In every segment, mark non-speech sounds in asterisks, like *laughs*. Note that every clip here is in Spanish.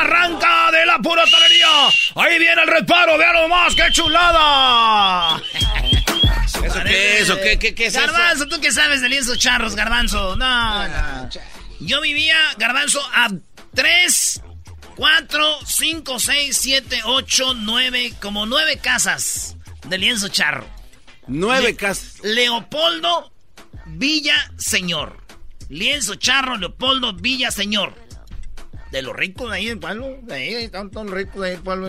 ¡Arranca de la pura talería! ¡Ahí viene el reparo! ¡Vean nomás! ¡Qué chulada! *laughs* ¿Eso qué es? ¿O qué, qué, qué es eso? Garbanzo, ¿tú qué sabes de lienzos charros, Garbanzo? No, no. Yo vivía, Garbanzo, a 3, 4, 5, 6, 7, 8, 9, como 9 casas de lienzo charro. Nueve Le- casas. Leopoldo Villa Señor. Lienzo Charro, Leopoldo Villa Señor. De los ricos de ahí del pueblo. De ahí, están todos los ricos de ahí del pueblo.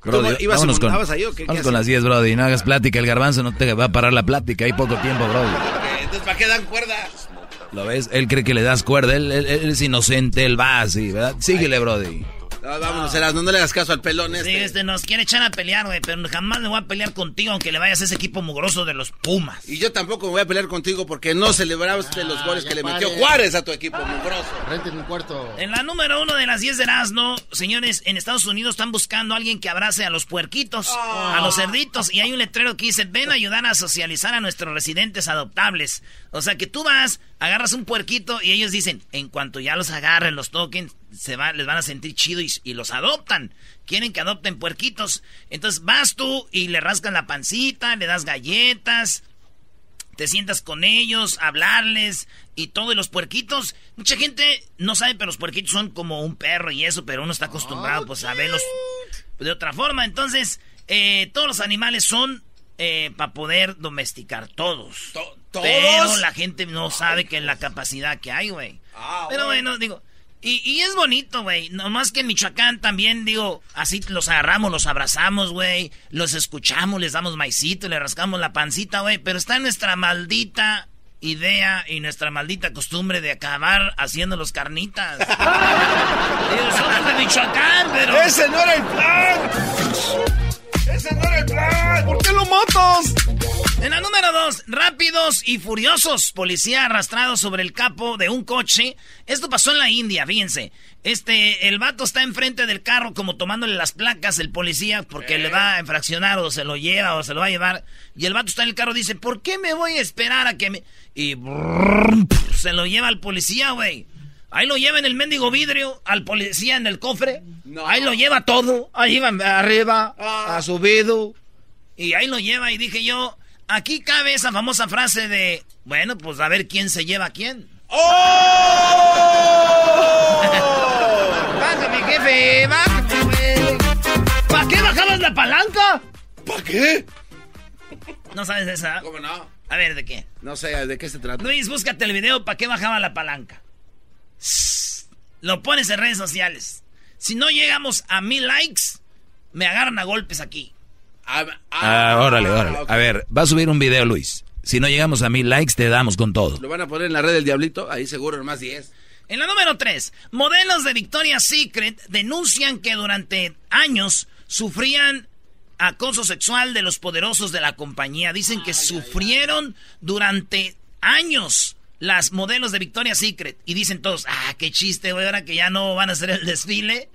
¿Cómo, Brody, ibas vámonos a- con, ahí o qué? vámonos ¿Qué con las 10, Brody. No hagas plática. El garbanzo no te va a parar la plática. Hay poco tiempo, Brody. *laughs* Entonces, ¿para qué dan cuerda? ¿Lo ves? Él cree que le das cuerda. Él, él- él es inocente. Él va así, ¿verdad? Síguele, Brody. No, vámonos, Erasmo, no le hagas caso al pelón Sí, este. este nos quiere echar a pelear, güey. Pero jamás me voy a pelear contigo, aunque le vayas a ese equipo mugroso de los Pumas. Y yo tampoco me voy a pelear contigo porque no celebraste los goles que le metió Juárez a tu equipo, mugroso. Renten un cuarto. En la número uno de las 10 de Erasmo, señores, en Estados Unidos están buscando a alguien que abrace a los puerquitos, a los cerditos, y hay un letrero que dice, ven a ayudar a socializar a nuestros residentes adoptables. O sea que tú vas, agarras un puerquito y ellos dicen, en cuanto ya los agarren, los toquen, se va, les van a sentir chido y, y los adoptan. Quieren que adopten puerquitos. Entonces vas tú y le rascas la pancita, le das galletas, te sientas con ellos, hablarles y todo. Y los puerquitos, mucha gente no sabe, pero los puerquitos son como un perro y eso, pero uno está acostumbrado pues a verlos de otra forma. Entonces, eh, todos los animales son para poder domesticar todos. ¿Todos? Pero la gente no sabe que la capacidad que hay, güey. Ah, pero bueno, digo... Y, y es bonito, güey. Nomás que en Michoacán también, digo, así los agarramos, los abrazamos, güey. Los escuchamos, les damos maicito, le rascamos la pancita, güey. Pero está nuestra maldita idea y nuestra maldita costumbre de acabar haciéndolos carnitas. *laughs* Digo, somos de Michoacán, pero... ¡Ese no era el plan! ¡Ese no era el plan! ¿Por qué lo matas? En la número dos, rápidos y furiosos. Policía arrastrado sobre el capo de un coche. Esto pasó en la India, fíjense. Este, el vato está enfrente del carro como tomándole las placas, el policía, porque le va a infraccionar o se lo lleva o se lo va a llevar. Y el vato está en el carro dice, ¿por qué me voy a esperar a que me...? Y brrr, se lo lleva al policía, güey. Ahí lo lleva en el mendigo vidrio, al policía en el cofre. No. Ahí lo lleva todo. Ahí va arriba, Ah. subido. Y ahí lo lleva y dije yo, aquí cabe esa famosa frase de, bueno, pues a ver quién se lleva a quién. ¡Oh! *laughs* Bájame, jefe, bájame, güey. ¿Para qué bajabas la palanca? ¿Para qué? ¿No sabes de esa? ¿Cómo no? A ver, ¿de qué? No sé, ¿de qué se trata? Luis, búscate el video, ¿para qué bajaba la palanca? Lo pones en redes sociales. Si no llegamos a mil likes, me agarran a golpes aquí. Ah, Ah, órale, órale. ok. A ver, va a subir un video, Luis. Si no llegamos a mil likes, te damos con todo. Lo van a poner en la red del Diablito, ahí seguro, nomás 10. En la número 3, modelos de Victoria's Secret denuncian que durante años sufrían acoso sexual de los poderosos de la compañía. Dicen que sufrieron durante años las modelos de Victoria's Secret. Y dicen todos, ah, qué chiste, güey, ahora que ya no van a hacer el desfile.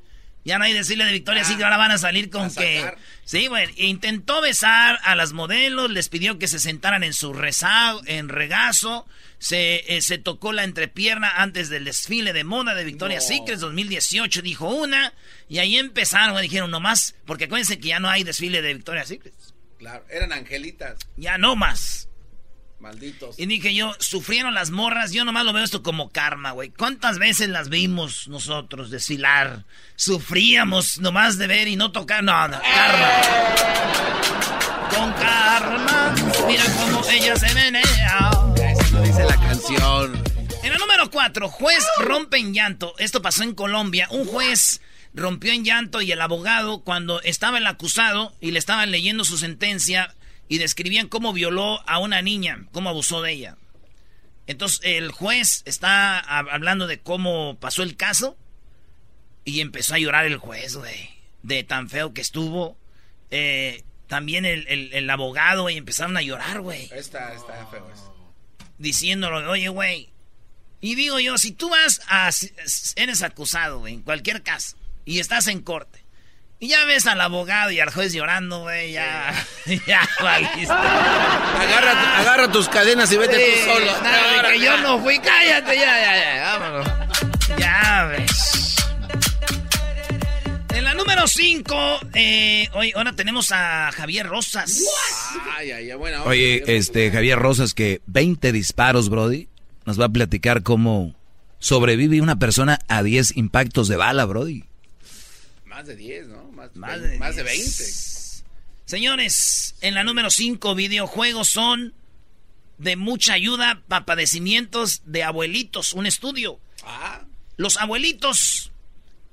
Ya no hay desfile de Victoria's Secret, ahora van a salir con que... Sí, güey, intentó besar a las modelos, les pidió que se sentaran en su rezago, en regazo. Se, eh, se tocó la entrepierna antes del desfile de moda de Victoria's Secret 2018, dijo una. Y ahí empezaron, dijeron nomás, porque acuérdense que ya no hay desfile de Victoria's Secret. Claro, eran angelitas. Ya no más. Malditos. Y dije yo, sufrieron las morras, yo nomás lo veo esto como karma, güey. ¿Cuántas veces las vimos nosotros desfilar? Sufríamos nomás de ver y no tocar, no, no, karma. Con karma, mira cómo ella se menea. Eso dice la canción. En el número 4, juez rompe en llanto. Esto pasó en Colombia. Un juez rompió en llanto y el abogado, cuando estaba el acusado y le estaban leyendo su sentencia, y describían cómo violó a una niña, cómo abusó de ella. Entonces el juez está hablando de cómo pasó el caso y empezó a llorar el juez, güey, de tan feo que estuvo. Eh, también el, el, abogado, y empezaron a llorar, güey. Está, está feo Diciéndolo, oye, güey. Y digo yo, si tú vas a... Eres acusado, güey, en cualquier caso, y estás en corte y ya ves al abogado y al juez llorando, güey, ya, *laughs* ya valiste. Agarra, agarra tus cadenas y vete tú solo. que yo no fui, cállate, ya, ya, ya, vámonos. Ya ves. En la número 5, eh, hoy, ahora tenemos a Javier Rosas. Ay, ay, bueno, Oye, este, Javier Rosas, que 20 disparos, Brody, nos va a platicar cómo sobrevive una persona a 10 impactos de bala, Brody. Más de 10, ¿no? Más, de, más de 20. Señores, en la número 5, videojuegos son de mucha ayuda para padecimientos de abuelitos. Un estudio. Ah. Los abuelitos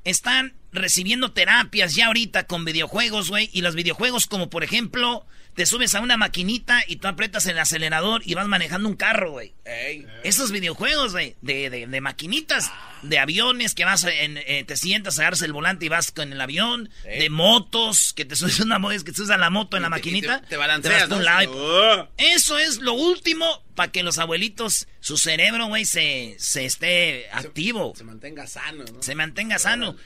están recibiendo terapias ya ahorita con videojuegos, güey. Y los videojuegos como por ejemplo te subes a una maquinita y tú aprietas el acelerador y vas manejando un carro, güey. Esos videojuegos, güey, de, de, maquinitas, ah. de aviones que vas, en, eh, te sientas, agarras el volante y vas con el avión, de motos, que te subes una moto, que te subes a la moto en la maquinita. Te, balanceas, Eso es lo último para que los abuelitos, su cerebro, güey, se, se esté activo. Se mantenga sano, ¿no? Se mantenga sano.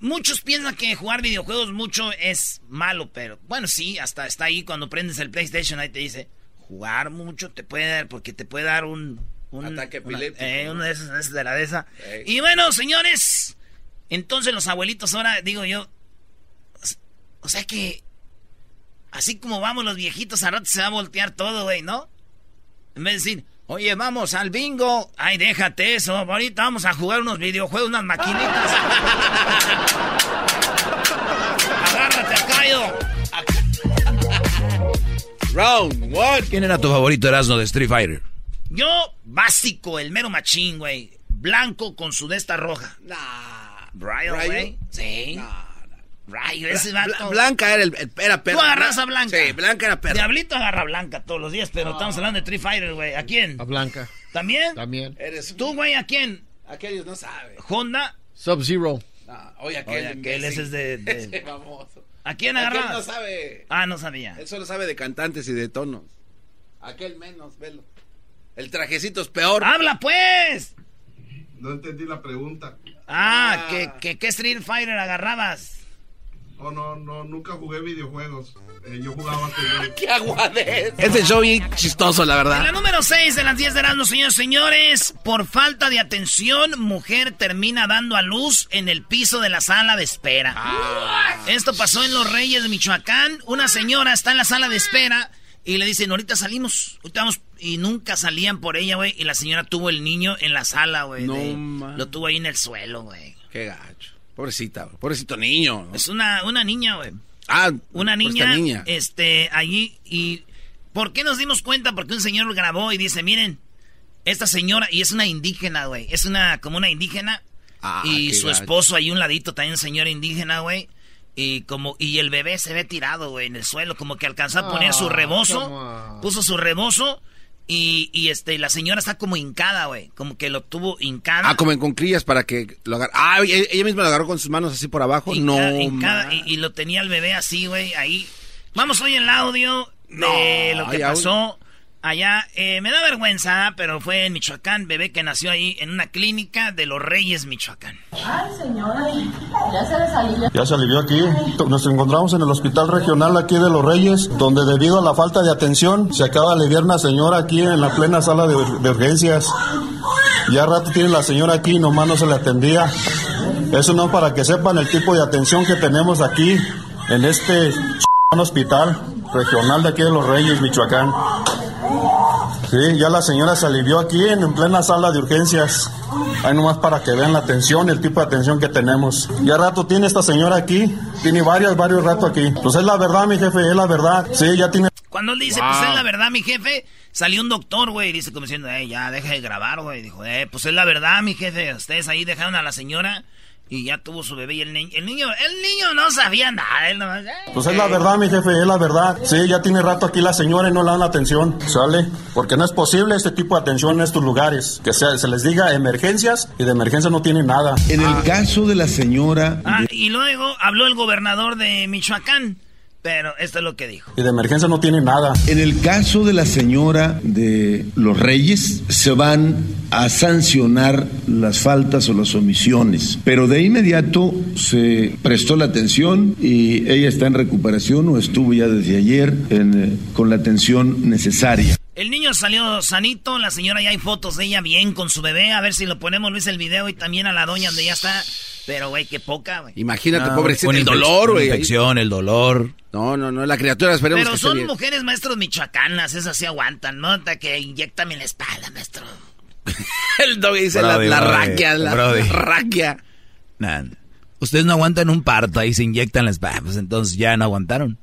Muchos piensan que jugar videojuegos mucho es malo, pero bueno, sí, hasta está ahí cuando prendes el PlayStation, ahí te dice, jugar mucho te puede dar, porque te puede dar un... Ataque epiléptico. Eh, una de esas, de la de esa. Y bueno, señores, entonces los abuelitos ahora, digo yo, o sea que, así como vamos los viejitos, a rato se va a voltear todo, güey, ¿no? En vez de decir, Oye, vamos al bingo. Ay, déjate eso. Ahorita vamos a jugar unos videojuegos, unas maquinitas. Agárrate a Cayo. Round one. ¿Quién era tu favorito Erasmo de Street Fighter? Yo, básico, el mero machín, güey. Blanco con su desta roja. Nah. Brian, güey. Sí. Rayo, ese vato. Blanca era, el, era perro. Tú agarras a Blanca. Sí, Blanca era perro. Diablito agarra a Blanca todos los días, pero estamos hablando de Street Fighter, güey. ¿A quién? A Blanca. ¿También? También. Eres ¿Tú, güey, a quién? Aquellos no saben. ¿Honda? Sub-Zero. No, oye, aquel. Oye, aquel ese es de... de... *laughs* Ese famoso. ¿A quién agarras? Aquel no sabe. Ah, no sabía. Él solo sabe de cantantes y de tonos. Aquel menos, velo. El trajecito es peor. ¡Habla, pues! No entendí la pregunta. Ah, ah. ¿qué, qué, qué Street Fighter agarrabas? Oh, no, no, nunca jugué videojuegos. Eh, yo jugaba con... *laughs* ¡Qué aguadez! Este show bien chistoso, la verdad. En la número 6 de las 10 de Erasmus, señores señores, por falta de atención, mujer termina dando a luz en el piso de la sala de espera. Ah. Esto pasó en Los Reyes de Michoacán. Una señora está en la sala de espera y le dicen, ahorita salimos, ahorita vamos. Y nunca salían por ella, güey. Y la señora tuvo el niño en la sala, güey. No, Lo tuvo ahí en el suelo, güey. Qué gacho. Pobrecita, pobrecito niño. Es una, una niña, güey. Ah, una niña, niña. Este, allí. ¿Y por qué nos dimos cuenta? Porque un señor grabó y dice, miren, esta señora, y es una indígena, güey. Es una, como una indígena. Ah, y su esposo ahí un ladito, también señor indígena, güey. Y como, y el bebé se ve tirado, güey, en el suelo, como que alcanzó a poner su ah, rebozo. Puso su rebozo y, y este, la señora está como hincada, güey. Como que lo tuvo hincada. Ah, como con crillas para que lo agarre. Ah, ella misma lo agarró con sus manos así por abajo. no. Hincada, y, lo tenía el bebé así, güey, ahí. Vamos hoy en el audio de lo que pasó allá. Eh, me da vergüenza, pero fue en Michoacán, bebé que nació ahí en una clínica de los Reyes, Michoacán. Ay, señora, ya se le salió. Ya se alivió aquí. Nos encontramos en el hospital regional aquí de Los Reyes, donde debido a la falta de atención se acaba de aliviar una señora aquí en la plena sala de, de urgencias. Ya rato tiene la señora aquí y nomás no se le atendía. Eso no para que sepan el tipo de atención que tenemos aquí en este hospital regional de aquí de Los Reyes, Michoacán. Sí, ya la señora se alivió aquí en, en plena sala de urgencias. Ahí nomás para que vean la atención y el tipo de atención que tenemos. Ya rato tiene esta señora aquí. Tiene varios, varios ratos aquí. Pues es la verdad, mi jefe, es la verdad. Sí, ya tiene... Cuando él dice, pues es la verdad, mi jefe, salió un doctor, güey, y dice como diciendo, eh, ya, deja de grabar, güey. Dijo, eh, pues es la verdad, mi jefe. Ustedes ahí dejaron a la señora y ya tuvo su bebé y el niño, el niño, el niño no sabía nada, él nomás, eh. Pues es la verdad, mi jefe, es la verdad. Sí, ya tiene rato aquí la señora y no le dan atención, ¿sale? Porque no es posible este tipo de atención en estos lugares. Que se, se les diga emergencias y de emergencia no tiene nada. En el caso de la señora... Ah, y luego habló el gobernador de Michoacán, pero esto es lo que dijo. Y de emergencia no tiene nada. En el caso de la señora de los Reyes, se van a sancionar las faltas o las omisiones, pero de inmediato se prestó la atención y ella está en recuperación o estuvo ya desde ayer en, eh, con la atención necesaria. El niño salió sanito, la señora ya hay fotos de ella bien con su bebé, a ver si lo ponemos Luis el video y también a la doña donde ya está. Pero güey, qué poca, güey. Imagínate, No, pobrecita, el dolor, güey. infección, el dolor. No, no, no, la criatura esperemos Pero que son bien. mujeres maestros michoacanas, esas sí aguantan, ¿no? Hasta que inyectame en la espalda, maestro. *laughs* El doggy dice la, Brody, la brody, raquia, la, brody. la *laughs* raquia. Nah. Ustedes no aguantan un parto, ahí se inyectan las... bah, Pues entonces ya no aguantaron.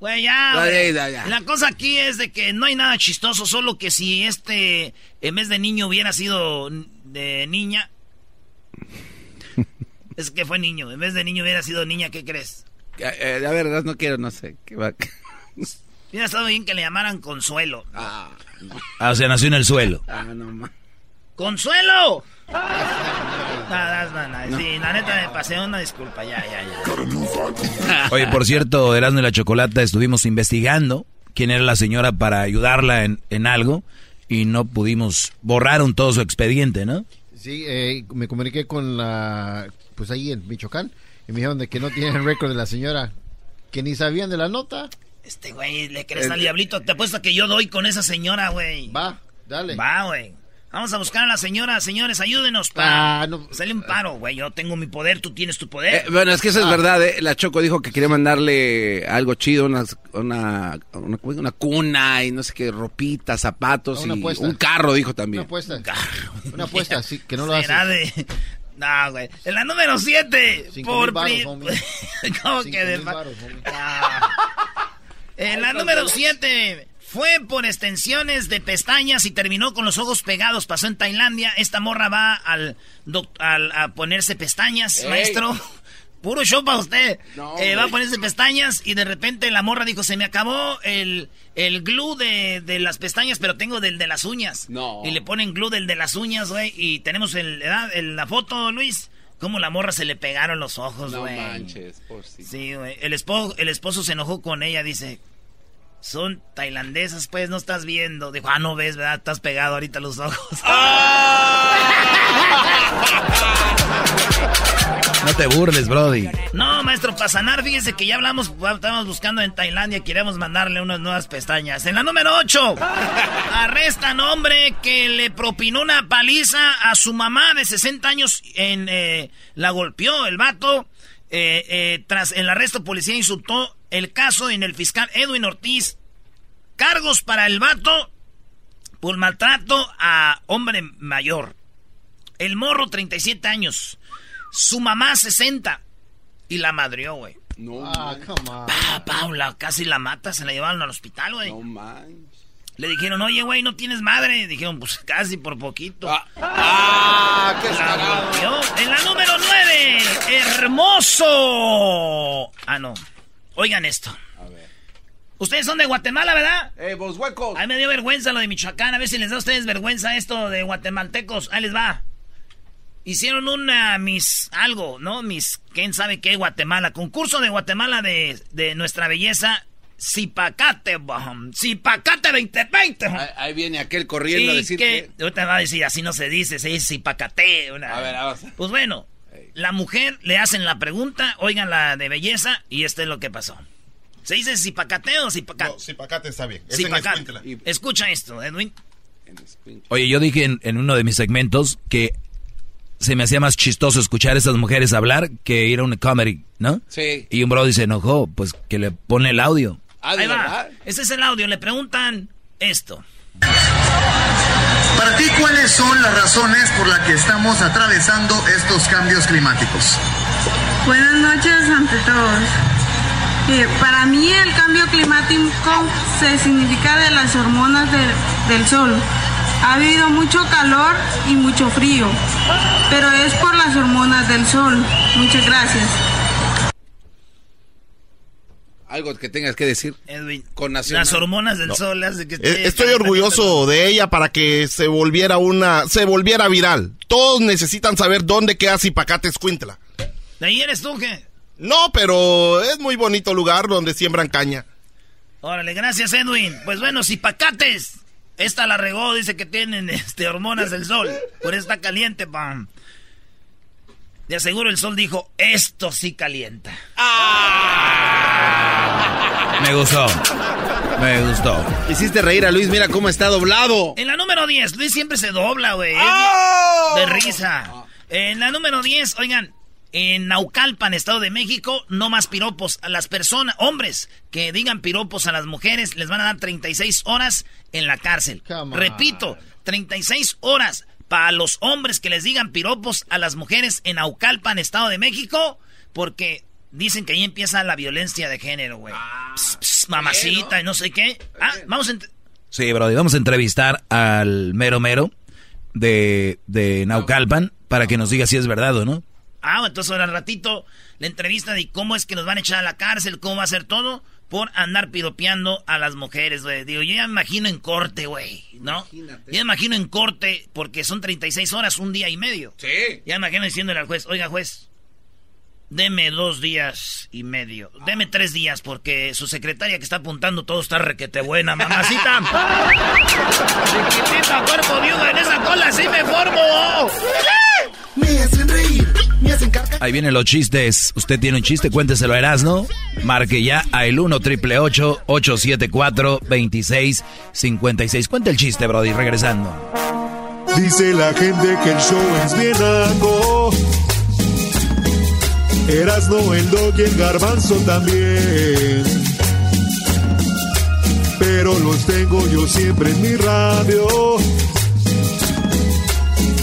Güey, ya, Ya, güey. ya, ya. La cosa aquí es de que no hay nada chistoso, solo que si este, en vez de niño, hubiera sido de niña. Es que fue niño. En vez de niño hubiera sido niña, ¿qué crees? Eh, eh, a ver, no quiero, no sé. ¿qué va? Hubiera estado bien que le llamaran Consuelo. Ah, Ah, o sea, nació en el suelo. ah, no, ma. ¡Consuelo! No, no, no, no, Sí, la neta me pasé una disculpa, ya, ya, ya. *laughs* Oye, por cierto, Erasmo y la Chocolata estuvimos investigando quién era la señora para ayudarla en, en algo y no pudimos, borraron todo su expediente, ¿no? Sí, eh, me comuniqué con la, pues ahí en Michoacán, y me dijeron de que no tienen *laughs* récord de la señora, que ni sabían de la nota. Este güey, le crees al diablito. Te apuesto que yo doy con esa señora, güey. Va, dale. Va, güey. Vamos a buscar a la señora, señores, ayúdenos para Ah, no. sale un paro, güey. Yo tengo mi poder, tú tienes tu poder. Eh, bueno, es que eso Ah. es verdad, ¿eh? La Choco dijo que quería mandarle algo chido, una, una, una cuna y no sé qué, ropita, zapatos Una y apuesta. un carro, dijo Una también. apuesta. Una apuesta, sí, que no lo hace. De... No, güey. En la número 7. Cinco Por. *laughs* ¿Cómo Cinco que de. Ah. *laughs* En la número 7. Fue por extensiones de pestañas y terminó con los ojos pegados. Pasó en Tailandia. Esta morra va al, al- a ponerse pestañas, Ey. maestro. *laughs* Puro show para usted. No, Eh, va a ponerse pestañas y de repente la morra dijo, se me acabó el, el glue de, de las pestañas, pero tengo del de las uñas. No. Y le ponen glue del de las uñas, güey. Y tenemos el, la foto, Luis. Cómo la morra se le pegaron los ojos, No güey. manches, por si. Sí, güey. El esposo, el esposo se enojó con ella, dice. Son tailandesas, pues, no estás viendo. Dijo, ah, no ves, ¿verdad? Estás pegado ahorita los ojos. *laughs* No te burles, Brody. No, maestro, para sanar, fíjese que ya hablamos, estábamos buscando en Tailandia, queremos mandarle unas nuevas pestañas. En la número 8, *laughs* arrestan hombre que le propinó una paliza a su mamá de 60 años, en, eh, la golpeó el vato. Eh, eh, tras el arresto, policía insultó el caso en el fiscal Edwin Ortiz. Cargos para el vato por maltrato a hombre mayor. El morro, 37 años. Su mamá, 60. Y la madrió, güey. No, Ah, come on. Ah, Paula, casi la mata, se la llevaron al hospital, güey. no manches. Le dijeron, oye, güey, no tienes madre. Dijeron, pues casi por poquito. Ah, ah, qué La. En la número 9, hermoso. Ah, no. Oigan esto. A ver. Ustedes son de Guatemala, ¿verdad? Eh, vos huecos. A mí me dio vergüenza lo de Michoacán. A ver si les da a ustedes vergüenza esto de guatemaltecos. Ahí les va. Hicieron una Miss algo, ¿no? Miss, quién sabe qué, Guatemala. Concurso de Guatemala de, de nuestra belleza. Zipacate, Zipacate 2020. Ahí, ahí viene aquel corriendo a decir que, que... ahorita va a decir, así no se dice, se dice Zipacate. una- A ver, vamos. Pues bueno, la mujer le hacen la pregunta, oigan la de belleza, y esto es lo que pasó. ¿Se dice Zipacate o Zipacate? No, Zipacate está bien. Es Zipacate. Escucha esto, Edwin. Oye, yo dije en, en uno de mis segmentos que se me hacía más chistoso escuchar a esas mujeres hablar que ir a una comedy, ¿no? Sí. Y un bro se enojó, pues que le pone el audio. Ah, ¿de Ahí va. verdad? Este es el audio. Le preguntan esto. Para ti, ¿cuáles son las razones por las que estamos atravesando estos cambios climáticos? Buenas noches ante todos. Eh, para mí el cambio climático se significa de las hormonas del sol. Ha habido mucho calor y mucho frío, pero es por las hormonas del sol. Muchas gracias. Algo que tengas que decir. Edwin. Con nacional. Las hormonas del No. sol hace que Eh, esté Estoy orgulloso de ella para que se volviera una, se volviera viral. Todos necesitan saber dónde queda Zipacate Escuintla. ¿De ahí eres tú qué? No, pero es muy bonito lugar donde siembran caña. Órale, gracias Edwin. Pues bueno, si pacates. Esta la regó, dice que tienen este, hormonas del sol. Por eso está caliente, pam. De aseguro el sol dijo, esto sí calienta. Me gustó. Me gustó. Hiciste reír a Luis, mira cómo está doblado. En la número 10, Luis siempre se dobla, güey. ¡Oh! De risa. En la número 10, oigan, en Naucalpan, Estado de México, no más piropos a las personas, hombres que digan piropos a las mujeres, les van a dar 36 horas en la cárcel. Repito, 36 horas para los hombres que les digan piropos a las mujeres en Naucalpan, Estado de México, porque dicen que ahí empieza la violencia de género, güey. Pss, mamacita y no sé qué. Ah, vamos a... Sí, Brody, vamos a entrevistar al mero mero de, de Naucalpan para que nos diga si es verdad o no. Ah, entonces ahora al ratito la entrevista de cómo es que nos van a echar a la cárcel, cómo va a ser todo por andar piropeando a las mujeres, güey. Digo, yo ya me imagino en corte, güey, ¿no? Yo me imagino en corte porque son 36 horas, un día y medio. Sí. Ya me imagino diciéndole al juez, oiga juez, deme dos días y medio, deme tres días porque su secretaria que está apuntando todo está requete buena, mamacita. *laughs* Chiquitita, cuerpo en esa cola sí me formo. Me hacen reír. Ahí vienen los chistes. Usted tiene un chiste, cuénteselo a Erasno. Marque ya a el 1 triple 874 2656. Cuenta el chiste, Brody, regresando. Dice la gente que el show es bien algo. Erasno, el dog y el garbanzo también. Pero los tengo yo siempre en mi radio.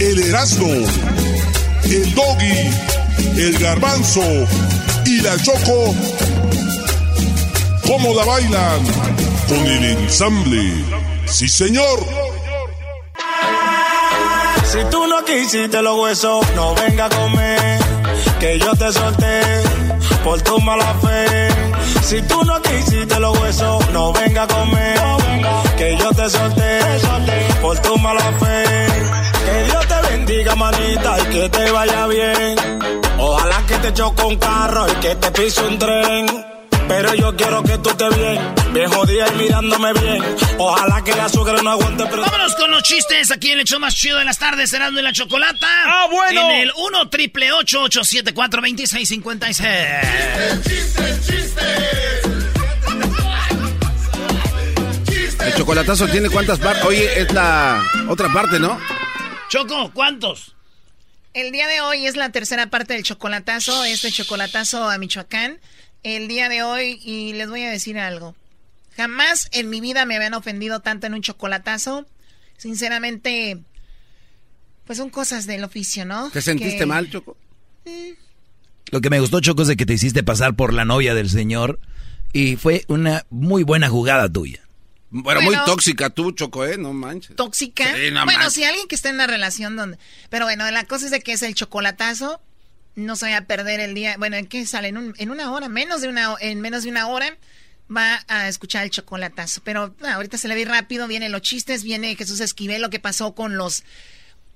el Erasmo, el Doggy, el Garbanzo y la Choco, ¿cómo la bailan? Con el ensamble. Sí, señor. Si tú no quisiste los huesos, no venga a comer. Que yo te solté por tu mala fe. Si tú no quisiste los huesos, no venga a comer. Que yo te solté por tu mala fe. Bendiga, manita, y que te vaya bien. Ojalá que te choque un carro y que te pise un tren. Pero yo quiero que tú estés bien, bien jodida y mirándome bien. Ojalá que la suegra no aguante, pero... Vámonos con los chistes aquí en el show más chido de las tardes, Erasmo y la Chocolata. ¡Ah, bueno! En el 1 triple 874 2656 El chocolatazo tiene cuántas partes. Oye, es la otra parte, ¿no? Choco, ¿cuántos? El día de hoy es la tercera parte del chocolatazo, este chocolatazo a Michoacán. El día de hoy, y les voy a decir algo. Jamás en mi vida me habían ofendido tanto en un chocolatazo. Sinceramente, pues son cosas del oficio, ¿no? ¿Te sentiste Que- mal, Choco? Lo que me gustó, Choco, es de que te hiciste pasar por la novia del señor y fue una muy buena jugada tuya. Bueno, Bueno. muy tóxica tú, Choco, ¿eh? No manches. tóxica. Sí, no bueno, manches. si alguien que está en una relación donde... Pero bueno, la cosa es de que es el chocolatazo. No se vaya a perder el día. Bueno, ¿en qué sale? En, un- en una hora, menos de una, en menos de una hora va a escuchar el chocolatazo. Pero ah, ahorita se le ve rápido, vienen los chistes, viene Jesús Esquivel, lo que pasó con los...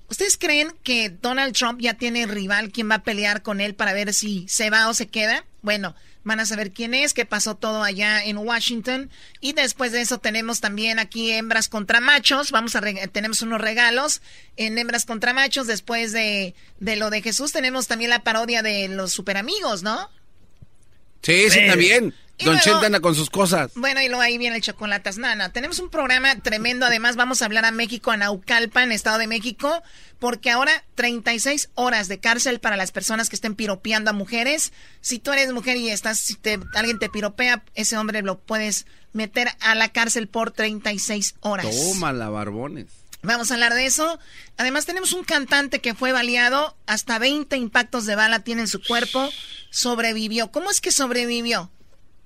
¿Ustedes creen que Donald Trump ya tiene rival quien va a pelear con él para ver si se va o se queda? Bueno, van a saber quién es, qué pasó todo allá en Washington. Y después de eso tenemos también aquí hembras contra machos. Vamos a reg- tenemos unos regalos en hembras contra machos. Después de, de lo de Jesús tenemos también la parodia de los superamigos, ¿no? Sí, sí, Sí. también. Don luego- Chente anda con sus cosas. Bueno, y luego ahí viene el chocolatas nana. Tenemos un programa tremendo. Además, vamos a hablar a México, a Naucalpan, Estado de México, porque ahora 36 horas de cárcel para las personas que estén piropeando a mujeres. Si tú eres mujer y estás, si te- alguien te piropea, ese hombre lo puedes meter a la cárcel por 36 horas. Tómala, barbones. Vamos a hablar de eso. Además, tenemos un cantante que fue baleado, hasta 20 impactos de bala tiene en su cuerpo, sobrevivió. ¿Cómo es que sobrevivió?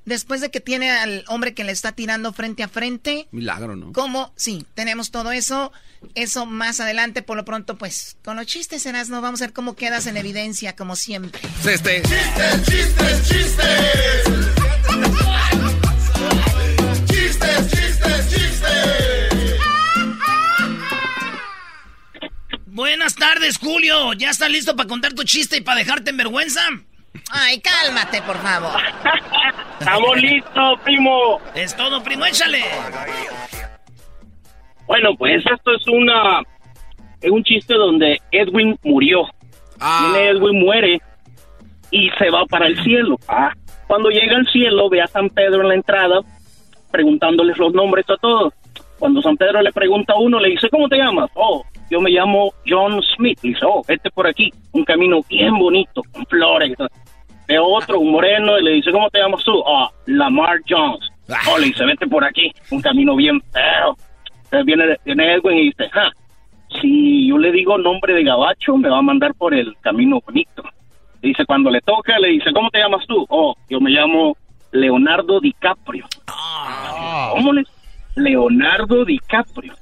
Después de que tiene al hombre que le está tirando frente a frente. Milagro, ¿no? ¿Cómo? Sí, tenemos todo eso. Eso más adelante, por lo pronto, pues, con los chistes, no vamos a ver cómo quedas en evidencia, como siempre. Este. Chistes, chistes, chistes. Chistes, chistes, chistes. Buenas tardes, Julio. ¿Ya estás listo para contar tu chiste y para dejarte en vergüenza? Ay, cálmate, por favor. Estamos listos, primo. Es todo, primo, échale. Bueno, pues esto es una es un chiste donde Edwin murió. Viene Edwin muere y se va para el cielo. Ah, cuando llega al cielo ve a San Pedro en la entrada preguntándoles los nombres a todos. Cuando San Pedro le pregunta a uno, le dice, ¿cómo te llamas? Oh, yo me llamo John Smith. Le dice, oh, vete por aquí, un camino bien bonito, con flores. Ve otro, un moreno, y le dice, ¿cómo te llamas tú? Ah, Lamar Jones. Oh, le dice, vete por aquí, un camino bien feo. Entonces viene, viene Edwin y dice, ah, si yo le digo nombre de gabacho, me va a mandar por el camino bonito. Dice, cuando le toca, le dice, ¿cómo te llamas tú? Oh, yo me llamo Leonardo DiCaprio. ¿Cómo le? Leonardo DiCaprio.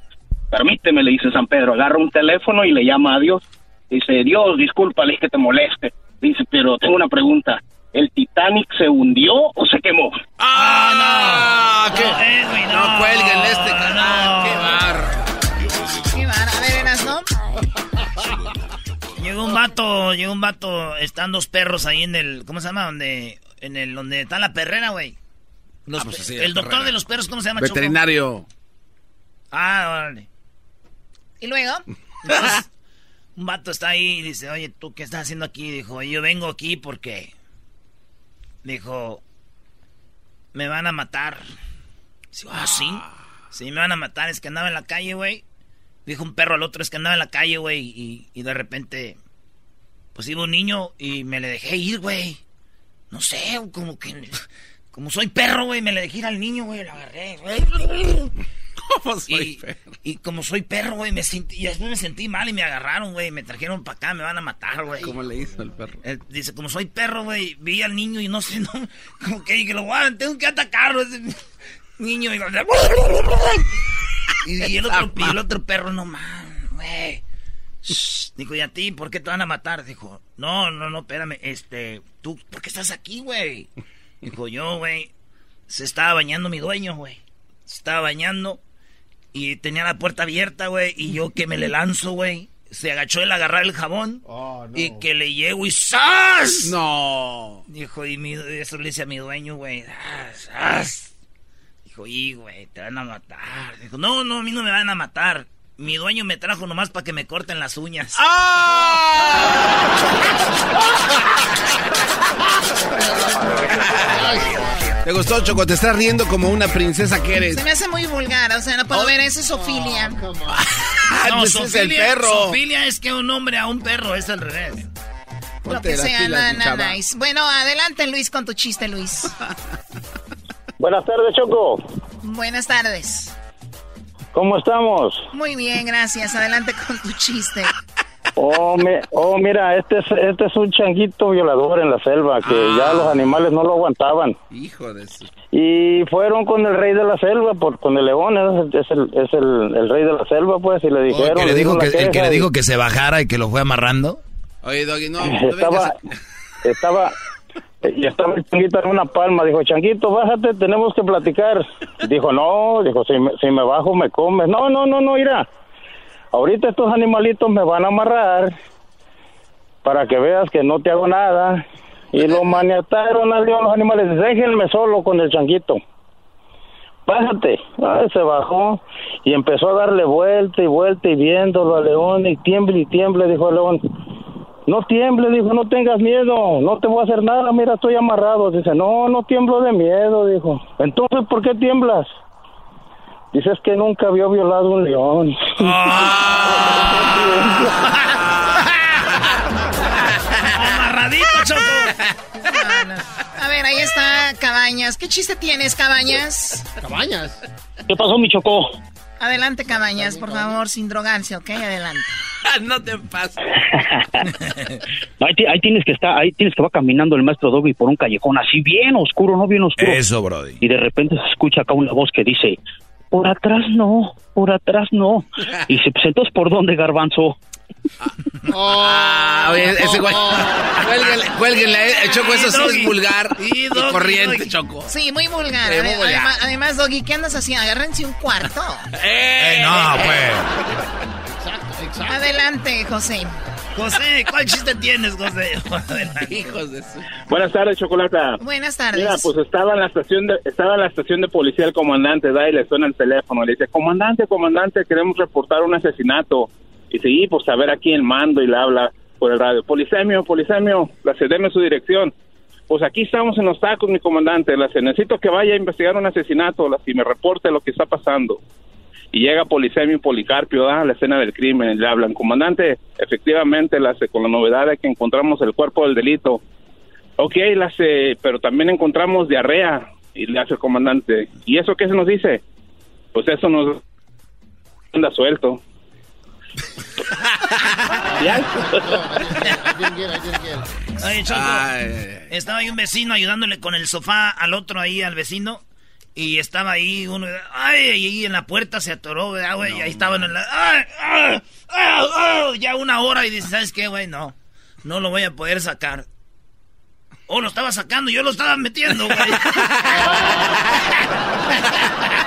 Permíteme, le dice San Pedro, agarra un teléfono y le llama a Dios. Dice, Dios, discúlpale que te moleste. Dice, pero tengo una pregunta. ¿El Titanic se hundió o se quemó? ¡Ah, no! ¿Qué? Edwin, no, cuelguen este canal. ¡Qué bar! Qué bar- A ver, Eras, ¿no? *laughs* Llegó un vato, llegó un vato, están dos perros ahí en el, ¿cómo se llama? Donde, en el, donde está la perrera, güey. Ah, pues sí, el doctor perrera. de los perros, ¿cómo se llama? Choco? Veterinario. Ah, órale. ¿Y luego? Entonces, *laughs* un vato está ahí y dice, oye, ¿tú qué estás haciendo aquí? Dijo, yo vengo aquí porque... Dijo, me van a matar. Dice, ah, ¿sí? Sí, me van a matar. Es que andaba en la calle, güey. Dijo un perro al otro, es que andaba en la calle, güey. Y, y de repente, pues iba un niño y me le dejé ir, güey. No sé, como que... Como soy perro, güey, me le dejé ir al niño, güey, lo agarré, güey. ¿Cómo soy y, y como soy perro, güey, me sentí, y después me sentí mal y me agarraron, güey, me trajeron para acá, me van a matar, güey. ¿Cómo le hizo el perro? Él dice, como soy perro, güey, vi al niño y no sé, *laughs* no, como que dije, lo voy tengo que atacarlo, ese *laughs* niño. Y, *laughs* y, y el, otro, y el otro perro, no man, güey. Dijo, ¿y a ti por qué te van a matar? Dijo, no, no, no, espérame, este, tú, ¿por qué estás aquí, güey? Dijo, yo, güey, se estaba bañando mi dueño, güey. Se estaba bañando y tenía la puerta abierta, güey, y yo que me le lanzo, güey. Se agachó a agarrar el jabón y que le llego y ¡zas! No. Dijo, y mi, eso le dice a mi dueño, güey, "Ah, ¡zas! Dijo, y güey, te van a matar. Dijo, no, no, a mí no me van a matar. Mi dueño me trajo nomás para que me corten las uñas. ¿Te gustó, Choco? Te estás riendo como una princesa que eres. Se me hace muy vulgar, o sea, no puedo ver, eso es Ofilia. No, *laughs* pues es el perro. zoofilia es que un hombre a un perro es al revés. Lo que sea, pilas, na, na, nice. Bueno, adelante Luis con tu chiste, Luis. Buenas tardes, Choco. Buenas tardes. ¿Cómo estamos? Muy bien, gracias. Adelante con tu chiste. Oh, mi- oh, mira, este es, este es un changuito violador en la selva, que Ah. ya los animales no lo aguantaban. Hijo de su... Y fueron con el rey de la selva, por, con el león, es, es el, es el, el rey de la selva, pues, y le Oh, el dijeron... que le dijo que, el le y- dijo que se bajara y que lo fue amarrando. Oye, Doggy, no, no *laughs* estaba, vengas. estaba, y estaba el changuito en una palma. Dijo, changuito, bájate, tenemos que platicar. Dijo, no, dijo, si me, si me bajo me comes. No, no, no, no, mira. Ahorita estos animalitos me van a amarrar para que veas que no te hago nada. Y lo maniataron al león los animales. Déjenme solo con el changuito. Bájate. Ay, se bajó y empezó a darle vuelta y vuelta y viéndolo al león y tiemble y tiemble, dijo el león. No tiemble, dijo, no tengas miedo, no te voy a hacer nada, mira, estoy amarrado. Dice, no, no tiemblo de miedo, dijo. Entonces, ¿por qué tiemblas? Dice, es que nunca había violado un león. *laughs* Amarradito, *laughs* Choco. No, no. A ver, ahí está Cabañas. ¿Qué chiste tienes, Cabañas? Cabañas. ¿Qué pasó, mi chocó? Adelante, Cabañas, por favor, sin drogarse, ¿ok? Adelante. *laughs* no te pases. *laughs* Ahí, ti- ahí tienes que estar, ahí tienes que va caminando el maestro Doggy por un callejón así bien oscuro, no bien oscuro. Eso, Brody. Y de repente se escucha acá una voz que dice, por atrás no, por atrás no. *laughs* Y dice, pues entonces, ¿por dónde, garbanzo? Ah, oye, ese güey. Cuélguenle, cuélguenle, eh, Choco, eso sí es vulgar Y corriente, Doggy. Choco. Sí, muy vulgar. Sí, muy Ade- vulgar. Además, además, Doggy, ¿qué andas haciendo? Agárrense un cuarto. ¡Eh! no, pues. Adelante, José. José, ¿cuál chiste tienes, José? *laughs* Hijos de su... Buenas tardes, Chocolata. Buenas tardes. Mira, pues estaba en la estación de, estaba en la estación de policía el comandante, da y le suena el teléfono, le dice, comandante, comandante, queremos reportar un asesinato. Y sí, pues a ver aquí el mando y le habla por el radio, polisemio, polisemio, la deme su dirección. Pues aquí estamos en los tacos, mi comandante, la necesito que vaya a investigar un asesinato, la, y me reporte lo que está pasando. Y llega Polisemio y Policarpio a la escena del crimen le hablan, comandante, efectivamente, la, con la novedad de que encontramos el cuerpo del delito. Ok, la pero también encontramos diarrea. Y le hace el comandante. ¿Y eso qué se nos dice? Pues eso nos anda suelto. Oye, Choco, Ay. estaba ahí un vecino ayudándole con el sofá al otro ahí, al vecino. Y estaba ahí uno, ay, y ahí en la puerta se atoró, ¿verdad, güey? y ahí estaban en la, ay, ay, ay, ay, ya una hora y dice, ¿sabes qué, güey? No, no lo voy a poder sacar. Oh, lo estaba sacando, yo lo estaba metiendo, güey. *laughs*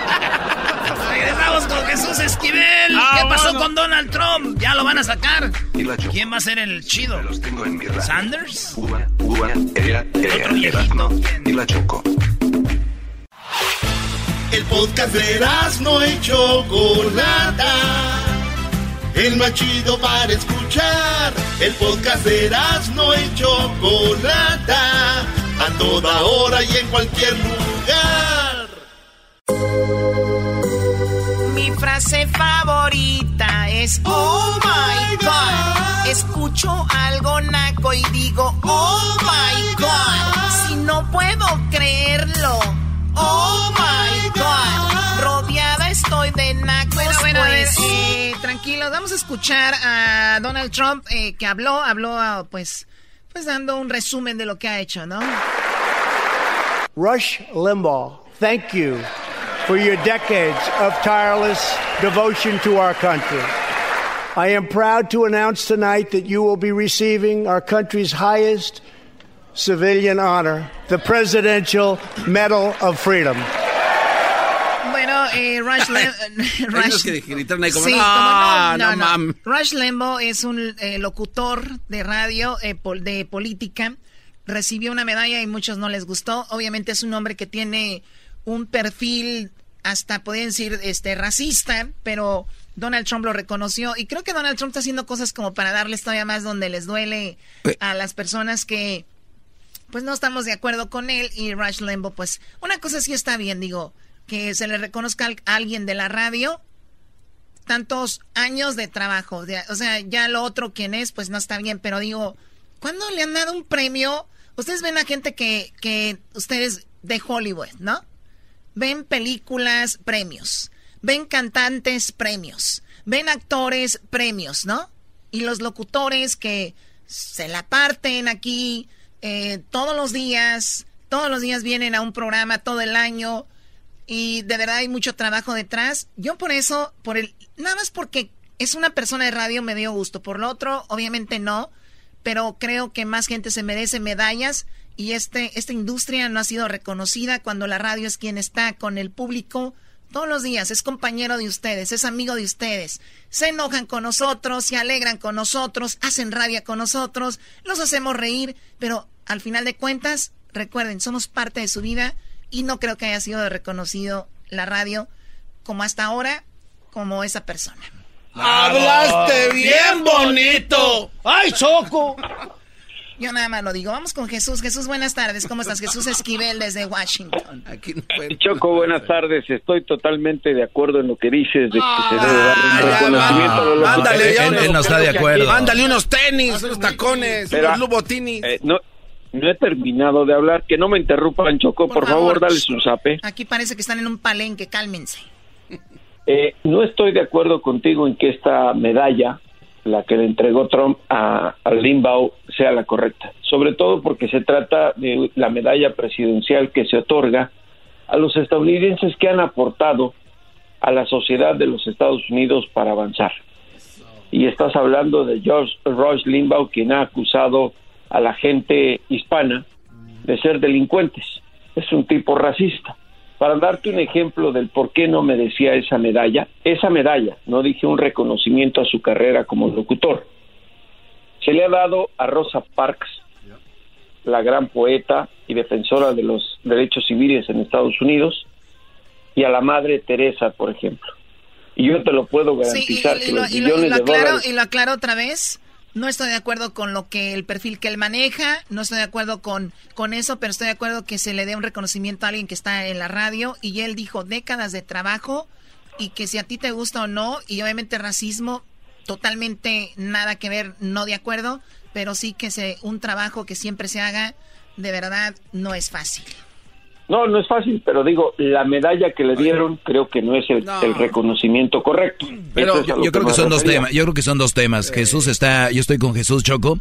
Con Jesús Esquivel. Ah, ¿Qué pasó bueno. con Donald Trump? Ya lo van a sacar. ¿Quién va a ser el chido? ¿Sanders? Otro viejito. Y la Choco. El podcast de no y Chocolata. El más chido para escuchar. El podcast de no y Chocolata. A toda hora y en cualquier lugar. Mi frase favorita es Oh my God. Escucho algo naco y digo Oh my God. Si no puedo creerlo. Oh my God. Rodeada estoy de nacos. Bueno, bueno, a ver, pues. eh, tranquilos. Vamos a escuchar a Donald Trump eh, que habló, habló ah, pues, pues dando un resumen de lo que ha hecho, ¿no? Rush Limbaugh, thank you for your decades of tireless devotion to our country. I am proud to announce tonight that you will be receiving our country's highest civilian honor, the Presidential Medal of Freedom. Bueno, eh, Rush, *laughs* Lim- Hay unos Rush que gritaron ahí como, Sí, no, como no, mam. Rush Limbaugh es un eh, locutor de radio eh, pol- de política. Recibió una medalla y muchos no les gustó. Obviamente es un hombre que tiene un perfil hasta podrían decir este racista, pero Donald Trump lo reconoció y creo que Donald Trump está haciendo cosas como para darles todavía más donde les duele a las personas que pues no estamos de acuerdo con él y Rush Limbaugh pues una cosa sí está bien, digo, que se le reconozca a alguien de la radio tantos años de trabajo. o sea, ya lo otro quien es, pues no está bien, pero digo, ¿cuándo le han dado un premio? Ustedes ven a gente que, que ustedes de Hollywood, ¿no? Ven películas, premios. Ven cantantes, premios. Ven actores, premios, ¿no? Y los locutores que se la parten aquí eh, todos los días, todos los días vienen a un programa todo el año y de verdad hay mucho trabajo detrás. Yo por eso, por el, nada más porque es una persona de radio me dio gusto. Por lo otro, obviamente no, pero creo que más gente se merece medallas y este, esta industria no ha sido reconocida cuando la radio es quien está con el público todos los días, es compañero de ustedes, es amigo de ustedes. Se enojan con nosotros, se alegran con nosotros, hacen rabia con nosotros, los hacemos reír, pero al final de cuentas, recuerden, somos parte de su vida y no creo que haya sido reconocido la radio como hasta ahora, como esa persona. ¡Hablaste bien bonito! ¡Ay, Choco! Yo nada más lo digo. Vamos con Jesús. Jesús, buenas tardes. ¿Cómo estás? Jesús Esquivel desde Washington. Choco, buenas tardes. Estoy totalmente de acuerdo en lo que dices de que se debe dar un reconocimiento a los Ándale, ya no está de acuerdo. Ándale unos tenis, unos tacones, Pero, unos lubotinis. eh, no, no he terminado de hablar. Que no me interrumpan, Choco. Por, favor, dale su zape. Aquí parece que están en un palenque. Cálmense. Eh, no estoy de acuerdo contigo en que esta medalla, la que le entregó Trump a, a Limbaugh, sea la correcta. Sobre todo porque se trata de la medalla presidencial que se otorga a los estadounidenses que han aportado a la sociedad de los Estados Unidos para avanzar. Y estás hablando de George Rush Limbaugh, quien ha acusado a la gente hispana de ser delincuentes. Es un tipo racista. Para darte un ejemplo del por qué no merecía esa medalla, esa medalla, no dije un reconocimiento a su carrera como locutor, se le ha dado a Rosa Parks, la gran poeta y defensora de los derechos civiles en Estados Unidos, y a la madre Teresa, por ejemplo. Y yo te lo puedo garantizar y, que lo, los lo- lo aclaro, dólares y lo aclaro otra vez. No estoy de acuerdo con lo que el perfil que él maneja, no estoy de acuerdo con, con eso, pero estoy de acuerdo que se le dé un reconocimiento a alguien que está en la radio y él dijo décadas de trabajo y que si a ti te gusta o no, y obviamente racismo, totalmente nada que ver, no de acuerdo, pero sí que se, un trabajo que siempre se haga, de verdad, no es fácil. No, no es fácil, pero digo, la medalla que le dieron creo que no es el, el reconocimiento correcto. Pero es a yo, creo que son dos temas. Yo creo que son dos temas. Jesús está, yo estoy con Jesús Choco.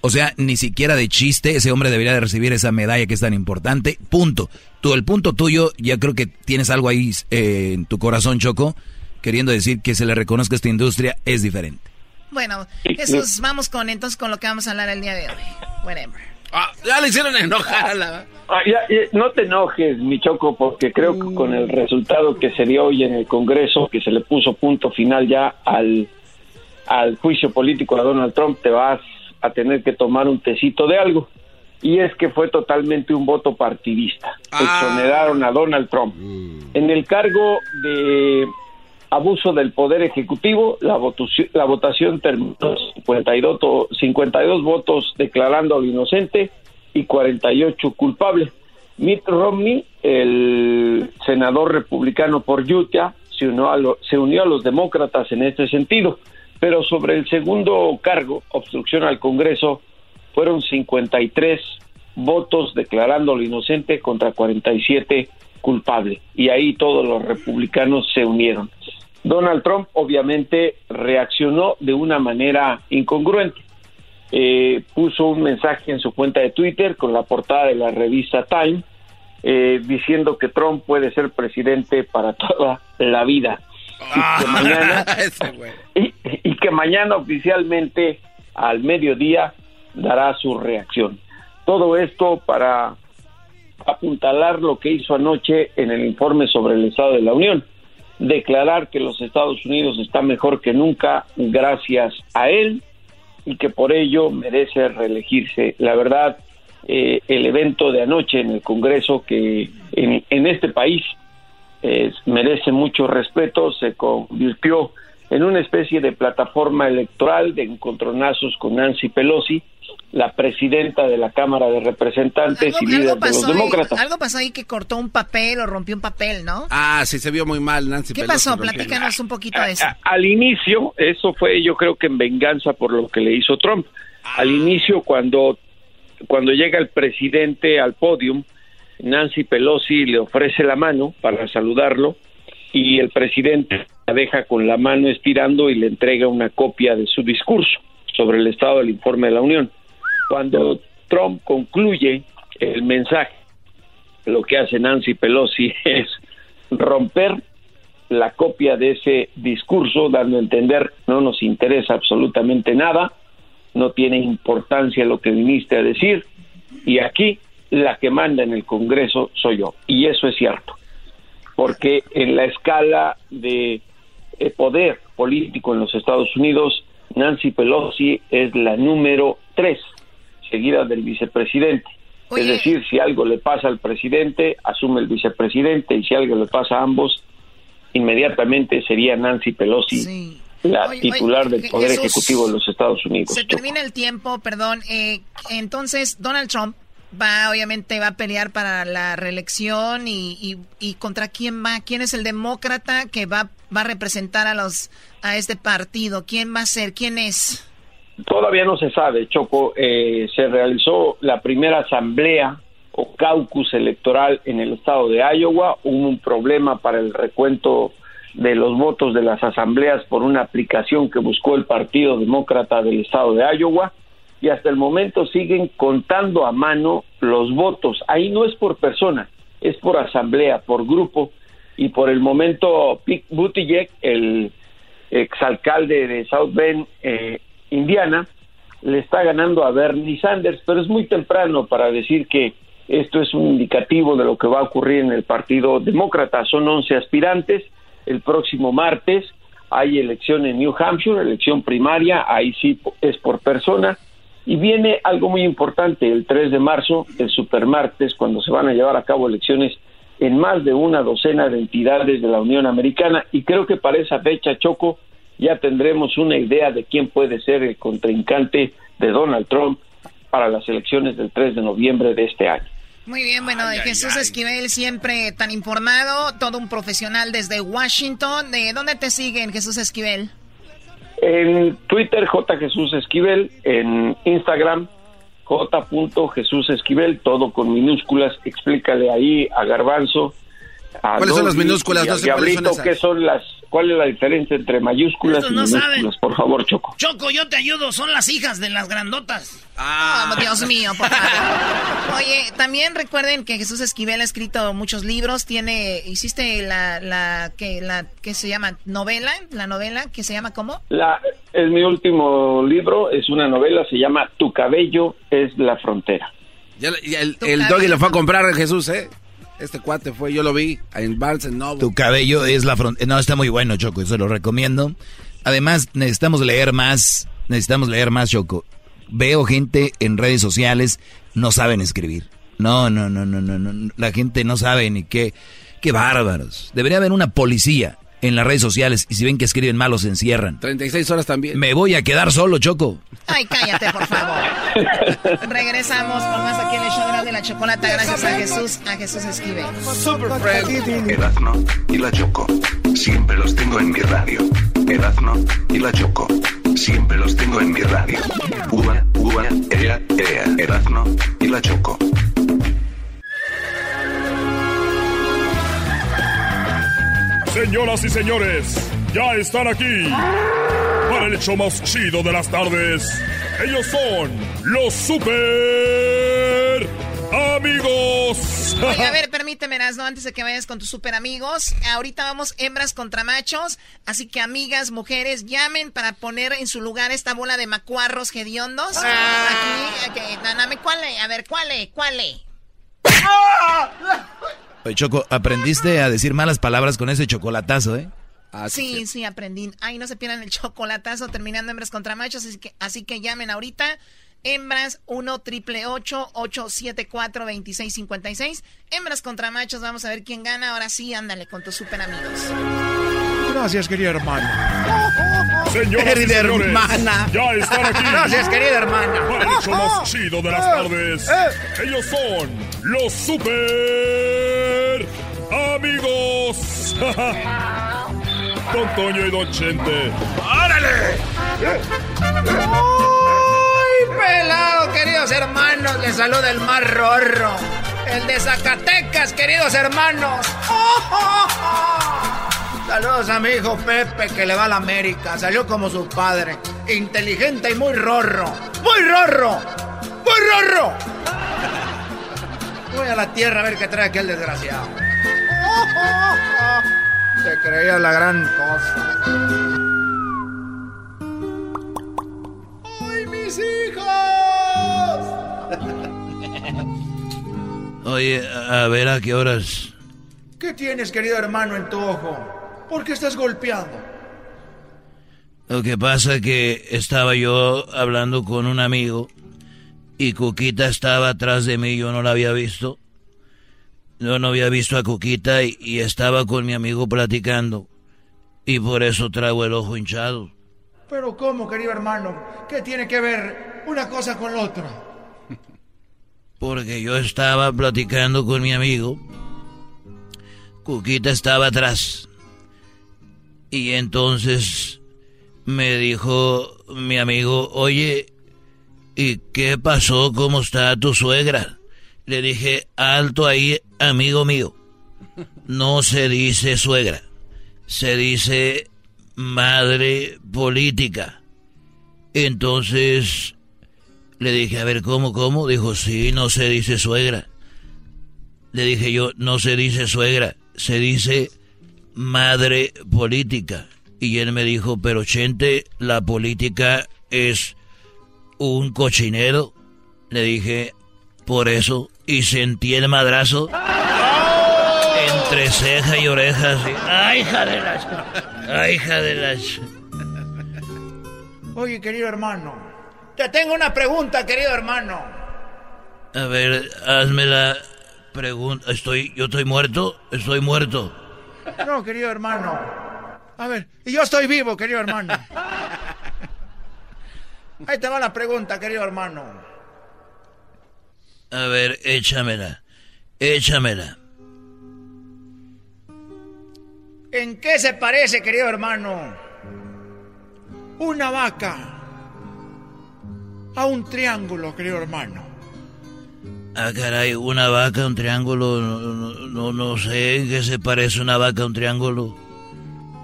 O sea, ni siquiera de chiste ese hombre debería de recibir esa medalla que es tan importante. Punto. Tú, el punto tuyo, ya creo que tienes algo ahí eh, en tu corazón, Choco, queriendo decir que se le reconozca esta industria es diferente. Bueno, Jesús, vamos con entonces con lo que vamos a hablar el día de hoy. Whatever. Ah, ya le hicieron enojar a la... Ah, ya, ya, no te enojes, mi Choco, porque creo que con el resultado que se dio hoy en el Congreso, que se le puso punto final ya al, al juicio político a Donald Trump, te vas a tener que tomar un tecito de algo. Y es que fue totalmente un voto partidista. Exoneraron a Donald Trump. En el cargo de abuso del poder ejecutivo, la votación, la votación terminó 52, to- 52 votos declarándolo inocente y 48 culpable. Mitt Romney, el senador republicano por Utah, se unió, a lo- se unió a los demócratas en este sentido, pero sobre el segundo cargo, obstrucción al Congreso, fueron 53 votos declarándolo inocente contra 47 culpable. Y ahí todos los republicanos se unieron. Donald Trump obviamente reaccionó de una manera incongruente. Eh, puso un mensaje en su cuenta de Twitter con la portada de la revista Time eh, diciendo que Trump puede ser presidente para toda la vida. Y que mañana *laughs* y, y que mañana oficialmente al mediodía dará su reacción. Todo esto para apuntalar lo que hizo anoche en el informe sobre el Estado de la Unión, declarar que los Estados Unidos está mejor que nunca gracias a él y que por ello merece reelegirse. La verdad, eh, el evento de anoche en el Congreso que en, este país eh, merece mucho respeto, se convirtió en una especie de plataforma electoral de encontronazos con Nancy Pelosi, la presidenta de la Cámara de Representantes y líder de los ahí, demócratas. algo pasó ahí que cortó un papel o rompió un papel, ¿no? Ah, sí, se vio muy mal Nancy ¿Qué Pelosi pasó? Platícanos un poquito de eso. A- al inicio, eso fue yo creo que en venganza por lo que le hizo Trump. Al inicio, cuando, cuando llega el presidente al podium, Nancy Pelosi le ofrece la mano para saludarlo y el presidente la deja con la mano estirando y le entrega una copia de su discurso sobre el estado del informe de la Unión. Cuando Trump concluye el mensaje, lo que hace Nancy Pelosi *laughs* es romper la copia de ese discurso, dando a entender no nos interesa absolutamente nada, no tiene importancia lo que viniste a decir, y aquí la que manda en el Congreso soy yo. Y eso es cierto, porque en la escala de eh, poder político en los Estados Unidos, Nancy Pelosi es la número tres, seguida del vicepresidente. Es decir, si algo le pasa al presidente, asume el vicepresidente, y si algo le pasa a ambos, inmediatamente sería Nancy Pelosi la titular del Poder Ejecutivo de los Estados Unidos. Se termina el tiempo, perdón. Eh, entonces, Donald Trump va, obviamente, va a pelear para la reelección y, y, contra quién va, quién es el demócrata que va, va a representar a los a este partido, quién va a ser, quién es. Todavía no se sabe, Choco. Eh, se realizó la primera asamblea o caucus electoral en el estado de Iowa. Hubo un problema para el recuento de los votos de las asambleas por una aplicación que buscó el Partido Demócrata del estado de Iowa y hasta el momento siguen contando a mano los votos. Ahí no es por persona, es por asamblea, por grupo y por el momento Pete Buttigieg, el exalcalde de South Bend, eh, Indiana, le está ganando a Bernie Sanders, pero es muy temprano para decir que esto es un indicativo de lo que va a ocurrir en el Partido Demócrata. Son 11 aspirantes. El próximo martes hay elección en New Hampshire, elección primaria, ahí sí es por persona. Y viene algo muy importante, el 3 de marzo, el supermartes, cuando se van a llevar a cabo elecciones en más de una docena de entidades de la Unión Americana. Y creo que para esa fecha, Choco, ya tendremos una idea de quién puede ser el contrincante de Donald Trump para las elecciones del 3 de noviembre de este año. Muy bien, bueno, de Jesús Esquivel siempre tan informado, todo un profesional desde Washington. ¿De dónde te siguen, Jesús Esquivel? En Twitter, J. Jesús Esquivel, en Instagram, J. Jesús Esquivel, todo con minúsculas. Explícale ahí a Garbanzo. ¿Cuáles son las minúsculas? No sé ¿qué son las ¿Cuál es la diferencia entre mayúsculas y minúsculas? Por favor, Choco. Choco, yo te ayudo. Son las hijas de las grandotas. Ah, oh, Dios mío, por favor. *laughs* Oye, también recuerden que Jesús Esquivel ha escrito muchos libros. Tiene, hiciste la, la, que, la, que se llama novela, la novela que se llama ¿cómo? La, es mi último libro. Es una novela. Se llama Tu cabello es la frontera. Ya, el, el doggy lo fue a comprar Jesús, ¿eh? Este cuate fue, yo lo vi en Balsen Tu cabello es la frontera. No, está muy bueno, Choco, eso lo recomiendo. Además, necesitamos leer más, necesitamos leer más, Choco. Veo gente en redes sociales, no saben escribir. No, no, no, no, no, no. La gente no sabe ni qué. Qué bárbaros. Debería haber una policía en las redes sociales y si ven que escriben mal los encierran. 36 horas también. Me voy a quedar solo, Choco. Ay, cállate, por favor. Regresamos con más aquí en el show de la chocolata gracias a Jesús, a Jesús Esquive. Erazno y la Choco. Siempre los tengo en mi radio. Erazno y la Choco. Siempre los tengo en mi radio. Uva, uva, ea, ea. Erazno y la Choco. Señoras y señores, ya están aquí para el hecho más chido de las tardes. Ellos son los super amigos. Oye, a ver, *laughs* permíteme, ¿no? antes de que vayas con tus super amigos. Ahorita vamos hembras contra machos. Así que, amigas, mujeres, llamen para poner en su lugar esta bola de macuarros hediondos. Ah. Aquí, aquí, dame, ¿cuál A ver, ¿cuál es? ¿Cuál Choco, aprendiste a decir malas palabras con ese chocolatazo, ¿eh? Ah, sí, sí, aprendí. Ay, no se pierdan el chocolatazo terminando hembras contra machos, así que, así que llamen ahorita. Hembras 1 triple 874 2656. Hembras contra machos, vamos a ver quién gana. Ahora sí, ándale con tus super amigos. Gracias, querida hermana. Señoras querida hermana. Ya están aquí. Gracias, querida hermana. Para el hecho más chido de las tardes. Eh. Ellos son los super amigos. *laughs* Don Toño y Don Chente. ¡Árale! ¡Ay, pelado, queridos hermanos! Les saluda el más rorro. El de Zacatecas, queridos hermanos. *laughs* Saludos a mi hijo Pepe que le va a la América. Salió como su padre. Inteligente y muy rorro. ¡Muy rorro! ¡Muy rorro! Voy a la tierra a ver qué trae aquel desgraciado. *laughs* Se creía la gran cosa. ¡Ay, mis hijos! *laughs* Oye, a ver a qué horas. ¿Qué tienes, querido hermano, en tu ojo? ¿Por qué estás golpeando? Lo que pasa que estaba yo hablando con un amigo y Cuquita estaba atrás de mí, yo no la había visto. Yo no había visto a Cuquita y, y estaba con mi amigo platicando. Y por eso traigo el ojo hinchado. Pero ¿cómo, querido hermano? ¿Qué tiene que ver una cosa con la otra? Porque yo estaba platicando con mi amigo. Cuquita estaba atrás. Y entonces me dijo mi amigo, oye, ¿y qué pasó? ¿Cómo está tu suegra? Le dije, alto ahí, amigo mío. No se dice suegra, se dice madre política. Entonces le dije, a ver, ¿cómo, cómo? Dijo, sí, no se dice suegra. Le dije yo, no se dice suegra, se dice madre política. Y él me dijo, pero Chente, la política es un cochinero. Le dije, por eso, y sentí el madrazo entre ceja y oreja. así. ¡Ay, hija de las! ¡Ay, hija de las! Oye, querido hermano, te tengo una pregunta, querido hermano. A ver, hazme la pregunta. Estoy, yo estoy muerto, estoy muerto. No, querido hermano. A ver, y yo estoy vivo, querido hermano. *laughs* Ahí te va la pregunta, querido hermano. A ver, échamela, échamela. ¿En qué se parece, querido hermano? Una vaca a un triángulo, querido hermano. Ah, caray, una vaca, un triángulo, no, no, no, no sé en qué se parece una vaca a un triángulo.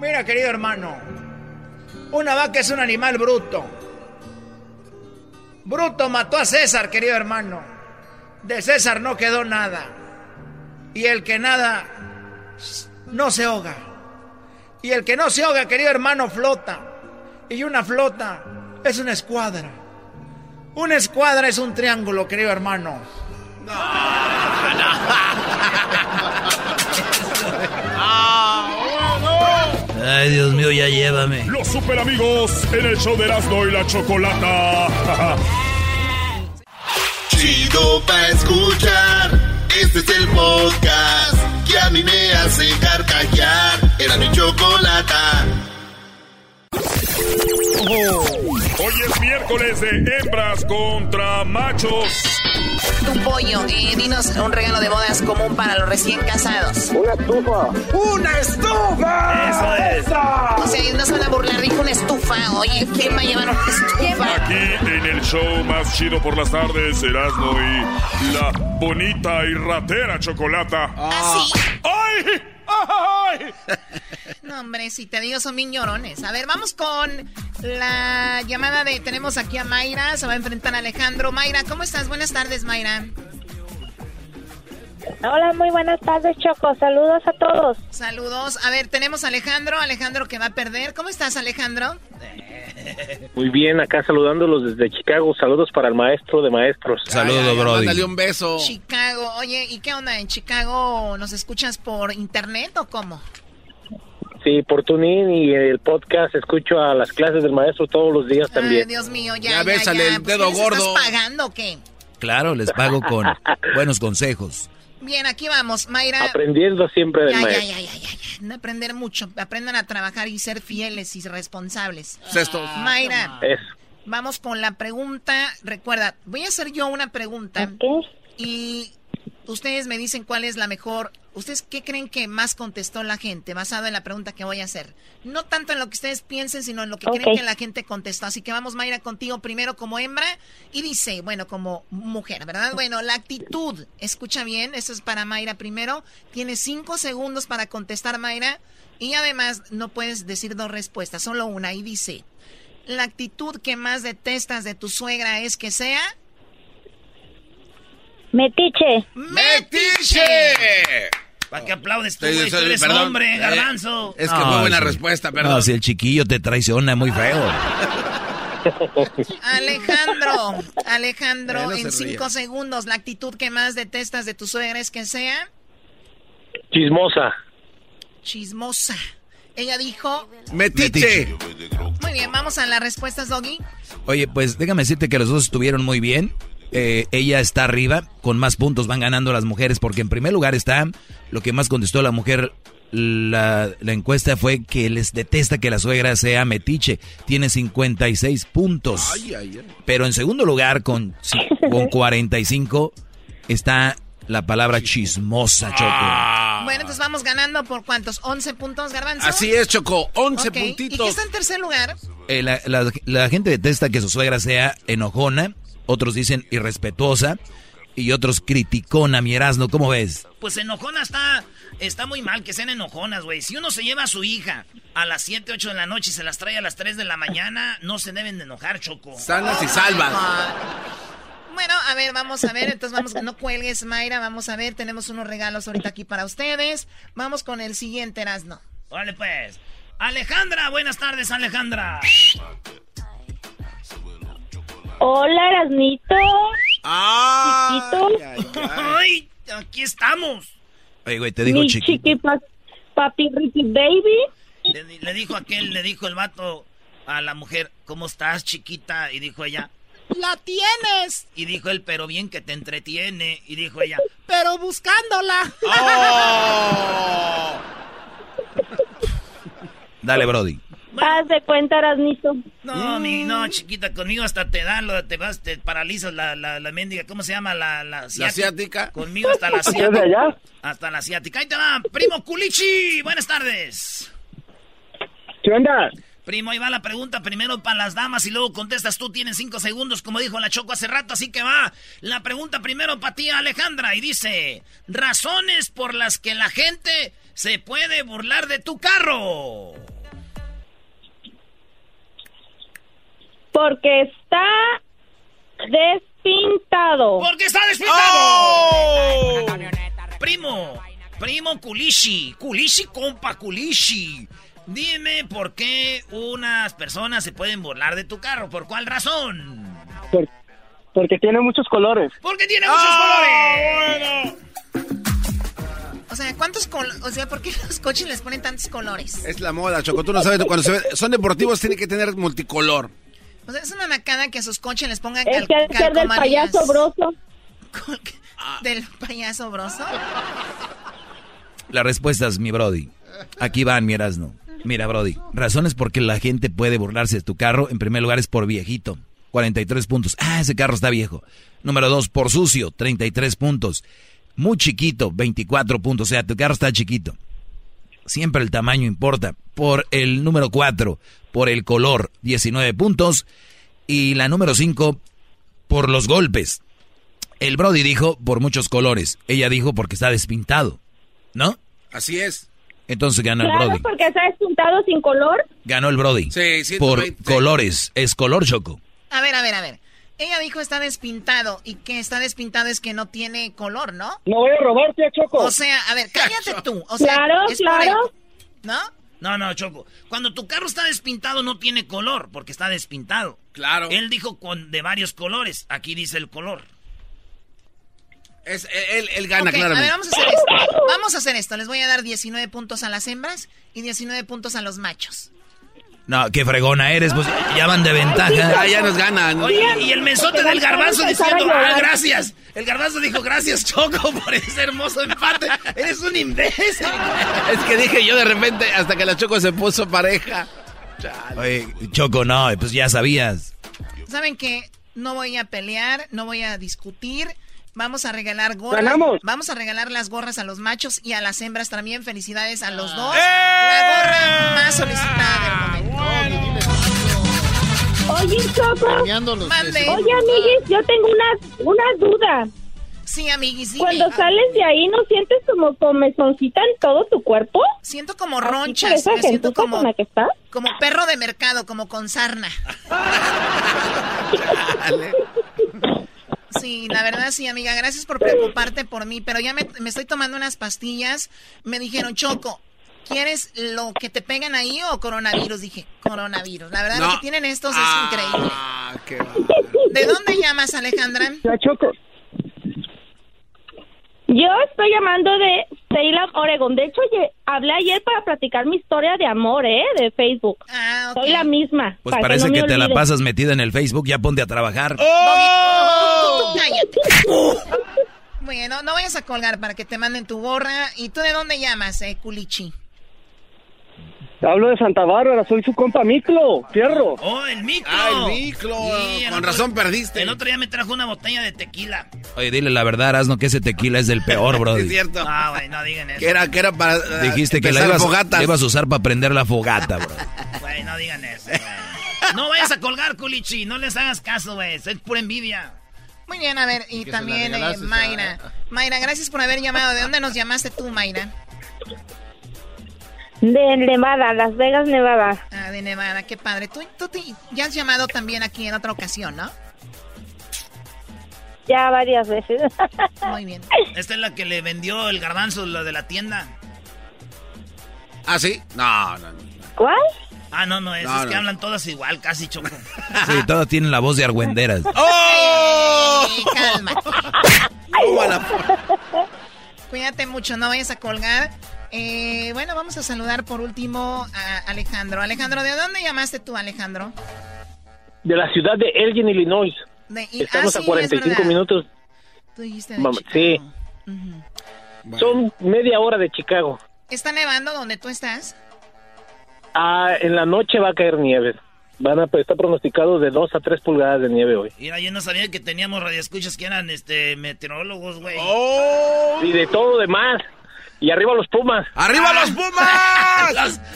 Mira, querido hermano, una vaca es un animal bruto. Bruto mató a César, querido hermano. De César no quedó nada. Y el que nada no se ahoga. Y el que no se ahoga, querido hermano, flota. Y una flota es una escuadra. Una escuadra es un triángulo, querido hermano. Ay, Dios mío, ya llévame. Los super amigos en el show de Erasmo y la Chocolata. *laughs* Chido pa' escuchar. Este es el podcast que a mí me hace carcajear. Era mi chocolata. Hoy es miércoles de hembras contra machos. Tu pollo, eh, dinos un regalo de bodas común para los recién casados. Una estufa. ¡Una estufa! Eso es. O sea, no se van a burlar, dijo una estufa. Oye, ¿quién va a llevar una estufa? Aquí en el show más chido por las tardes, Erasmo y la bonita y ratera chocolata. ¿Ah, sí? ¡Ay! ¡Ay! No, hombre, si te digo son bien llorones. A ver, vamos con la llamada de... Tenemos aquí a Mayra, se va a enfrentar a Alejandro. Mayra, ¿cómo estás? Buenas tardes, Mayra. Hola, muy buenas tardes, Choco. Saludos a todos. Saludos. A ver, tenemos a Alejandro, Alejandro que va a perder. ¿Cómo estás, Alejandro? Muy bien, acá saludándolos desde Chicago. Saludos para el maestro de maestros. Saludos, Brody. Mándale un beso. Chicago. Oye, ¿y qué onda? ¿En Chicago nos escuchas por internet o cómo? Sí, por TuneIn y el podcast escucho a las clases del maestro todos los días Ay, también. Dios mío, ya, Ya ya, bésale ya. el dedo ¿qué gordo. ¿Estás pagando o qué? Claro, les pago con *laughs* buenos consejos. Bien, aquí vamos. Mayra, Aprendiendo siempre del Ya, ya, maestro. ya, ya, ya, ya. No aprender mucho. Aprendan a trabajar y ser fieles y responsables. Cestos. Mayra, Es. vamos con la pregunta. Recuerda, voy a hacer yo una pregunta. Y ustedes me dicen cuál es la mejor. ¿Ustedes qué creen que más contestó la gente basado en la pregunta que voy a hacer? No tanto en lo que ustedes piensen, sino en lo que creen que la gente contestó. Así que vamos, Mayra, contigo primero como hembra y dice, bueno, como mujer, ¿verdad? Bueno, la actitud. Escucha bien, esto es para Mayra primero. Tienes cinco segundos para contestar, Mayra. Y además no puedes decir dos respuestas, solo una. Y dice, la actitud que más detestas de tu suegra es que sea... Metiche. ¡Metiche! ¿Para qué aplaudes tú, Sí, güey? Tú eres perdón. hombre, Eh, garbanzo. Es que fue buena sí. respuesta, perdón. No, si el chiquillo te traiciona muy feo. *laughs* Alejandro, Alejandro, no en se cinco segundos, la actitud que más detestas de tu suegra es que sea Chismosa. chismosa. Ella dijo, Metiche. muy bien, vamos a las respuestas, Doggy. Oye, pues déjame decirte que los dos estuvieron muy bien. Eh, ella está arriba, con más puntos van ganando las mujeres, porque en primer lugar está lo que más contestó la mujer. La, la encuesta fue que les detesta que la suegra sea metiche. Tiene 56 puntos. Ay, ay, ay. Pero en segundo lugar, con, *laughs* con 45, está la palabra chismosa, Choco. Bueno, entonces vamos ganando por cuántos? 11 puntos, Garbanzo. Así es, Choco. 11 Ok, ¿Y qué puntitos. está en tercer lugar? Eh, la, la- la gente detesta que su suegra sea enojona, otros dicen irrespetuosa y otros criticona, mi Erasmo, ¿cómo ves? Pues enojona está, está muy mal que sean enojonas, güey. Si uno se lleva a su hija a las 7, 8 de la noche y se las trae a las 3 de la mañana, no se deben de enojar, Choco. Sanas y salvas. Bueno, a ver, vamos a ver. Entonces vamos, no cuelgues, Mayra. Vamos a ver, tenemos unos regalos ahorita aquí para ustedes. Vamos con el siguiente, Erasno. Órale, pues. Alejandra, buenas tardes, Alejandra. Hola, Erasnito. Ay, Chiquito. Ay, aquí estamos. Oye, güey, te digo Mi chiquito. chiqui pa- papi Ricky Baby. Le, le dijo aquel, le dijo el vato a la mujer, ¿cómo estás, chiquita? Y dijo ella, ¡La tienes! y dijo él, pero bien que te entretiene. Y dijo ella, Pero buscándola. Oh. *laughs* Dale, Brody. Haz de cuenta, Erasnito. no, mi, no, chiquita, conmigo hasta te dan, lo, te vas, te paralizas la, la, la mendiga, ¿cómo se llama? La, la, La asiática. asiática. Conmigo hasta la *laughs* ¿Es de asiática. allá? Hasta la asiática. Ahí te va, primo Culichi. Buenas tardes. ¿Qué onda? Primo, ahí va la pregunta primero para las damas y luego contestas tú. Tienes cinco segundos, como dijo la Choco hace rato, así que va. La pregunta primero para ti, Alejandra, y dice: Razones por las que la gente se puede burlar de tu carro. Porque está despintado. Porque está despintado. Primo, primo Kulishi, Kulishi, compa Kulishi. Dime por qué unas personas se pueden burlar de tu carro. ¿Por cuál razón? porque tiene muchos colores. Porque tiene muchos colores. O sea, ¿cuántos colores? O sea, ¿por qué los coches les ponen tantos colores? Es la moda, Choco. Tú no sabes. Cuando se ve- son deportivos, tiene que tener multicolor. O sea, es una macada que a sus coches les pongan Es cal- que del payaso broso. ¿Del payaso broso? Las respuestas, mi Brody. Aquí van, mi Erasmo. Mira, Brody. Razones por que la gente puede burlarse de tu carro. En primer lugar es por viejito. 43 puntos. Ah, ese carro está viejo. Número dos, por sucio. 33 puntos. Muy chiquito. 24 puntos. O sea, tu carro está chiquito. Siempre el tamaño importa. Por el número 4, por el color, 19 puntos. Y la número 5, por los golpes. El Brody dijo por muchos colores. Ella dijo porque está despintado. ¿No? Así es. Entonces ganó el Claro, Brody. porque está despuntado sin color. Ganó el Brody. Sí, 120. Por colores. Es color choco. A ver, a ver, a ver. Ella dijo está despintado y que está despintado es que no tiene color, ¿no? No voy a robarte, Choco. O sea, a ver, cállate tú. O sea, Claro, es por claro. el- ¿No? No, no, Choco. Cuando tu carro está despintado no tiene color, porque está despintado. Claro. Él dijo con de varios colores. Aquí dice el color. Es, él, él gana, Ok, a claramente. ver, vamos a hacer esto. Vamos a hacer esto. Les voy a dar 19 puntos a las hembras y 19 puntos a los machos. No, qué fregona eres. Pues ya van de ventaja. *laughs* ya nos ganan. Oye, y el mensote del garbanzo diciendo, ah, llorar". gracias. El garbanzo dijo, gracias, Choco, *laughs* por ese hermoso empate. Eres un imbécil. *laughs* Es que dije yo de repente, hasta que la Choco se puso pareja. Oye, Choco, no, pues ya sabías. ¿Saben qué? No voy a pelear, no voy a discutir. Vamos a regalar gorras. ¡Ganamos! Vamos a regalar las gorras a los machos y a las hembras también. Felicidades a los dos. ¡Eh! La gorra más solicitada del momento. Oye, Choco. Oye, amiguis, yo tengo una, una duda. Sí, amiguis, dime. Cuando sales de ahí, ¿no sientes como comezoncita en todo tu cuerpo? Siento como ronchas, esa me siento como, con la que estás. como perro de mercado, como con sarna. Sí, la verdad sí, amiga, gracias por preocuparte por mí, pero ya me, me estoy tomando unas pastillas. Me dijeron, Choco, ¿quieres lo que te pegan ahí o coronavirus? Dije, coronavirus. La verdad, No. lo que tienen estos Ah, es increíble. qué ¿De dónde llamas, Alejandra? La Choco. Yo estoy llamando de Salem, Oregon. De hecho, hablé ayer para platicar mi historia de amor, ¿eh? De Facebook. Ah, Soy la misma. Pues para parece no que, te la pasas metida en el Facebook, ya ponte a trabajar. ¡Oh! Cállate. Bueno, no vayas a colgar para que te manden tu gorra. ¿Y tú de dónde llamas, eh, Culichi? Hablo de Santa Bárbara, soy su compa Miclo, Fierro. ¡Oh, el micro! Ah, el miclo. Sí, el Con otro- razón perdiste. El otro día me trajo una botella de tequila. Oye, dile la verdad, Erasno, que ese tequila es del peor, *laughs* bro. Es cierto. Ah, güey, no digan eso. Que era, que era para. eh, Dijiste que la ibas, la ibas a usar para prender la fogata, bro. *laughs* Güey, no digan eso, güey. No vayas a colgar, Culichi. No les hagas caso, güey. Es pura envidia. Muy bien, a ver, y la también eh, Mayra. Mayra, gracias por haber llamado. ¿De dónde nos llamaste tú, Mayra? De Nevada, Las Vegas, Nevada. Ah, de Nevada, qué padre. Tú, tú te- ya has llamado también aquí en otra ocasión, ¿no? Ya varias veces. *laughs* Muy bien. Esta es la que le vendió el garbanzo, lo de la tienda. ¿Ah, sí? No, no, no. ¿Cuál? Ah, no, no, es, No, es que hablan todas igual, casi choco. Sí, *laughs* todos tienen la voz de argüenderas. *laughs* ¡Oh! Cálmate. Cuídate mucho, no vayas a colgar. Eh, bueno, vamos a saludar por último a Alejandro. Alejandro, ¿de dónde llamaste tú, Alejandro? De la ciudad de Elgin, Illinois. De- y- Estamos ah, a sí, 45 es minutos. Tú dijiste de. Sí, son media hora de Chicago. ¿Está nevando donde tú estás? Ah, en la noche va a caer nieve. Van a, pues, está pronosticado de 2 a 3 pulgadas de nieve hoy. Mira, yo no sabía que teníamos radioescuchas que eran este meteorólogos, güey. Oh. Y de todo demás. Y arriba los Pumas. ¡Arriba los Pumas! *laughs*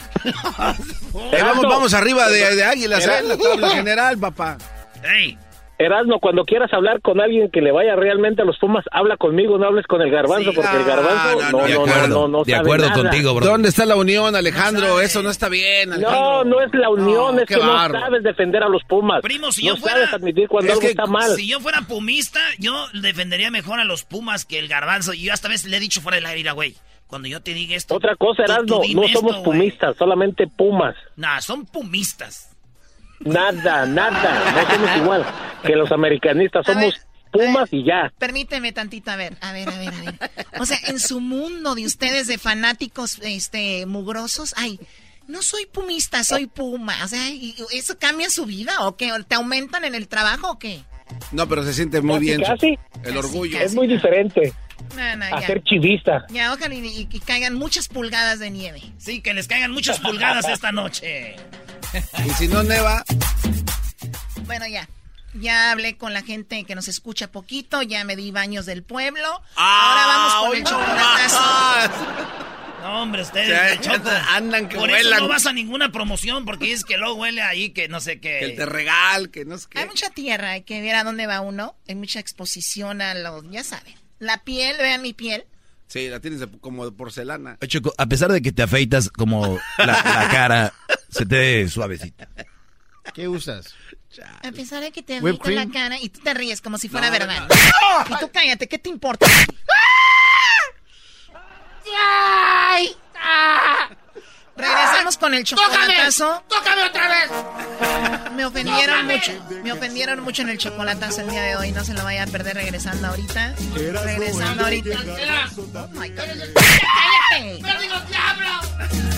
Eh, vamos, vamos arriba de, de Águilas, ¿eh? La tabla general, papá. ¡Ey! Erasmo, cuando quieras hablar con alguien que le vaya realmente a los Pumas, habla conmigo, no hables con el garbanzo, porque el garbanzo no, no, de no, acuerdo, no, no de acuerdo nada. contigo, bro. ¿Dónde está la unión, Alejandro? Eso no está bien, Alejandro. No, no es la unión, No, es que bárbaro. no sabes defender a los Pumas. Primo, si no yo fuera- sabes admitir cuando Es algo que está mal. Si yo fuera pumista, yo defendería mejor a los Pumas que el garbanzo. Y yo hasta vez le he dicho fuera del aire, güey. Cuando yo te diga esto. Otra cosa, Erasmo, no somos esto, pumistas, solamente Pumas. Nah, son pumistas. Nada, nada, no somos igual que los americanistas, somos Pumas y ya. Permíteme tantito, a ver, a ver, a ver, a ver. O sea, en su mundo de ustedes de fanáticos este mugrosos, ay, no soy pumista, soy puma. O sea, ¿y ¿eso cambia su vida o qué? ¿Te aumentan en el trabajo o qué? No, pero se siente muy Casi, bien. casi. El orgullo. Es muy diferente No, no, a ya. ser chivista. Ya, ojalá y, y- y caigan muchas pulgadas de nieve. Sí, que les caigan muchas pulgadas esta noche. *laughs* Y si no neva, Bueno, ya. Ya hablé con la gente que nos escucha poquito, ya me di baños del pueblo. Ahora vamos con el chocolatazo. *laughs* No, hombre, ustedes. Ya andan que Por eso no vas a ninguna promoción, porque es que luego huele ahí que no sé qué. que te regal, que no sé Hay qué. mucha tierra, hay que ver a dónde va uno. Hay mucha exposición a los, ya saben. La piel, vean mi piel. Sí, la tienes de- como de porcelana. Choco, a pesar de que te afeitas como la, la cara, se te ve suavecita. ¿Qué usas? A pesar de que te afeitas la cara y tú te ríes como si fuera No, verdad. no. Y tú cállate, ¿qué te importa? ¡Ay! ¡Ah! Regresamos con el chocolatazo. ¡Tócame otra vez! Me ofendieron Tócame. mucho. Me ofendieron mucho en el chocolatazo el día de hoy. No se lo vaya a perder regresando ahorita. Regresando ahorita. Oh my God. ¡Cállate! ¡Perdidos diablos!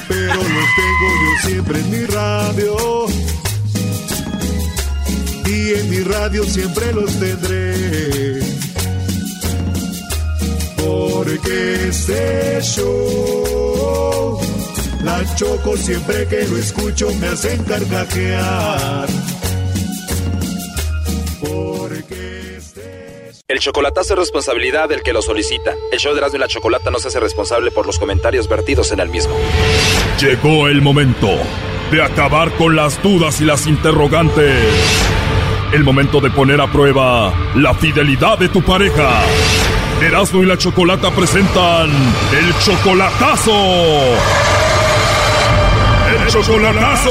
Pero los tengo yo siempre en mi radio. Y en mi radio siempre los tendré. Porque este show, la choco siempre que lo escucho me hacen carcajear. Porque El chocolatazo es responsabilidad del que lo solicita. El show de Erasmo y la Chocolata no se hace responsable por los comentarios vertidos en el mismo. Llegó el momento de acabar con las dudas y las interrogantes. El momento de poner a prueba la fidelidad de tu pareja. Erasmo y la Chocolata presentan El Chocolatazo. ¡El Chocolatazo!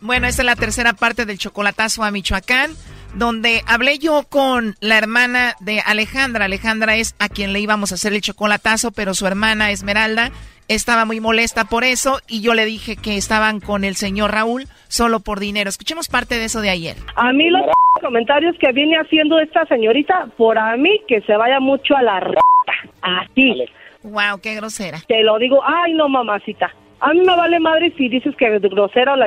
Bueno, esta es la tercera parte del chocolatazo a Michoacán, donde hablé yo con la hermana de Alejandra. Alejandra es a quien le íbamos a hacer el chocolatazo, pero su hermana Esmeralda estaba muy molesta por eso y yo le dije que estaban con el señor Raúl solo por dinero. Escuchemos parte de eso de ayer. A mí los comentarios que viene haciendo esta señorita, por a mí que se vaya mucho a la Así. Wow, qué grosera. Te lo digo, ay no mamacita. A mí me vale madre si dices que es grosera o la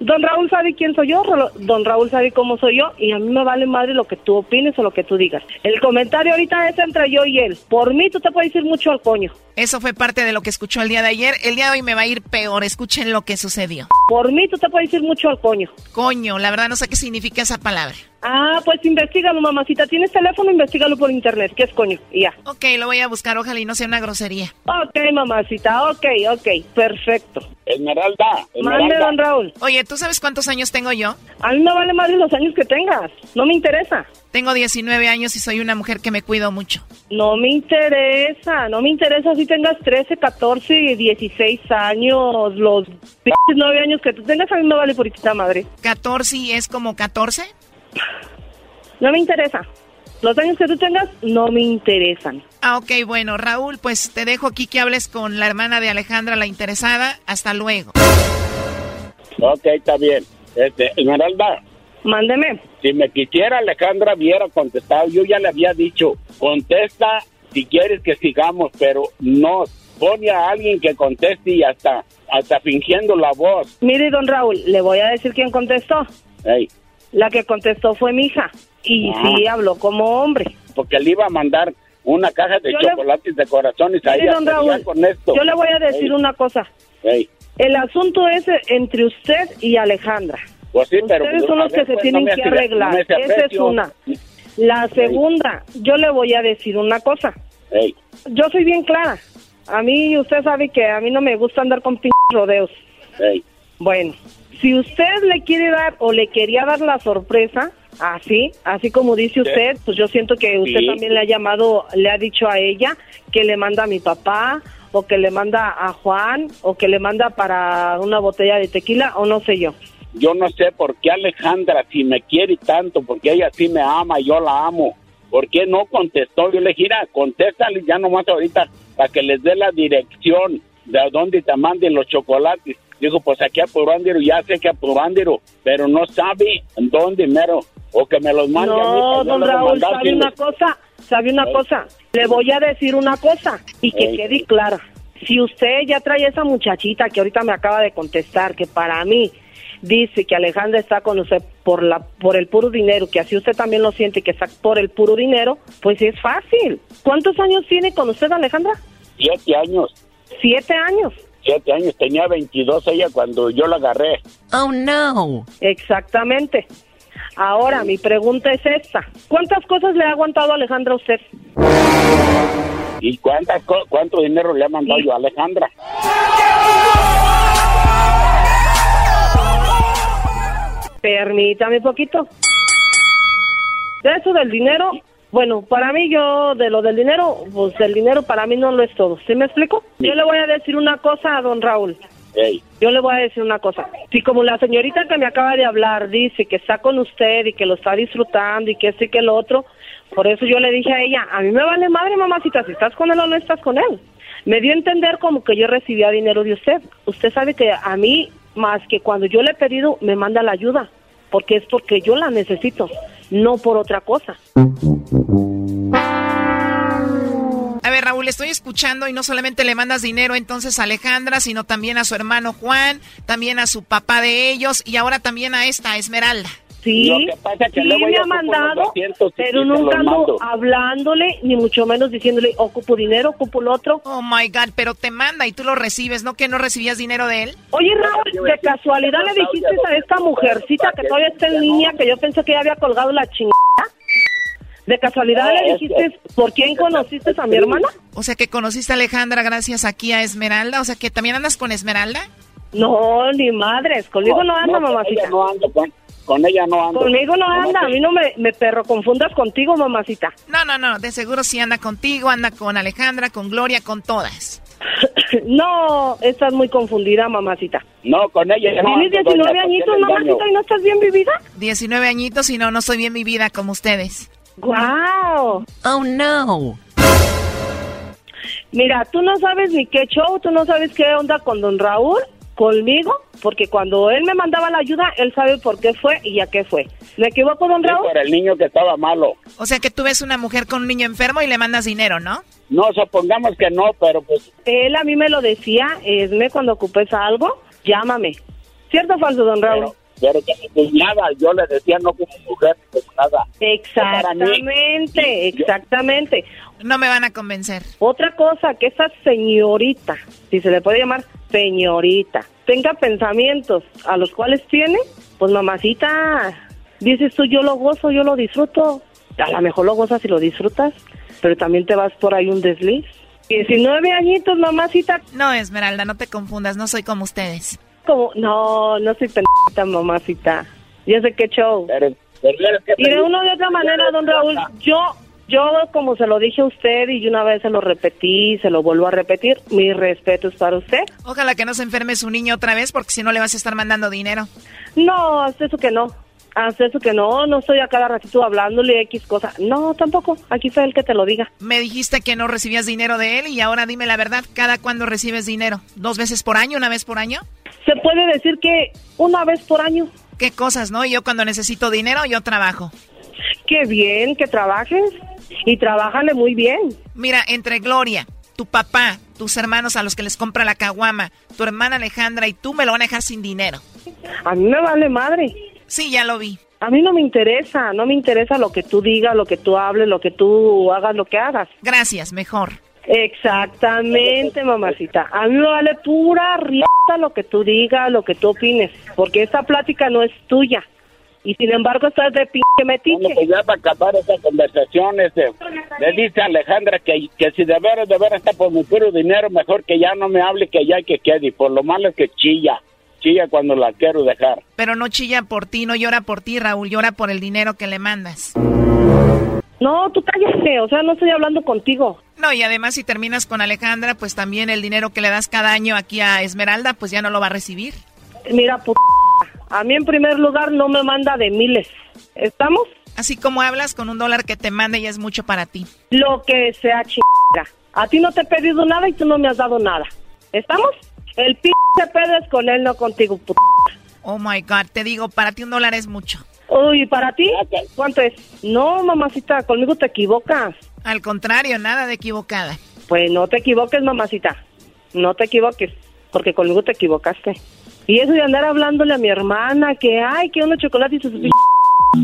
Don Raúl sabe quién soy yo, don Raúl sabe cómo soy yo y a mí me vale madre lo que tú opines o lo que tú digas. El comentario ahorita es entre yo y él. Por mí tú te puedes ir mucho al coño. Eso fue parte de lo que escuchó el día de ayer. El día de hoy me va a ir peor. Escuchen lo que sucedió. Por mí tú te puedes ir mucho al coño. Coño, la verdad no sé qué significa esa palabra. Ah, pues investigalo, mamacita. ¿Tienes teléfono? Investígalo por internet. ¿Qué es coño? Y ya. Ok, lo voy a buscar. Ojalá y no sea una grosería. Ok, mamacita. Ok, ok. Perfecto. Esmeralda. Mande, don Raúl. Oye, ¿tú sabes cuántos años tengo yo? A mí me vale más de los años que tengas. No me interesa. Tengo 19 años y soy una mujer que me cuido mucho. No me interesa. No me interesa si tengas 13, 14, 16 años. Los 9 años que tú tengas a mí me vale por esta madre. ¿14 es como 14? No me interesa. Los años que tú tengas no me interesan. Ah, ok, bueno, Raúl, pues te dejo aquí que hables con la hermana de Alejandra, la interesada. Hasta luego. Ok, está bien. Este, Esmeralda. Mándeme. Si me quisiera Alejandra hubiera contestado, yo ya le había dicho, contesta si quieres que sigamos, pero no pone a alguien que conteste y hasta, hasta fingiendo la voz. Mire, don Raúl, le voy a decir quién contestó. Ey. La que contestó fue mi hija. Y Ah. sí habló como hombre. porque le iba a mandar una caja de Yo le- chocolates de corazones a ella. con esto. yo le voy a decir Ey, una cosa. ey. El asunto es entre usted y Alejandra. Pues sí, pero Ustedes son los que se pues, tienen no que arreglar. no Esa es una. La segunda, yo le voy a decir una cosa. Yo soy bien clara. A mí, usted sabe que a mí no me gusta andar con p rodeos. Bueno, si usted le quiere dar o le quería dar la sorpresa, así, así como dice usted, pues yo siento que usted Sí. también le ha llamado, le ha dicho a ella que le manda a mi papá o que le manda a Juan o que le manda para una botella de tequila o no sé yo. Yo no sé por qué Alejandra, si me quiere tanto, porque ella sí me ama, yo la amo. ¿Por qué no contestó? Yo le dije, "Mira, contéstale ya nomás ahorita para que les dé la dirección de a dónde te manden los chocolates. Dijo, pues aquí a Purándiro, ya sé que a Purándiro, pero no sabe dónde mero. O que me los mande a mí. No, yo don Raúl, ¿sabe una cosa? ¿Sabe una cosa? Le voy a decir una cosa y que quede clara. Si usted ya trae esa muchachita que ahorita me acaba de contestar, que para mí dice que Alejandra está con usted por la por el puro dinero, que así usted también lo siente que está por el puro dinero, pues es fácil. ¿Cuántos años tiene con usted Alejandra? Siete años. Siete años. Siete años. Tenía 22 ella cuando yo la agarré. Oh, no. Exactamente. Ahora, mi pregunta es esta. ¿Cuántas cosas le ha aguantado Alejandra a usted? ¿Y cuántas, co- cuánto dinero le ha mandado yo a Alejandra? Permítame poquito. De eso del dinero, bueno, para mí yo, de lo del dinero, pues el dinero para mí no lo es todo. ¿Sí me explico? Yo le voy a decir una cosa a don Raúl. Yo le voy a decir una cosa. Si como la señorita que me acaba de hablar dice que está con usted y que lo está disfrutando y que sí que lo otro, por eso yo le dije a ella, a mí me vale madre mamacita si estás con él o no estás con él. Me dio a entender como que yo recibía dinero de usted. Usted sabe que a mí, más que cuando yo le he pedido, me manda la ayuda, porque es porque yo la necesito, no por otra cosa. A ver, Raúl, estoy escuchando y no solamente le mandas dinero entonces a Alejandra, sino también a su hermano Juan, también a su papá de ellos y ahora también a esta Esmeralda. Sí, Lo que pasa es que sí luego me ha los mandado, 200 y pero nunca ando hablándole, ni mucho menos diciéndole, ocupo dinero, ocupo lo otro. Oh my God, pero te manda y tú lo recibes, ¿no? Que no recibías dinero de él. Oye, Raúl, de casualidad le dijiste a esta mujercita que todavía está en línea, que yo pensé que ya había colgado la chingada. De casualidad le dijiste por quién conociste a mi hermana. O sea que conociste a Alejandra gracias aquí a Esmeralda, o sea que también andas con Esmeralda. No, ni madres, conmigo no, anda, mamacita. ella no anda con- con ella no anda. Conmigo no anda, a mí no me, me perro confundas contigo, mamacita. No, no, no, de seguro sí anda contigo, anda con Alejandra, con Gloria, con todas. *clears throat* no, estás muy confundida, mamacita. No, con ella no ¿Tienes 19 añitos, mamacita, y no estás bien vivida? 19 añitos y no, no soy bien vivida como ustedes. ¡Guau! Oh, no. Mira, tú no sabes ni qué show, tú no sabes qué onda con don Raúl, conmigo, porque cuando él me mandaba la ayuda, él sabe por qué fue y a qué fue. ¿Me equivoco, don Sí, Raúl? por el niño que estaba malo. O sea que tú ves una mujer con un niño enfermo y le mandas dinero, ¿no? No, supongamos que no, pero pues Él a mí me lo decía, Esme, cuando ocupes algo, llámame. ¿Cierto o falso, don Raúl? pero que mi cuñada, yo le decía no como mujer, ni como nada. Exactamente, exactamente. No me van a convencer. Otra cosa, que esa señorita, si se le puede llamar señorita, tenga pensamientos a los cuales tiene, pues mamacita, dices tú, yo lo gozo, yo lo disfruto. A lo mejor lo gozas y lo disfrutas, pero también te vas por ahí un desliz. 19 añitos, mamacita. No, Esmeralda, no te confundas, no soy como ustedes. Como, no, no soy pendejita, mamacita. Ya sé qué show. Y de una u otra manera, don Raúl, yo, yo como se lo dije a usted y una vez se lo repetí, se lo vuelvo a repetir, mi respeto es para usted. Ojalá que no se enferme su niño otra vez porque si no le vas a estar mandando dinero. No, hasta eso que no. Hasta eso que no, no estoy a cada ratito hablándole X cosa. No, tampoco. Aquí fue el que te lo diga. Me dijiste que no recibías dinero de él y ahora dime la verdad, ¿cada cuándo recibes dinero? ¿Dos veces por año, una vez por año? Se puede decir que una vez por año. ¿Qué cosas, no? Yo cuando necesito dinero, yo trabajo. Qué bien que trabajes y trabájale muy bien. Mira, entre Gloria, tu papá, tus hermanos a los que les compra la caguama, tu hermana Alejandra y tú me lo van a dejar sin dinero. A mí me vale madre. Sí, ya lo vi. A mí no me interesa, no me interesa lo que tú digas, lo que tú hables, lo que tú hagas, lo que hagas. Gracias, mejor. Exactamente, mamacita. A mí me vale pura riata lo que tú digas, lo que tú opines, porque esta plática no es tuya. Y sin embargo estás de pinche metiche. Bueno, pues ya para acabar esa conversación, este, le dice a Alejandra que, que si de veras, de veras está por mi puro dinero, mejor que ya no me hable, que ya que quede. Y por lo malo es que chilla, chilla cuando la quiero dejar. Pero no chilla por ti, no llora por ti, Raúl, llora por el dinero que le mandas. No, tú cállate, o sea, no estoy hablando contigo. No, y además si terminas con Alejandra, pues también el dinero que le das cada año aquí a Esmeralda, pues ya no lo va a recibir. Mira, puta, a mí en primer lugar no me manda de miles. ¿Estamos? Así como hablas con un dólar que te manda ya es mucho para ti. Lo que sea chingada. A ti no te he pedido nada y tú no me has dado nada. ¿Estamos? El pinche pedo es con él, no contigo, puta. Oh my God, te digo, para ti un dólar es mucho. Uy, ¿para ti? ¿Cuánto es? No, mamacita, conmigo te equivocas. Al contrario, nada de equivocada. Pues no te equivoques, mamacita. No te equivoques, porque conmigo te equivocaste. Y eso de andar hablándole a mi hermana que, ay, que uno chocolate y sus... *laughs*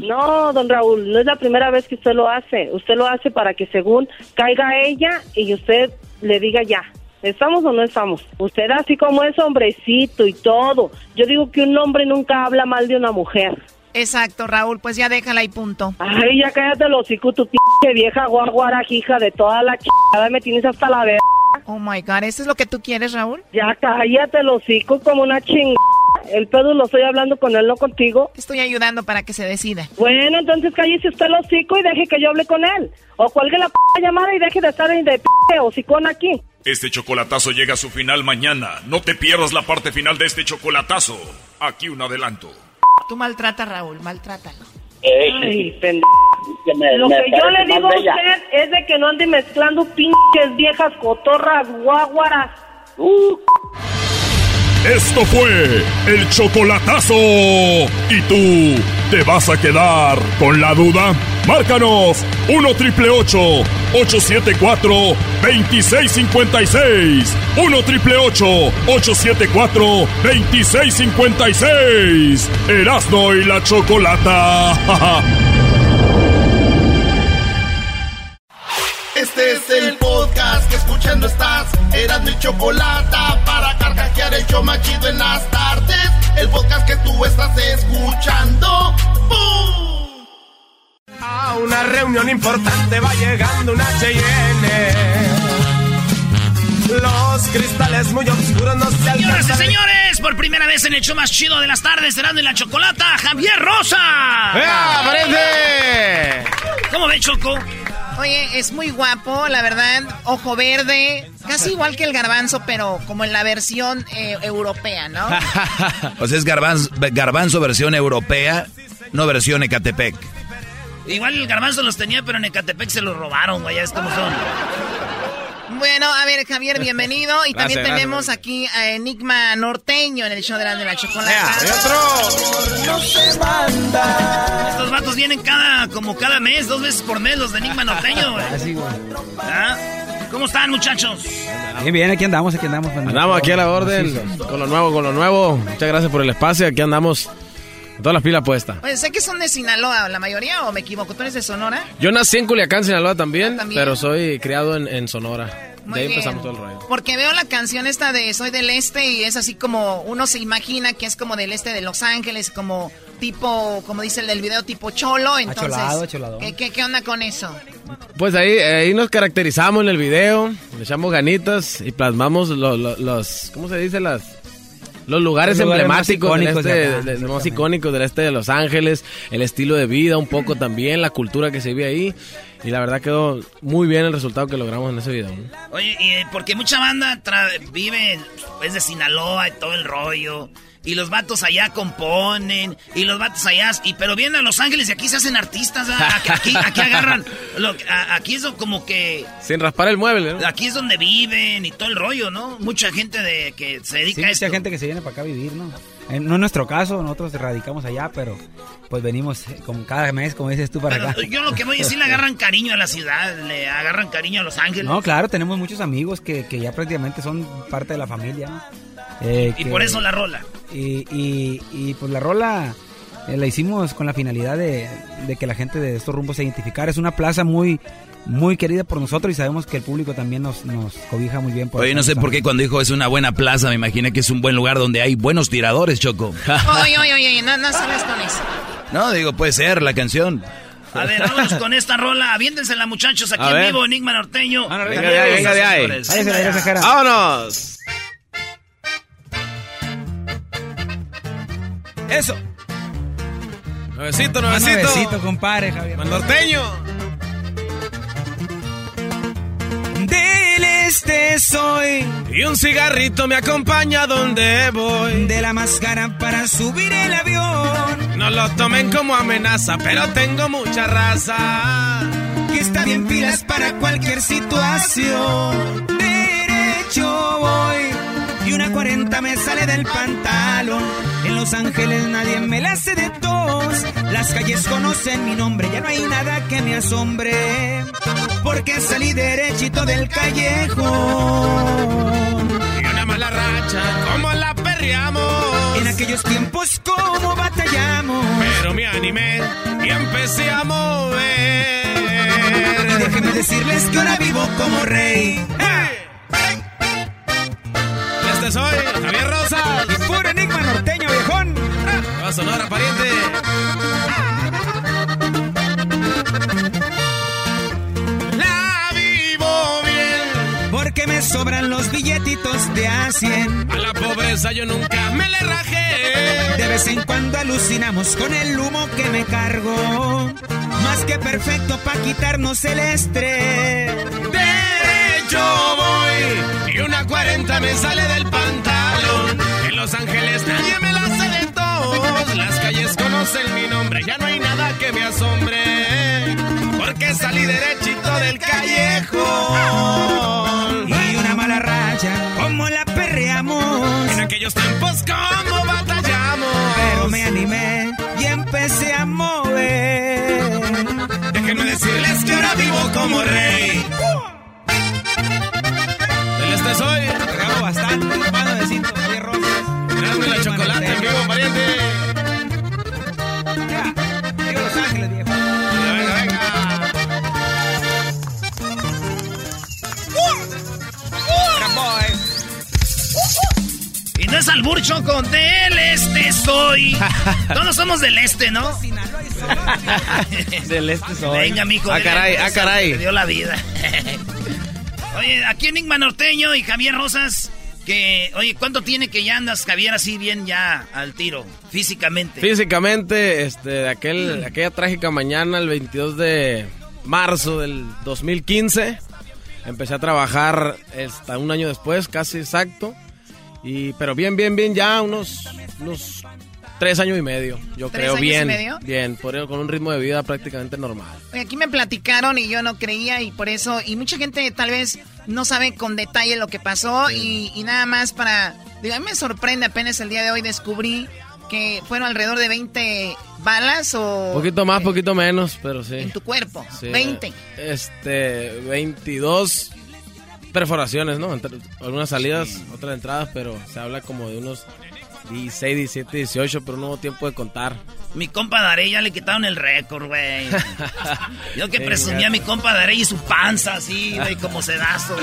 No, don Raúl, no es la primera vez que usted lo hace. Usted lo hace para que según caiga ella y usted le diga ya. ¿Estamos o no estamos? Usted así como es hombrecito y todo. Yo digo que un hombre nunca habla mal de una mujer. Exacto, Raúl, pues ya déjala y punto. Ay, ya cállate los hocico, tu pinche vieja guaguara, hija de toda la chingada, me tienes hasta la verga. Oh my God, ¿eso es lo que tú quieres, Raúl? Ya cállate los hocico como una chingada. El pedo lo estoy hablando con él, no contigo. Te estoy ayudando para que se decida. Bueno, entonces cállese usted el hocico y deje que yo hable con él. O cuelgue la p llamada y deje de estar de p hocicón aquí. Este chocolatazo llega a su final mañana. No te pierdas la parte final de este chocolatazo. Aquí un adelanto. Tú maltrata, Raúl, maltrátalo. Ay, pendejo. Lo que yo le digo a usted es de que no ande mezclando pinches viejas cotorras guaguaras. Uh. Esto fue el chocolatazo. ¿Y tú te vas a quedar con la duda? Márcanos 1 triple 874 2656. 1 triple 874 2656. Erasno y la chocolata. *laughs* Este es el podcast que escuchando estás. Eran mi chocolate para carcajear el show machido en las tardes. El podcast que tú estás escuchando. ¡Bum! A una reunión importante va llegando una Cheyenne. Los cristales muy oscuros no se Señoras y alcanzan. señores, por primera vez en el show más chido de las tardes, Cerrando y la Chocolata, Javier Rosa. ¡Ea, aparece! ¿Cómo ve, Choco? Oye, es muy guapo, la verdad. Ojo verde, casi igual que el garbanzo, pero como en la versión eh, europea, ¿no? *laughs* o sea, es garbanzo, garbanzo versión europea, no versión Ecatepec. Igual el garbanzo los tenía, pero en Ecatepec se los robaron, güey, ya es como son. Bueno, a ver, Javier, bienvenido. Y también tenemos aquí a Enigma Norteño en el show de la, de la chocolate. otro! Estos vatos vienen cada, como cada mes, dos veces por mes, los de Enigma Norteño, güey. *laughs* Así, güey. ¿Ah? ¿Cómo están, muchachos? Bien, bien, aquí andamos, aquí andamos. Andamos aquí a la orden, con lo nuevo, con lo nuevo. Muchas gracias por el espacio, aquí andamos todas las pilas puestas. Oye, sé que son de Sinaloa, la mayoría, o me equivoco. ¿Tú eres de Sonora? Yo nací en Culiacán, Sinaloa también, pero soy criado en Sonora de ahí empezamos todo el rollo. Porque veo la canción esta de Soy del Este y es así como uno se imagina que es como del este de Los Ángeles, como tipo, como dice el del video, tipo cholo. Entonces, ¿qué, qué, onda con eso? Pues ahí, ahí nos caracterizamos en el video, le echamos ganitas y plasmamos los, ¿cómo se dice? Las los lugares, emblemáticos del este, más icónicos del este de Los Ángeles, el estilo de vida un poco también, la cultura que se vive ahí. Y la verdad quedó muy bien el resultado que logramos en ese video. Oye, y porque mucha banda vive es de Sinaloa y todo el rollo. Y los vatos allá componen. Y los vatos allá. Y, pero vienen a Los Ángeles y aquí se hacen artistas. *laughs* Aquí, aquí, agarran. Lo, aquí es como que. Sin raspar el mueble, ¿no? Aquí es donde viven y todo el rollo, ¿no? Mucha gente de que se dedica a esto. Mucha gente que se viene para acá a vivir, ¿no? No es nuestro caso, nosotros radicamos allá, pero pues venimos eh, como cada mes, como dices tú, para acá. Yo lo que voy a decir, le *laughs* agarran cariño a la ciudad, le agarran cariño a Los Ángeles. No, claro, tenemos muchos amigos que, que ya prácticamente son parte de la familia. Eh, y por eso la rola. Y, y, y pues la rola eh, la hicimos con la finalidad de, de, que la gente de estos rumbos se identificara. Es una plaza muy muy querida por nosotros y sabemos que el público también nos, nos cobija muy bien. Por oye, no sé por qué cuando dijo es una buena plaza, me imaginé que es un buen lugar donde hay buenos tiradores, Choco. oye, oye, oye, no, no sabes con eso. No, digo, puede ser la canción. A ver, vamos con esta rola. Aviéntensela, muchachos, aquí en vivo, Enigma Norteño. venga de ahí, venga de ahí. ¡Vámonos! Eso. Nuevecito, nuevecito. Nuevecito, compadre, Javier. norteño. Del este soy. Y un cigarrito me acompaña donde voy. De la máscara para subir el avión. No lo tomen como amenaza, pero tengo mucha raza. Que está bien pilas para cualquier situación. Derecho voy. Y una cuarenta me sale del pantalón. En Los Ángeles nadie me la hace de tos. Las calles conocen mi nombre, ya no hay nada que me asombre porque salí derechito del callejón. Y una mala racha, como la perreamos. En aquellos tiempos, como batallamos. Pero me animé y empecé a mover. Y déjenme decirles que ahora vivo como rey. Este soy Javier Rosa. Y puro enigma norteño, viejón. Va a sonar, pariente. que me sobran los billetitos de a 100. A la pobreza yo nunca me le rajé. De vez en cuando alucinamos con el humo que me cargo. Más que perfecto para quitarnos el estrés. Derecho voy 40 me sale del pantalón. En Los Ángeles nadie me la hace de todos. Las calles conocen mi nombre, ya no hay nada que me asombre. Porque salí derechito del callejón como la perreamos. En aquellos tiempos como batallamos. Pero me animé y empecé a mover. Déjenme decirles que ahora vivo como rey. Este soy. Regalo bastante, mano de de rosas. Dame la chocolate en vivo, pariente. no es albur, Choco. Del este soy. *laughs* Todos somos del este, ¿no? *laughs* del este soy. Venga, mijo. Ah, caray, ah, caray. Me dio la vida. *laughs* Oye, aquí Enigma Norteño y Javier Rosas Que, oye, ¿cuánto tiene que ya andas, Javier, así bien ya al tiro, físicamente? Físicamente, este, de aquel, aquella trágica mañana, el 22 de marzo del 2015, empecé a trabajar hasta un año después, casi exacto. Y, pero bien, bien, bien, ya unos, unos Tres años y medio, yo creo bien. Bien, por, con un ritmo de vida prácticamente normal. aquí me platicaron y yo no creía y por eso, y mucha gente tal vez no sabe con detalle lo que pasó y, nada más para, digo, a mí me sorprende apenas el día de hoy descubrí que fueron alrededor de 20 balas o... Poquito más, poquito menos, pero sí. En tu cuerpo, 20. Este, 22 perforaciones, ¿no? Algunas salidas, otras entradas, pero se habla como de unos 16, 17, 18, pero no hubo tiempo de contar. Mi compa Darey ya le quitaron el récord, güey. *laughs* Yo que presumía a mi compa Darey y su panza así, güey, como sedazo.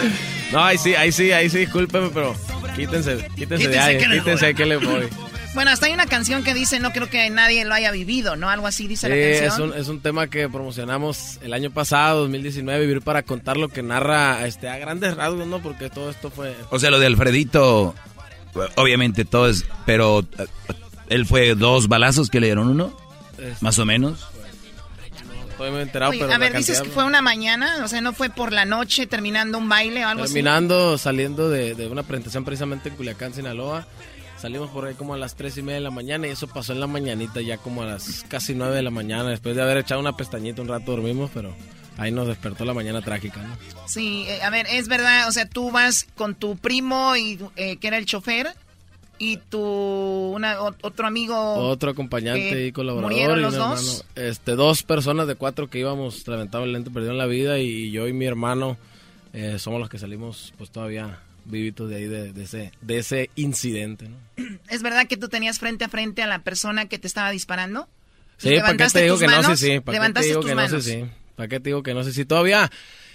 No, ahí sí, ahí sí, ahí sí, discúlpeme, pero quítense, quítense, de ahí, quítense que le voy. Bueno, hasta hay una canción que dice, no creo que nadie lo haya vivido, ¿no? Algo así dice la canción. Es un, es un tema que promocionamos el año pasado, 2019, Vivir para contar lo que narra este, a grandes rasgos, ¿no? Porque todo esto fue... O sea, lo de Alfredito Obviamente todo es, pero eh, él fue dos balazos que le dieron uno, más o menos. Pero a ver, dices que fue una mañana, o sea, no fue por la noche terminando un baile o algo así. Terminando, saliendo de, una presentación precisamente en Culiacán, Sinaloa. Salimos por ahí como a las tres y media de la mañana y eso pasó en la mañanita, ya como a las casi nueve de la mañana. Después de haber echado una pestañita un rato dormimos, pero ahí nos despertó la mañana trágica, ¿no? Sí, eh, a ver, es verdad, o sea, tú vas con tu primo y eh, que era el chofer y tu una, otro amigo otro acompañante y colaborador los dos. este dos personas de cuatro que íbamos lamentablemente perdieron la vida y yo y mi hermano eh, somos los que salimos pues todavía vivitos de ahí de, ese de ese incidente ¿no? *clears throat* es verdad que tú tenías frente a frente a la persona que te estaba disparando sí para qué te digo que no sé sí para qué te digo que no sé sí para qué te digo que no sé si todavía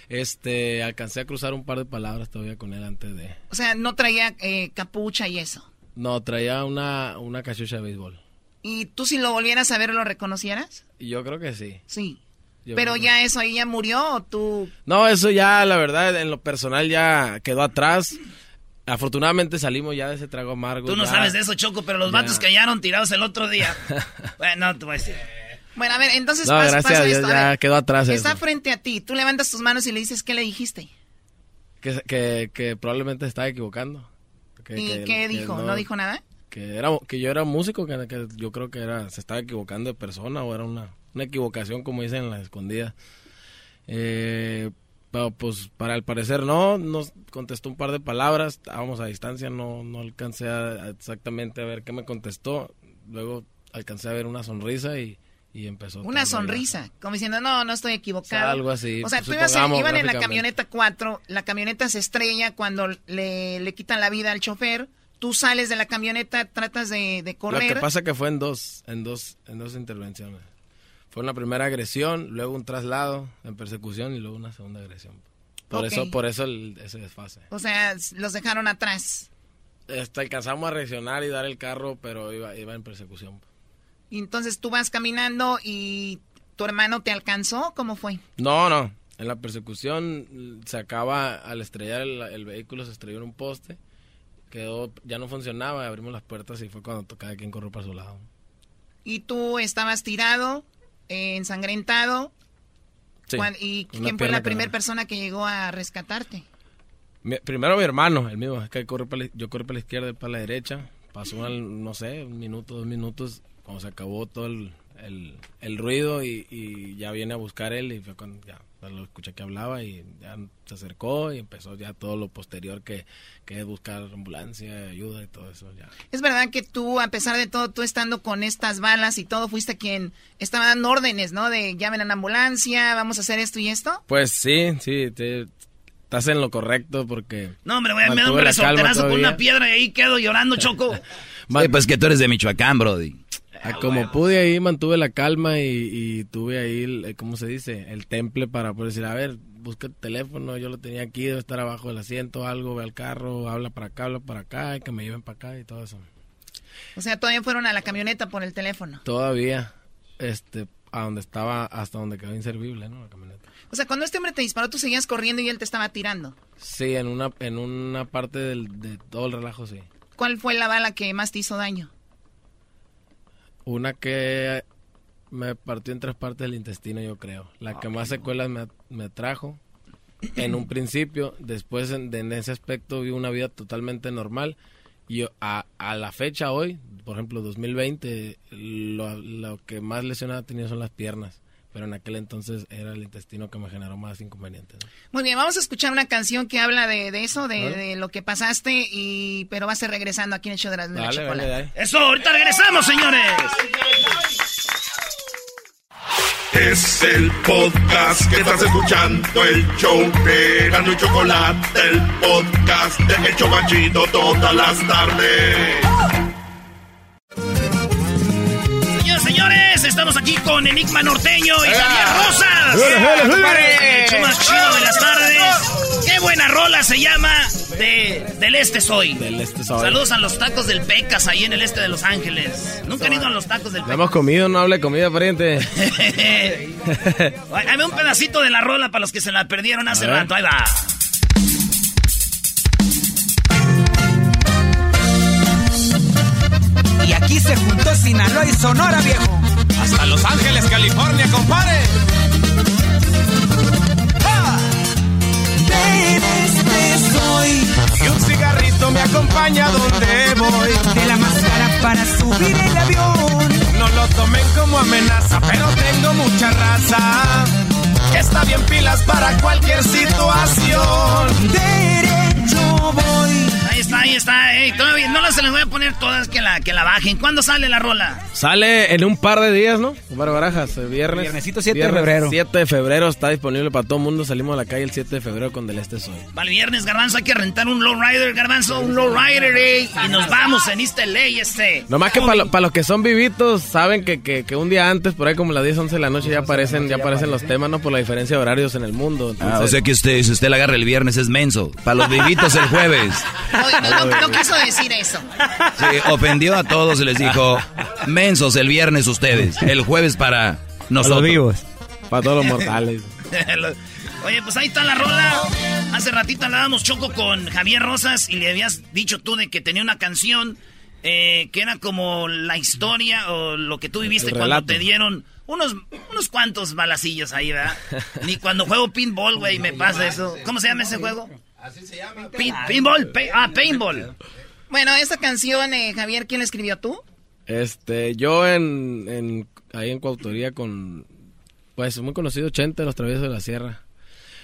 este alcancé a cruzar un par de palabras todavía con él antes de o sea no traía eh, capucha y eso no, traía una, una cachucha de béisbol. ¿Y tú si lo volvieras a ver lo reconocieras? Yo creo que sí. Sí. Pero ya eso ahí ya murió o tú... No, eso ya la verdad en lo personal ya quedó atrás. Afortunadamente salimos ya de ese trago amargo. Tú no sabes de eso, Choco, pero los vatos callaron tirados el otro día. *laughs* bueno, no te voy a decir. Bueno, a ver, entonces no, gracias ya quedó atrás. Está frente a ti, tú levantas tus manos y le dices, ¿qué le dijiste? Que, que, que probablemente estaba equivocando. ¿Y qué dijo? No, dijo nada? Que, era, que yo era músico, que, yo creo que era se estaba equivocando de persona o era una, una equivocación, como dicen en la escondida. Eh, pero pues para el parecer no, nos contestó un par de palabras, estábamos a distancia, no, no alcancé a, exactamente a ver qué me contestó. Luego alcancé a ver una sonrisa y, y empezó. Una sonrisa, como diciendo, no, no estoy equivocado. algo así. O sea, tú ibas, iban en la camioneta 4, la camioneta se estrella cuando le, le, quitan la vida al chofer, tú sales de la camioneta, tratas de, de correr. Lo que pasa que fue en dos, en dos, en dos intervenciones. Fue una primera agresión, luego un traslado en persecución y luego una segunda agresión. Por eso, por eso ese desfase. O sea, los dejaron atrás. Este, alcanzamos a reaccionar y dar el carro, pero iba, iba en persecución. Y entonces tú vas caminando y tu hermano te alcanzó, ¿cómo fue? No, no. En la persecución se acaba al estrellar el, vehículo, se estrelló en un poste, quedó, ya no funcionaba, abrimos las puertas y fue cuando cada quien corrió para su lado. ¿Y tú estabas tirado, eh, ensangrentado? Sí, ¿Y quién fue la primera persona que llegó a rescatarte? primero mi hermano, el mismo, es que corre yo corrí para la izquierda y para la derecha. Pasó, no sé, un minuto, dos minutos, cuando se acabó todo el, el, ruido y, ya viene a buscar él y fue cuando ya lo escuché que hablaba y ya se acercó y empezó ya todo lo posterior que, que es buscar ambulancia, ayuda y todo eso ya. Es verdad que tú, a pesar de todo, tú estando con estas balas y todo, fuiste quien estaba dando órdenes, ¿no? De llamen a la ambulancia, vamos a hacer esto y esto. Pues sí, sí, estás en lo correcto porque... No, hombre, voy a me da un con una piedra y ahí quedo llorando, Choco. *laughs* pues que tú eres de Michoacán, Brody. Ah, como pude ahí, mantuve la calma y, tuve ahí, el, ¿cómo se dice? El temple para poder decir, a ver, busca el teléfono, yo lo tenía aquí, debe estar abajo del asiento, algo, ve al carro, habla para acá, habla para acá, y que me lleven para acá y todo eso. O sea, todavía fueron a la camioneta por el teléfono. Todavía, este, a donde estaba, hasta donde quedó inservible, ¿no? La camioneta. O sea, cuando este hombre te disparó, tú seguías corriendo y él te estaba tirando. Sí, en una, en una parte del, de todo el relajo, sí. ¿Cuál fue la bala que más te hizo daño? Una que me partió en tres partes del intestino, yo creo. La que más secuelas me, me trajo en un principio, después en, en, ese aspecto vi una vida totalmente normal. Y a, a la fecha hoy, por ejemplo, 2020, lo, lo que más lesionada tenía son las piernas. Pero en aquel entonces era el intestino que me generó más inconvenientes. ¿no? Muy bien, vamos a escuchar una canción que habla de, de eso, de, de, lo que pasaste, y pero va a ser regresando aquí en el show de la, de la chocolate. Dale, Eso, ahorita regresamos, señores. Es el podcast que estás escuchando, el show de Gano y Chocolate, el podcast de El Chobachito todas las tardes. Señores, estamos aquí con Enigma Norteño y Javier Rosas. El show más chido de las tardes. Qué buena rola se llama de, Del Este Soy. Del Este Soy. Saludos a los tacos del Pecas ahí en el este de Los Ángeles. Nunca han ido a los tacos del Pecas. hemos comido, no hable comida, pariente. *laughs* Dame un pedacito de la rola para los que se la perdieron hace rato. Ahí va. Y aquí se juntó Sinaloa y Sonora, viejo. Hasta Los Ángeles, California, compadre. este soy. Y un cigarrito me acompaña donde voy. De la máscara para subir el avión. No lo tomen como amenaza, pero tengo mucha raza. Está bien pilas para cualquier situación. Derecho voy. Ahí está. Ey, todavía no las se las voy a poner todas que la, que la bajen. ¿Cuándo sale la rola? Sale en un par de días, ¿no? Omar Barajas, el viernes. Viernesito 7 de febrero. 7 de febrero está disponible para todo el mundo. Salimos a la calle el 7 de febrero con Del Este Soy. Vale, viernes, Garbanzo, hay que rentar un lowrider, Garbanzo, un lowrider, ey. Y nos vamos en East LA, este. Nomás que para los que son vivitos, saben que, que, que un día antes, por ahí como las 10, 11 de la noche, ya aparecen, ya aparecen los temas, ¿no? Por la diferencia de horarios en el mundo. Ah, o sea que usted, si usted la agarra el viernes es menso. Para los vivitos el jueves. No, quiso decir eso. Sí, ofendió a todos y les dijo, mensos el viernes ustedes, el jueves para nosotros. vivos. Para todos los mortales. *laughs* Oye, pues ahí está la rola. Hace ratito hablábamos Choco con Javier Rosas y le habías dicho tú de que tenía una canción eh, que era como la historia o lo que tú viviste cuando te dieron unos, unos cuantos balacillos ahí, ¿verdad? Ni cuando juego pinball, güey, me pasa eso. ¿Cómo se llama ese juego? Así se llama. Pin- pinball, ah, paintball. Bueno, esta canción, eh, Javier, ¿quién la escribió tú? Este, yo en, en ahí en coautoría con, pues muy conocido, Chente, de los Traviesos de la Sierra.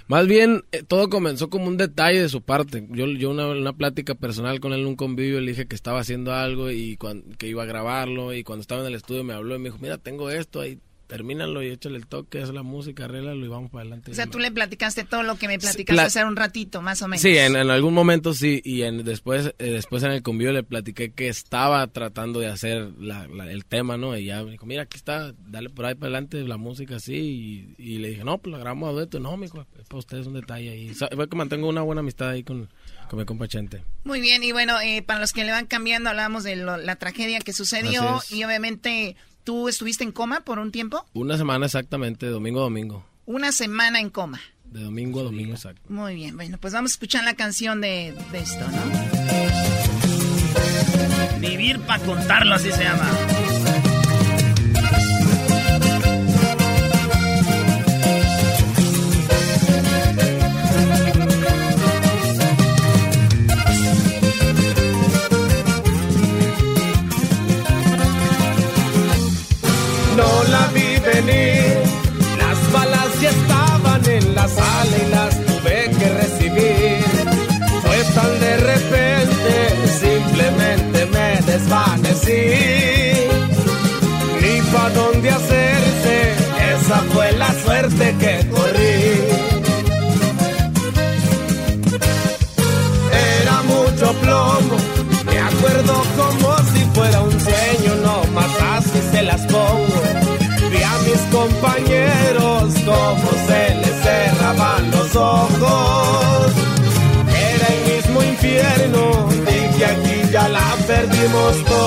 Más bien, eh, todo comenzó como un detalle de su parte. Yo, yo una, una plática personal con él en un convivio, le dije que estaba haciendo algo y cuan- que iba a grabarlo y cuando estaba en el estudio me habló y me dijo, mira, tengo esto ahí, termínalo y échale el toque, haz la música, arréglalo y vamos para adelante. O sea, tú le platicaste todo lo que me platicaste Pla- hace un ratito, más o menos. Sí, en, en algún momento sí, y en, después eh, después en el convivio le platiqué que estaba tratando de hacer la- la- el tema, ¿no? Y ya me dijo, mira, aquí está, dale por ahí para adelante la música así, y, y le dije, no, pues la grabamos a dueto, no, mijo, es para ustedes un detalle ahí. Fue que mantengo una buena amistad ahí con, con mi compa Chente. Muy bien, y bueno, eh, para los que le van cambiando, hablábamos de lo- la tragedia que sucedió es. y obviamente tú estuviste en coma por un tiempo, Una semana exactamente, de domingo a domingo, una semana en coma. de domingo a domingo exacto. Muy bien, bueno, pues vamos a escuchar la canción de, de esto, ¿no? Vivir para contarlo, así se llama. Desvanecí. Ni pa' dónde hacerse, esa fue la suerte que corrí. Era mucho plomo, me acuerdo como si fuera un sueño, no más así se las pongo. Vi a mis compañeros como se les cerraban los ojos. Era el mismo infierno, dije aquí ya la perdimos todos.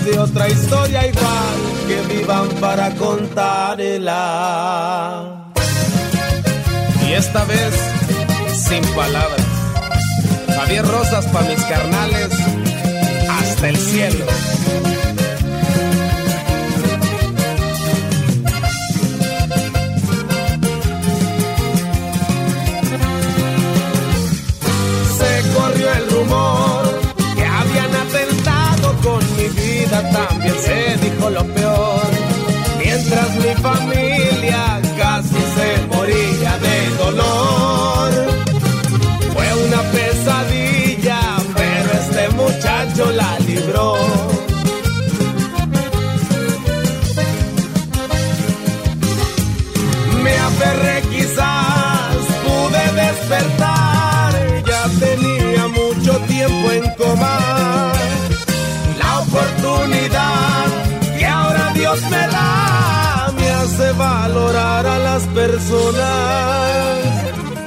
De otra historia igual que vivan para contarla. Y esta vez sin palabras. Javier Rosas para mis carnales hasta el cielo. También se dijo lo peor. Mientras mi familia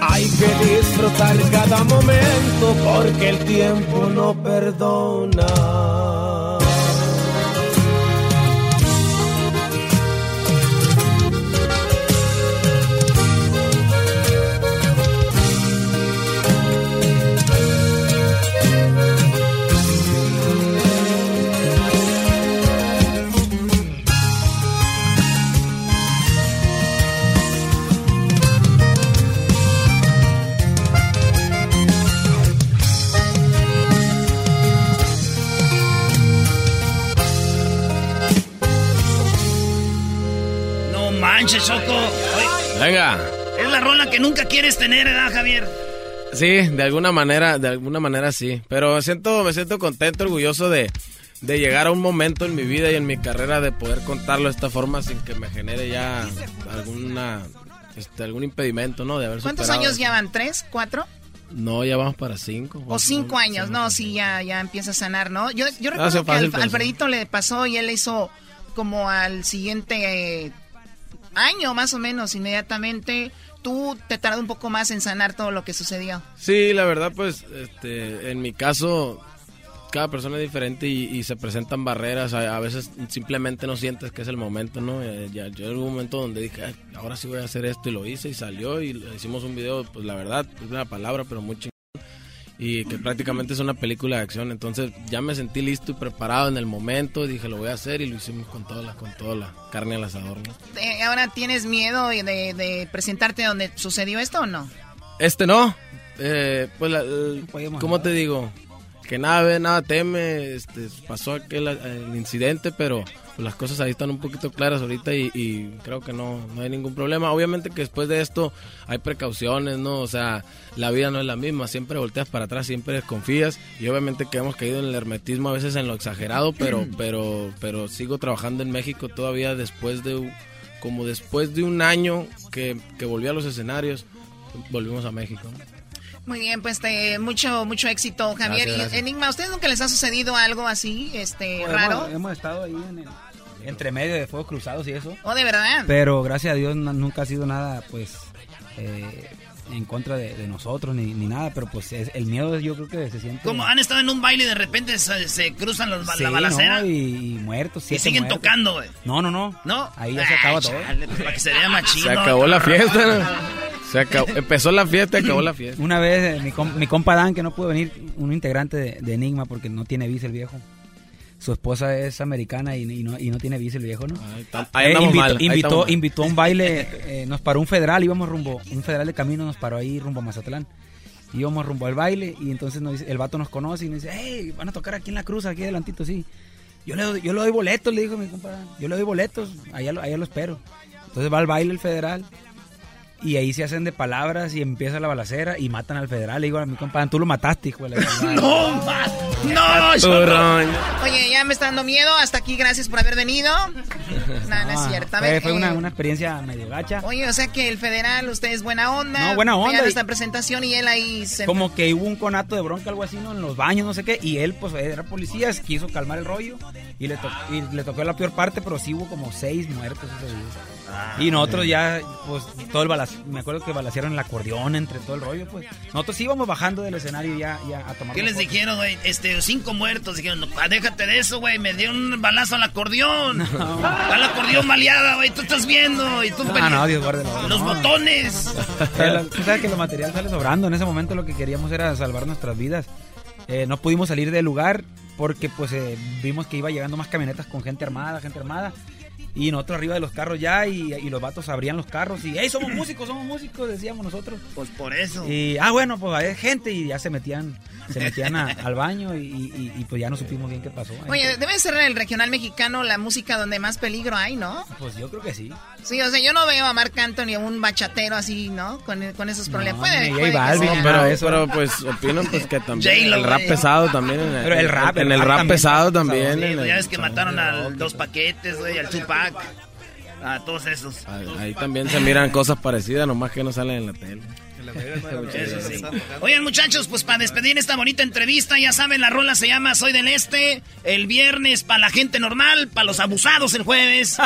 Hay que disfrutar cada momento porque el tiempo no perdona. Manches, Choco. Oye, Venga. es la rola que nunca quieres tener, ¿verdad, Javier? Sí, de alguna manera, de alguna manera sí. Pero me siento, me siento contento, orgulloso de, de llegar a un momento en mi vida y en mi carrera de poder contarlo de esta forma sin que me genere ya alguna, este, algún impedimento, ¿no? De haber ¿Cuántos superado años llevan? ¿Tres? ¿Cuatro? No, ya vamos para cinco. O cinco años, no, sí, ya, ya empieza a sanar, ¿no? Yo, yo recuerdo que. Alfredito le pasó y él le hizo como al siguiente eh, año, más o menos, inmediatamente. Tú te tardó un poco más en sanar todo lo que sucedió. Sí, la verdad, pues, este, en mi caso, cada persona es diferente y, se presentan barreras. A, veces simplemente no sientes que es el momento, ¿no? Eh, yo en un momento donde dije, "Ay, ahora sí voy a hacer esto y lo hice y salió y hicimos un video, pues la verdad, es una palabra, pero muy chingón. Y que prácticamente es una película de acción. Entonces ya me sentí listo y preparado en el momento. y Dije, lo voy a hacer y lo hicimos con toda la, con toda la carne al asador, ¿no? Eh, ¿Ahora tienes miedo de, de presentarte donde sucedió esto o no? Este no. Eh, pues, la- ¿cómo te digo? Que nada ve, nada teme. Este, pasó aquel el incidente, pero pues, las cosas ahí están un poquito claras ahorita y, y creo que no, no hay ningún problema. Obviamente que después de esto hay precauciones, ¿no? O sea, la vida no es la misma. Siempre volteas para atrás, siempre desconfías. Y obviamente que hemos caído en el hermetismo, a veces en lo exagerado, pero, *clears throat* pero, pero sigo trabajando en México todavía después de, un- como después de un año que, que volví a los escenarios volvimos a México. ¿no? Muy bien, pues te- mucho mucho éxito, Javier. Gracias. Enigma, ¿a ustedes nunca les ha sucedido algo así, este, Pues raro? Hemos, hemos estado ahí en el, entre medio de fuegos cruzados y eso. ¿Oh, de verdad? Pero gracias a Dios no- nunca ha sido nada, pues, eh, en contra de, de nosotros ni, ni nada. Pero pues es- el miedo yo creo que se siente... Como han estado en un baile y de repente se, se cruzan los, Sí, la balacera ¿no? y, y muertos. y siguen muertos. tocando, güey. No, no, no. ¿No? Ahí ya se acaba todo. chale, pues, para que se vea más chido. Se acabó la fiesta, ¿no? Se acabó, empezó la fiesta y acabó la fiesta. Una vez eh, mi, com- mi compa Dan, que no pudo venir, un integrante de, de Enigma porque no tiene visa el viejo. Su esposa es americana y, y no, y no tiene visa el viejo, ¿no? ahí Eh, invitó, mal, ahí invitó, mal. invitó a un baile, eh, nos paró un federal, íbamos rumbo, un federal de camino nos paró ahí rumbo a Mazatlán. Íbamos rumbo al baile y entonces nos dice, el vato nos conoce y nos dice, hey, van a tocar aquí en la cruz, aquí adelantito, sí. Yo le, doy- yo le doy boletos, le dijo mi compa, Dan. yo le doy boletos, allá lo espero. Entonces va al baile el federal y ahí se hacen de palabras y empieza la balacera y matan al federal. Le digo a mi compa, Dan, tú lo mataste, hijo de la chingada". *laughs* No, ma- no, no. Oye, ya me está dando miedo. Hasta aquí, gracias por haber venido. No, no es Ah, cierto. A Fue, ver, fue una, eh, una experiencia medio gacha. Oye, o sea que el federal, usted es buena onda. No, buena onda, y- esta presentación y él ahí se... Como que hubo un conato de bronca, algo así, ¿no? En los baños, no sé qué. Y él, pues, era policía, quiso calmar el rollo. Y le, to- y le tocó la peor parte, pero sí hubo como seis muertos ese día. Y nosotros ya, pues, todo el balazo, me acuerdo que balacearon el acordeón entre todo el rollo, pues. Nosotros íbamos bajando del escenario ya, ya a tomar. ¿Qué les dijeron, güey? Este, cinco muertos. Dijeron, no, ah, déjate de eso, güey. Me dio un balazo al acordeón. *laughs* Al acordeón maleada, güey. Tú estás viendo. Y tú Ah, no, Dios guarde. Los botones. *laughs* Tú sabes que lo material sale sobrando. En ese momento lo que queríamos era salvar nuestras vidas. Eh, no pudimos salir del lugar porque pues eh, vimos que iba llegando más camionetas con gente armada, gente armada. Y nosotros arriba de los carros ya, y, y los vatos abrían los carros y, hey, somos músicos, somos músicos, decíamos nosotros. Pues por eso. Y, ah, bueno, pues hay gente y ya se metían, se metían a- al baño y, y- y, pues ya no supimos bien qué pasó. Oye, debe ser en el regional mexicano la música donde más peligro hay, ¿no? Pues yo creo que sí. Sí, o sea, yo no veo a Marc Anthony o un bachatero así, ¿no? Con, con esos problemas. Puede, puede Balvin, pero, eso. pero pues opino pues que también el rap pesado también en Pero el rap, en el el rap pesado también Sí, en pues ya ves que mataron a dos paquetes, güey, al Tupac. A todos esos. ahí también se miran cosas parecidas nomás que no salen en la tele Eso sí. Oigan, muchachos, pues para despedir esta bonita entrevista, ya saben, la rola se llama Soy del Este. El viernes para la gente normal, para los abusados el jueves.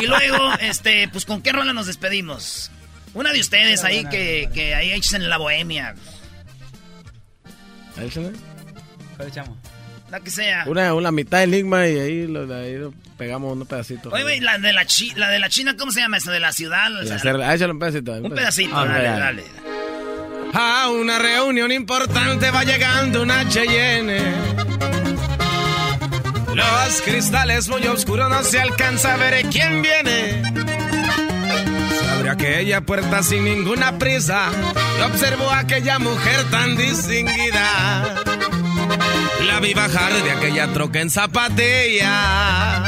Y luego, este, pues con qué rola nos despedimos. Una de ustedes ahí que, que ahí echen la bohemia. Ahí se ve. ¿Cuál echamos? La que sea. una, una mitad de enigma y ahí lo, ahí lo pegamos unos pedacitos Oye, güey, la de la, chi- la de la China, ¿cómo se llama eso? De la ciudad. O sea, ah, échale un pedacito un pedacito, Ah, dale, dale. dale. A una reunión importante va llegando una Cheyenne. Los cristales muy oscuros no se alcanza a ver quién viene. Se abre aquella puerta sin ninguna prisa y observó a aquella mujer tan distinguida. La vi bajar de aquella troca en zapatilla.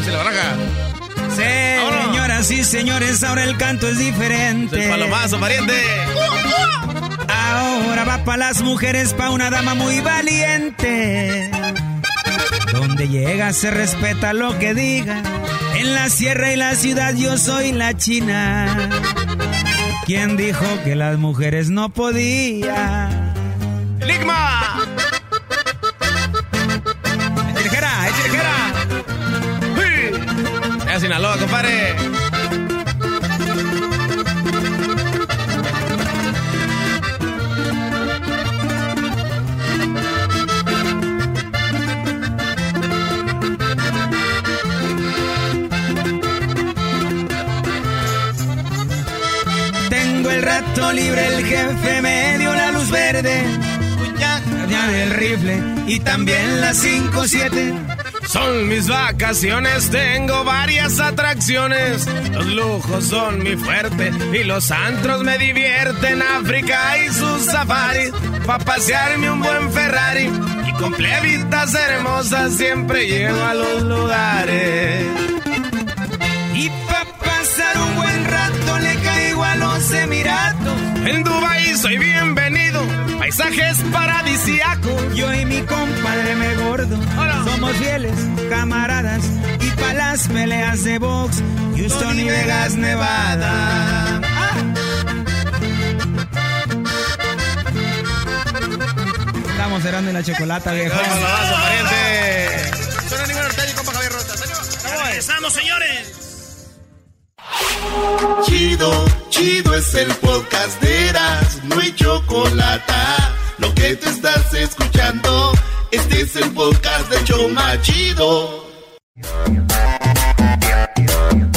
Échale, baraja. Señoras y señores, ahora el canto es diferente. El palomazo, pariente. Ahora va para las mujeres, pa' una dama muy valiente. Donde llega se respeta lo que diga. En la sierra y la ciudad yo soy la china. ¿Quién dijo que las mujeres no podían? ¡Ligma! ¡Echejera, echejera! Ya Sinaloa, compadre. Tengo el rato libre, el jefe me dio la luz verde. Del rifle y también las 5-7. Son mis vacaciones, tengo varias atracciones. Los lujos son mi fuerte y los antros me divierten. África y sus safaris, pa' pasearme un buen Ferrari. Y con plebitas hermosas siempre llego a los lugares. Y pa' pasar un buen rato le caigo a los Emiratos. En Dubai soy paisajes paradisíacos. Yo y mi compadre me gordo somos fieles camaradas y pa' las peleas de box, Houston y Vegas, Nevada. Estamos cerrando en la chocolata, viejo. Regresamos, señores. Chido, chido es el podcast de Eras, no hay chocolate. Que te estás escuchando, este es el de Choma Chido.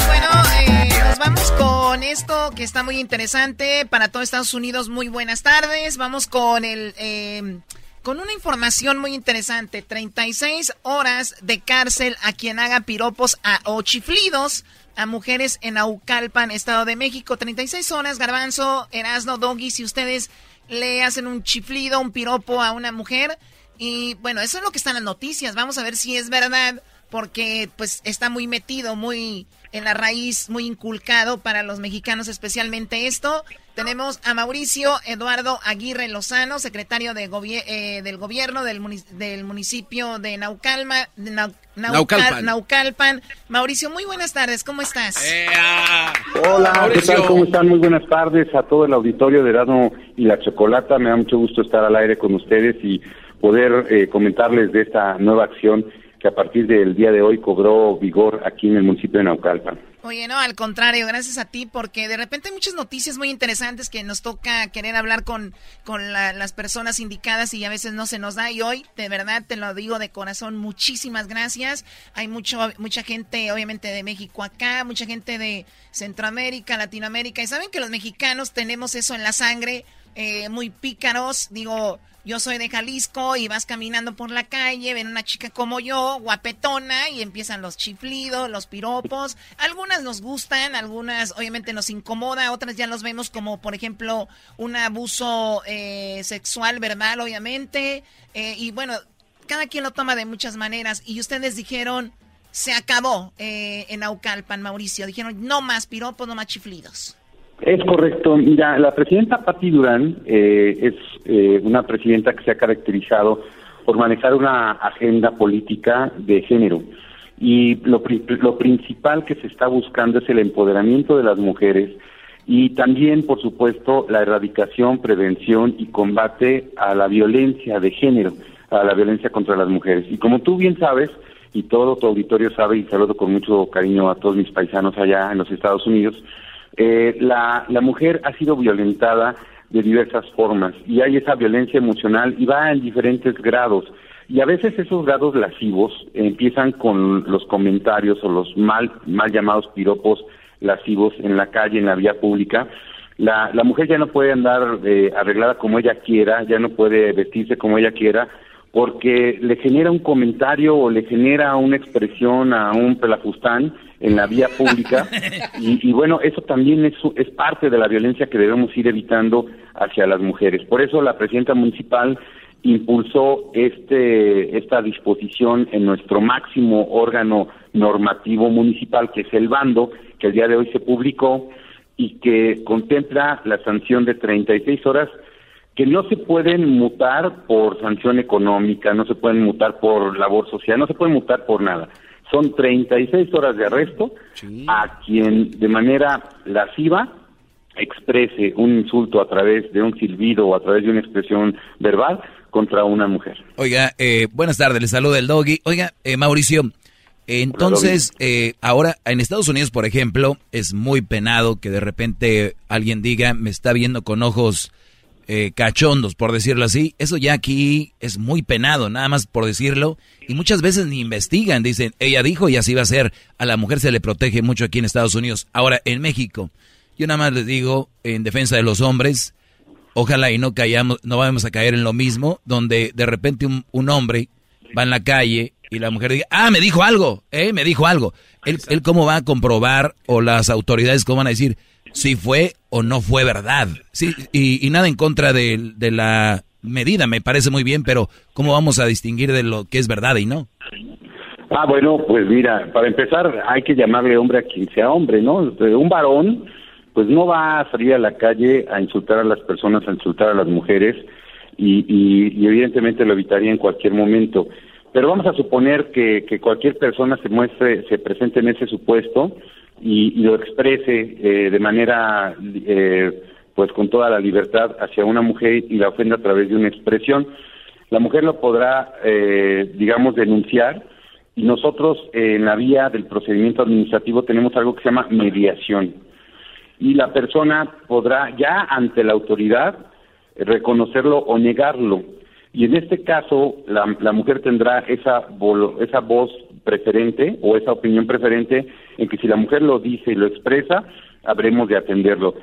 Bueno, eh, nos vamos con esto que está muy interesante para todo Estados Unidos. Muy buenas tardes. Vamos con el eh, con una información muy interesante. 36 horas de cárcel a quien haga piropos a, o chiflidos a mujeres en Aucalpan, Estado de México. 36 horas, Garbanzo, Erasno, Doggy, si ustedes le hacen un chiflido, un piropo a una mujer. Y bueno, eso es lo que está en las noticias. Vamos a ver si es verdad, porque pues está muy metido, muy en la raíz, muy inculcado para los mexicanos, especialmente esto. Tenemos a Mauricio Eduardo Aguirre Lozano, secretario de eh, del gobierno del, del municipio de Naucalma, de Naucalpan. Naucalpan. Mauricio, muy buenas tardes, ¿cómo estás? Hola, ¿qué Mauricio. tal? ¿Cómo están? Muy buenas tardes a todo el auditorio de Erasmo y la Chocolata. Me da mucho gusto estar al aire con ustedes y poder eh, comentarles de esta nueva acción que a partir del día de hoy cobró vigor aquí en el municipio de Naucalpan. Oye, no, al contrario, gracias a ti, porque de repente hay muchas noticias muy interesantes que nos toca querer hablar con, con las personas indicadas y a veces no se nos da. Y hoy, de verdad, te lo digo de corazón, muchísimas gracias. Hay mucho, mucha gente, obviamente, de México acá, mucha gente de Centroamérica, Latinoamérica. Y saben que los mexicanos tenemos eso en la sangre, eh, muy pícaros. Digo, yo soy de Jalisco y vas caminando por la calle, ven una chica como yo, guapetona, y empiezan los chiflidos, los piropos. Algunas nos gustan, algunas obviamente nos incomoda, otras ya los vemos como, por ejemplo, un abuso eh, sexual verbal, obviamente. Eh, y bueno, cada quien lo toma de muchas maneras. Y ustedes dijeron, se acabó eh, en Aucalpan, Mauricio. Dijeron, no más piropos, no más chiflidos. Es correcto. Mira, la presidenta Patti Durán eh, es eh, una presidenta que se ha caracterizado por manejar una agenda política de género. Y lo, lo principal que se está buscando es el empoderamiento de las mujeres y también, por supuesto, la erradicación, prevención y combate a la violencia de género, a la violencia contra las mujeres. Y como tú bien sabes, y todo tu auditorio sabe, y saludo con mucho cariño a todos mis paisanos allá en los Estados Unidos, eh, la, la mujer ha sido violentada de diversas formas y hay esa violencia emocional y va en diferentes grados. Y a veces esos grados lascivos empiezan con los comentarios o los mal, mal llamados piropos lascivos en la calle, en la vía pública. La, la mujer ya no puede andar eh, arreglada como ella quiera, ya no puede vestirse como ella quiera, porque le genera un comentario o le genera una expresión a un pelafustán en la vía pública *laughs* y, bueno, eso también es, es parte de la violencia que debemos ir evitando hacia las mujeres. Por eso la presidenta municipal impulsó este esta disposición en nuestro máximo órgano normativo municipal, que es el bando, que el día de hoy se publicó y que contempla la sanción de 36 horas que no se pueden mutar por sanción económica, no se pueden mutar por labor social, no se pueden mutar por nada. Son 36 horas de arresto a quien de manera lasciva exprese un insulto a través de un silbido o a través de una expresión verbal contra una mujer. Oiga, eh, buenas tardes, le saluda el doggy. Oiga, eh, Mauricio, entonces, eh, ahora en Estados Unidos, por ejemplo, es muy penado que de repente alguien diga, me está viendo con ojos eh, cachondos, por decirlo así. Eso ya aquí es muy penado, nada más por decirlo. Y muchas veces ni investigan, dicen, ella dijo y así va a ser. A la mujer se le protege mucho aquí en Estados Unidos. Ahora, en México, yo nada más les digo, en defensa de los hombres, ojalá y no callamos, no vamos a caer en lo mismo, donde de repente un, un hombre va en la calle y la mujer diga, ah, me dijo algo, eh, me dijo algo. Él, él cómo va a comprobar o las autoridades cómo van a decir, si fue o no fue verdad. Sí, y, nada en contra de, de, la medida, me parece muy bien, pero ¿cómo vamos a distinguir de lo que es verdad y no? Ah, bueno, pues mira, para empezar hay que llamarle hombre a quien sea hombre, ¿no? Un varón, pues no va a salir a la calle a insultar a las personas, a insultar a las mujeres, y, y, evidentemente lo evitaría en cualquier momento. Pero vamos a suponer que, que cualquier persona se muestre, se presente en ese supuesto, y, lo exprese eh, de manera, eh, pues con toda la libertad hacia una mujer y la ofenda a través de una expresión, la mujer lo podrá, eh, digamos, denunciar. Y nosotros en la vía del procedimiento administrativo tenemos algo que se llama mediación. Y la persona podrá ya ante la autoridad reconocerlo o negarlo. Y en este caso, la, la mujer tendrá esa, esa voz preferente o esa opinión preferente en que si la mujer lo dice y lo expresa, habremos de atenderlo.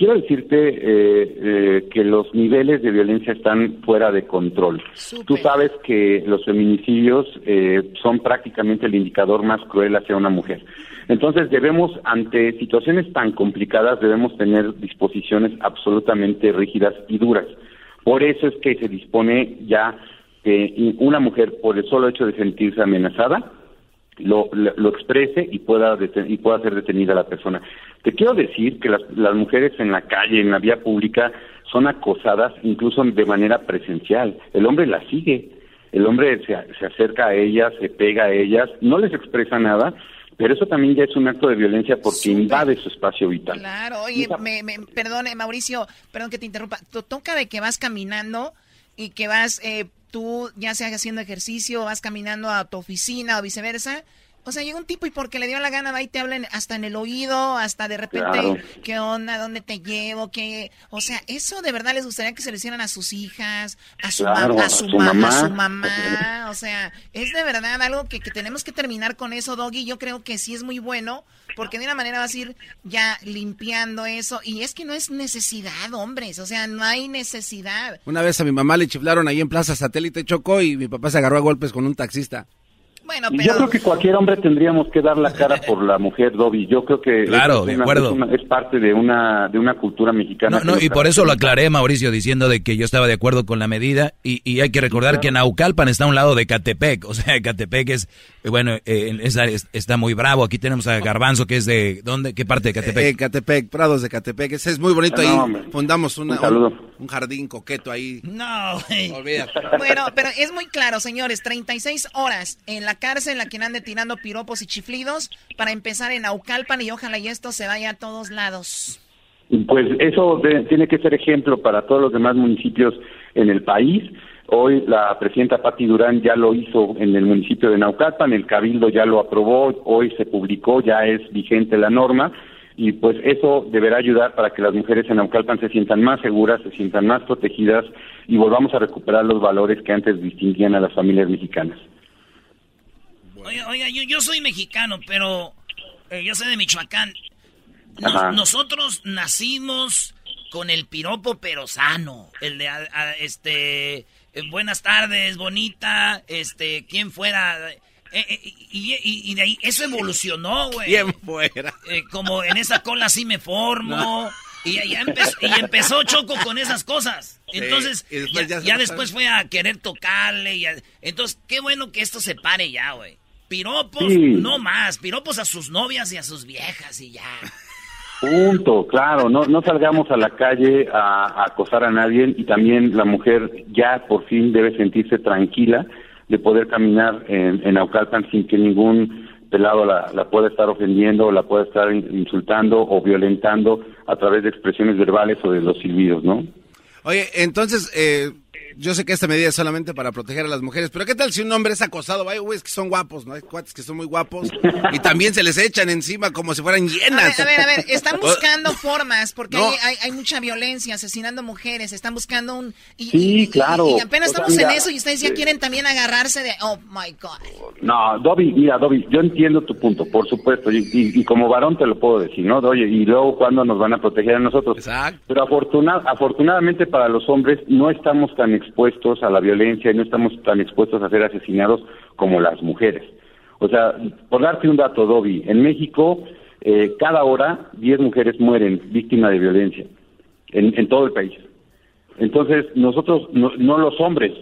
Quiero decirte eh, eh, que los niveles de violencia están fuera de control. Tú sabes que los feminicidios eh, son prácticamente el indicador más cruel hacia una mujer. Entonces debemos, ante situaciones tan complicadas, debemos tener disposiciones absolutamente rígidas y duras. Por eso es que se dispone ya que una mujer, por el solo hecho de sentirse amenazada, lo, lo, exprese y pueda, y pueda ser detenida la persona. Te quiero decir que las, las mujeres en la calle, en la vía pública, son acosadas incluso de manera presencial. El hombre las sigue, el hombre se, se acerca a ellas, se pega a ellas, no les expresa nada, pero eso también ya es un acto de violencia porque invade su espacio vital. Claro, oye, me, perdone, Mauricio, perdón que te interrumpa, toca de que vas caminando y que vas, eh, tú ya sea haciendo ejercicio, vas caminando a tu oficina o viceversa, o sea, llega un tipo y porque le dio la gana va y te hablan hasta en el oído, hasta de repente, ¿qué onda? ¿Dónde te llevo? ¿Qué? O sea, eso de verdad les gustaría que se lo hicieran a sus hijas, a su, a, su, mamá, a su mamá. O sea, es de verdad algo que, que tenemos que terminar con eso, Doggy. Yo creo que sí es muy bueno, porque de una manera vas a ir ya limpiando eso. Y es que no es necesidad, hombres. O sea, no hay necesidad. Una vez a mi mamá le chiflaron ahí en Plaza Satélite Chocó y mi papá se agarró a golpes con un taxista. Yo creo que cualquier hombre tendríamos que dar la cara por la mujer, Dobby. Yo creo que *laughs* claro, es, de acuerdo. Es, parte de una de una cultura mexicana. No, no y por eso lo aclaré, Mauricio, diciendo de que yo estaba de acuerdo con la medida y, y hay que recordar que Naucalpan está a un lado de Catepec, o sea, Catepec es bueno, eh, está muy bravo. Aquí tenemos a Garbanzo que es de ¿dónde? ¿Qué parte de Catepec? Eh, Catepec, Prados de Catepec. Ese es muy bonito Ah, ahí. Fundamos una, un, un jardín coqueto ahí. No, güey. Olvídate. Bueno, pero es muy claro, señores, 36 horas en la cárcel a quien ande tirando piropos y chiflidos para empezar en Aucalpan y ojalá y esto se vaya a todos lados. Pues eso de- tiene que ser ejemplo para todos los demás municipios en el país. Hoy la presidenta Patti Durán ya lo hizo en el municipio de Naucalpan, el Cabildo ya lo aprobó, hoy se publicó, ya es vigente la norma y pues eso deberá ayudar para que las mujeres en Naucalpan se sientan más seguras, se sientan más protegidas y volvamos a recuperar los valores que antes distinguían a las familias mexicanas. Oiga, oiga, yo, yo soy mexicano, pero eh, yo soy de Michoacán. Nos- nosotros nacimos con el piropo pero sano. El de, a- a- este, eh, buenas tardes, bonita, este, quién fuera. Eh, eh, y, y- y de ahí, eso evolucionó, güey. ¿Quién fuera? Eh, como en esa cola sí me formo. Y, ya- ya empezó, y empezó Choco con esas cosas. Entonces, y después ya, después fue a querer tocarle. Y a- entonces, qué bueno que esto se pare ya, güey. Piropos, Sí. no más. Piropos a sus novias y a sus viejas y ya. Punto, claro, no, no salgamos a la calle a, a acosar a nadie y también la mujer ya por fin debe sentirse tranquila de poder caminar en, en Naucalpan sin que ningún pelado la, la pueda estar ofendiendo o la pueda estar in- insultando o violentando a través de expresiones verbales o de los silbidos, ¿no? Oye, entonces, eh, yo sé que esta medida es solamente para proteger a las mujeres, pero ¿qué tal si un hombre es acosado? Hay güeyes que son guapos, ¿no? Hay cuates que son muy guapos y también se les echan encima como si fueran A ver, llenas. a ver, a ver, están *laughs* buscando formas, porque No. hay, hay, hay mucha violencia, asesinando mujeres, están buscando un... Y, Sí, y- claro. Y, apenas O sea, estamos en eso y ustedes ya eh, quieren también agarrarse de... Oh, my God. No, Dobby, mira, Dobby, yo entiendo tu punto, por supuesto, y, y- y como varón te lo puedo decir, ¿no? Oye, y luego, ¿cuándo nos van a proteger a nosotros? Pero afortuna- afortunadamente para los hombres no estamos tan expuestos a la violencia y no estamos tan expuestos a ser asesinados como las mujeres. O sea, por darte un dato, Dobby, en México, eh, cada hora 10 mujeres mueren víctimas de violencia en, en todo el país. Entonces, nosotros, no, no los hombres,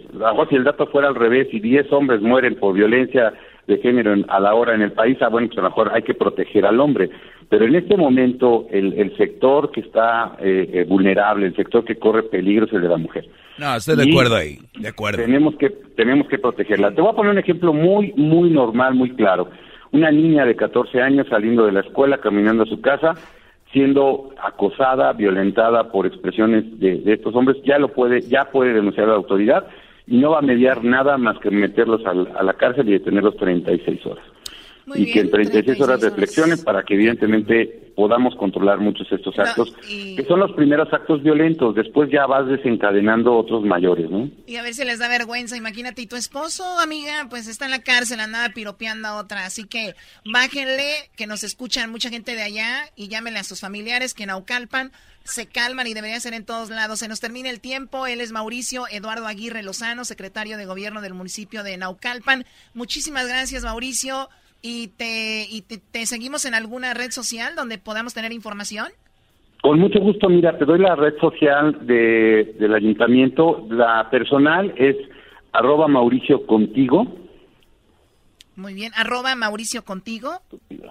si el dato fuera al revés y 10 hombres mueren por violencia de género en- a la hora en el país, ah, bueno, pues a lo mejor hay que proteger al hombre. Pero en este momento, el, el sector que está eh, eh, vulnerable, el sector que corre peligro es el de la mujer. No, estoy de Y acuerdo ahí, de acuerdo. Tenemos que, tenemos que protegerla. Te voy a poner un ejemplo muy, muy normal, muy claro. Una niña de 14 años saliendo de la escuela, caminando a su casa, siendo acosada, violentada por expresiones de, de estos hombres, ya lo puede, ya puede denunciar a la autoridad no va a mediar nada más que meterlos al- a la cárcel y detenerlos 36 horas. Muy y bien, que en 36 horas 36 reflexionen para que evidentemente podamos controlar muchos estos No, actos, y- que son los primeros actos violentos, después ya vas desencadenando otros mayores, ¿no? Y a ver si les da vergüenza, imagínate, y tu esposo, amiga, pues está en la cárcel, andaba piropeando a otra, así que bájenle, que nos escuchan mucha gente de allá, y llámenle a sus familiares que en Aucalpan se calman y debería ser en todos lados. Se nos termina el tiempo, él es Mauricio Eduardo Aguirre Lozano, secretario de gobierno del municipio de Naucalpan. Muchísimas gracias, Mauricio, y te, y te, te seguimos en alguna red social donde podamos tener información. Con mucho gusto, mira, te doy la red social de, del ayuntamiento. La personal es arroba Mauricio contigo. Muy bien, arroba Mauricio contigo.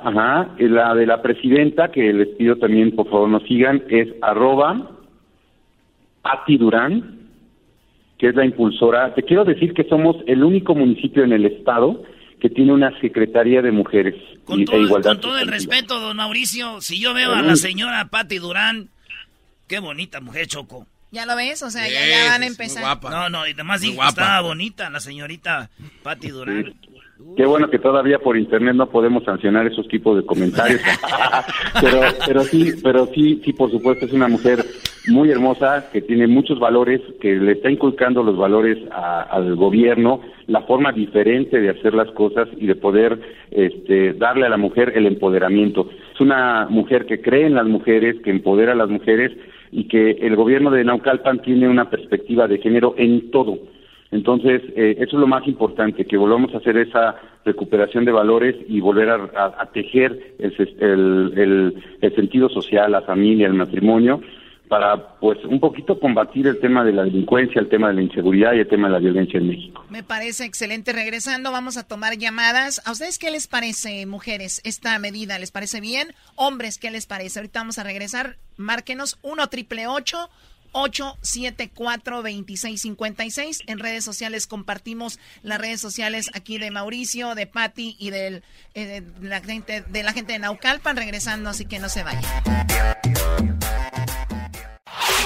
Ajá. La de la presidenta, que les pido también, por favor, nos sigan, es arroba Durán, que es la impulsora. Te quiero decir que somos el único municipio en el estado que tiene una secretaría de mujeres y, e igualdad. Con todo el respeto, don Mauricio, si yo veo a la señora Patti Durán, qué bonita mujer, Choco. ¿Ya lo ves? O sea, ya, ya, van a empezar. No, no, y además dijo que estaba bonita la señorita Patti Durán. Qué bueno que todavía por internet no podemos sancionar esos tipos de comentarios. *laughs* *laughs* pero, pero sí, pero sí, sí, por supuesto, es una mujer muy hermosa, que tiene muchos valores, que le está inculcando los valores al gobierno, la forma diferente de hacer las cosas y de poder este, darle a la mujer el empoderamiento. Es una mujer que cree en las mujeres, que empodera a las mujeres y que el gobierno de Naucalpan tiene una perspectiva de género en todo entonces, eh, eso es lo más importante, que volvamos a hacer esa recuperación de valores y volver a, tejer el, el, sentido social, la familia, el matrimonio, para, pues, un poquito combatir el tema de la delincuencia, el tema de la inseguridad y el tema de la violencia en México. Me parece excelente. Regresando, vamos a tomar llamadas. ¿A ustedes qué les parece, mujeres, esta medida? ¿Les parece bien? Hombres, ¿qué les parece? Ahorita vamos a regresar. Márquenos 1 triple 874-2656. En redes sociales compartimos las redes sociales aquí de Mauricio, de Patti y del, eh, de, la gente, de la gente de Naucalpan regresando, así que no se vayan.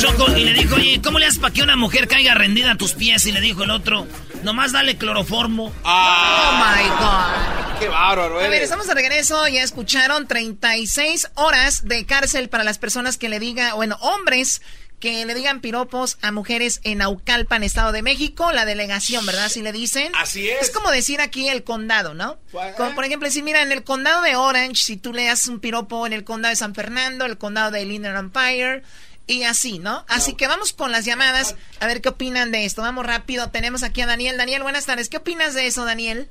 Choco, y le dijo, oye, ¿cómo le haces para que una mujer caiga rendida a tus pies? Y le dijo el otro, nomás dale cloroformo. Oh my God. Qué bárbaro, A ver, estamos de regreso. Ya escucharon 36 horas de cárcel para las personas que le digan, bueno, hombres que le digan piropos a mujeres en Aucalpan, Estado de México, la delegación, ¿verdad? Si le dicen. Así es. Es como decir aquí el condado, ¿no? Como por ejemplo, si mira, en el condado de Orange, si tú le das un piropo en el condado de San Fernando, el condado de Linden Empire, y así, ¿no? Así que vamos con las llamadas a ver qué opinan de esto. Vamos rápido. Tenemos aquí a Daniel. Daniel, buenas tardes. ¿Qué opinas de eso, Daniel?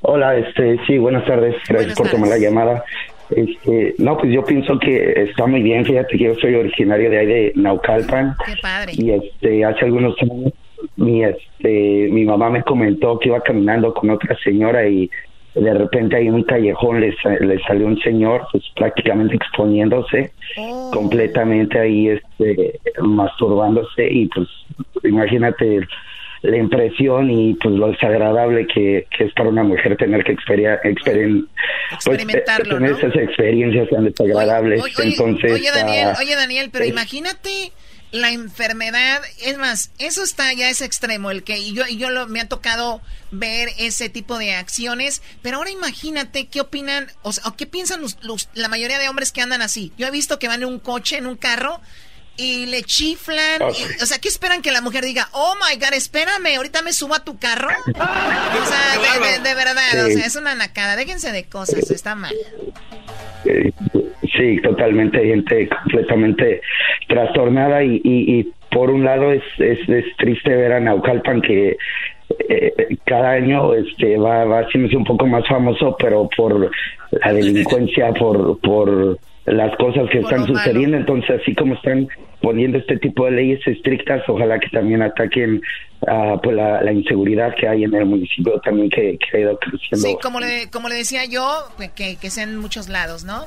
Hola, este, sí, buenas tardes. Gracias por tomar la llamada. Este, no, pues yo pienso que está muy bien. Fíjate que yo soy originario de ahí de Naucalpan. Qué padre. Y este, hace algunos años mi, este, mi mamá me comentó que iba caminando con otra señora y de repente ahí en un callejón le, le salió un señor pues prácticamente exponiéndose oh. completamente ahí este masturbándose y pues imagínate la impresión y pues lo desagradable que, es para una mujer tener que experia, pues, tener esas experiencias tan desagradables entonces oye Daniel oye Daniel pero imagínate la enfermedad, es más, eso está ya es extremo, el que y yo y yo lo, me ha tocado ver ese tipo de acciones, pero ahora imagínate qué opinan, o, sea, qué piensan los, la mayoría de hombres que andan así. Yo he visto que van en un coche, en un carro y le chiflan, ah, o sea, ¿qué esperan que la mujer diga? "Oh my god, espérame, ahorita me subo a tu carro?" o sea, de, verdad, o sea, es una nacada, déjense de cosas, está mal. Sí, totalmente, gente completamente trastornada y, y, por un lado es, es, triste ver a Naucalpan que eh, cada año este va, va haciéndose un poco más famoso, pero por la delincuencia, *laughs* por, por las cosas que están sucediendo, entonces así como están poniendo este tipo de leyes estrictas, ojalá que también ataquen uh, pues la, la, inseguridad que hay en el municipio también que, que ha ido creciendo. Sí, como le, como le decía yo, que, que sea en muchos lados, ¿no?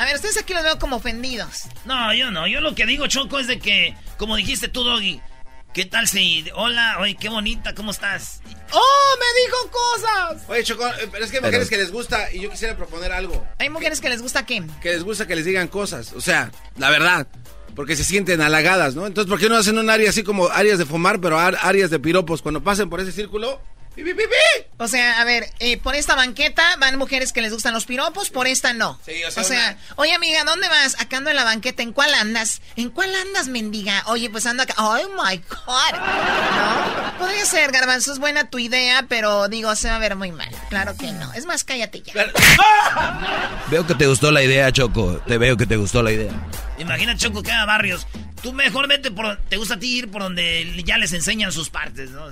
A ver, ustedes aquí los veo como ofendidos. No, yo no. Yo lo que digo, Choco, es de que, como dijiste tú, Doggy, ¿qué tal si... Hola, oye, qué bonita, ¿cómo estás? ¡Oh, me dijo cosas! Oye, Choco, eh, pero es que hay mujeres que les gusta y yo quisiera proponer algo. ¿Hay mujeres que les gusta qué? Que les gusta que les digan cosas. O sea, la verdad. Porque se sienten halagadas, ¿no? Entonces, ¿por qué no hacen un área así como áreas de fumar, pero áreas de piropos? Cuando pasen por ese círculo, o sea, a ver, eh, por esta banqueta van mujeres que les gustan los piropos, por esta no. o sea, oye amiga, ¿dónde vas? Acá ando en la banqueta, ¿en cuál andas? ¿En cuál andas, mendiga? Oye, pues ando acá. Oh my God. ¿No? Podría ser, Garbanzo, es buena tu idea, pero digo, se va a ver muy mal. Claro que no. Es más, cállate ya. Veo que te gustó la idea, Choco. Te veo que te gustó la idea. Imagina, Choco, que barrios. Tú mejor vete por... Te gusta a ti ir por donde ya les enseñan sus partes, ¿no?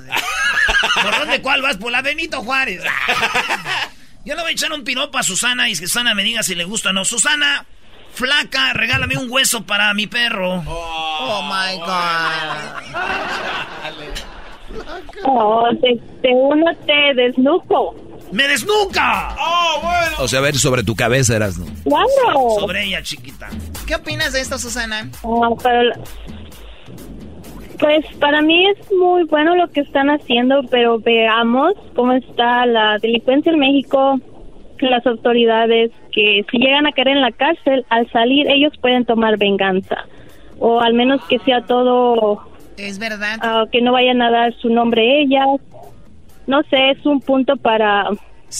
¿Por dónde cuál vas? Por la Benito Juárez. *laughs* Yo le voy a echar un piropo a Susana y que Susana me diga si le gusta o no. Susana, flaca, regálame un hueso para mi perro. Oh, my God. Oh, te, te uno te desnuco. ¡Me desnuca! ¡Oh, bueno! O sea, a ver, sobre tu cabeza eras, ¿no? Claro. Sobre ella, chiquita. ¿Qué opinas de esto, Susana? Ah, pero la- pues para mí es muy bueno lo que están haciendo, pero veamos cómo está la delincuencia en México, las autoridades que si llegan a caer en la cárcel, al salir ellos pueden tomar venganza. O al menos que sea todo... Es verdad. ah, que no vayan a dar su nombre ellas. No sé, es un punto para,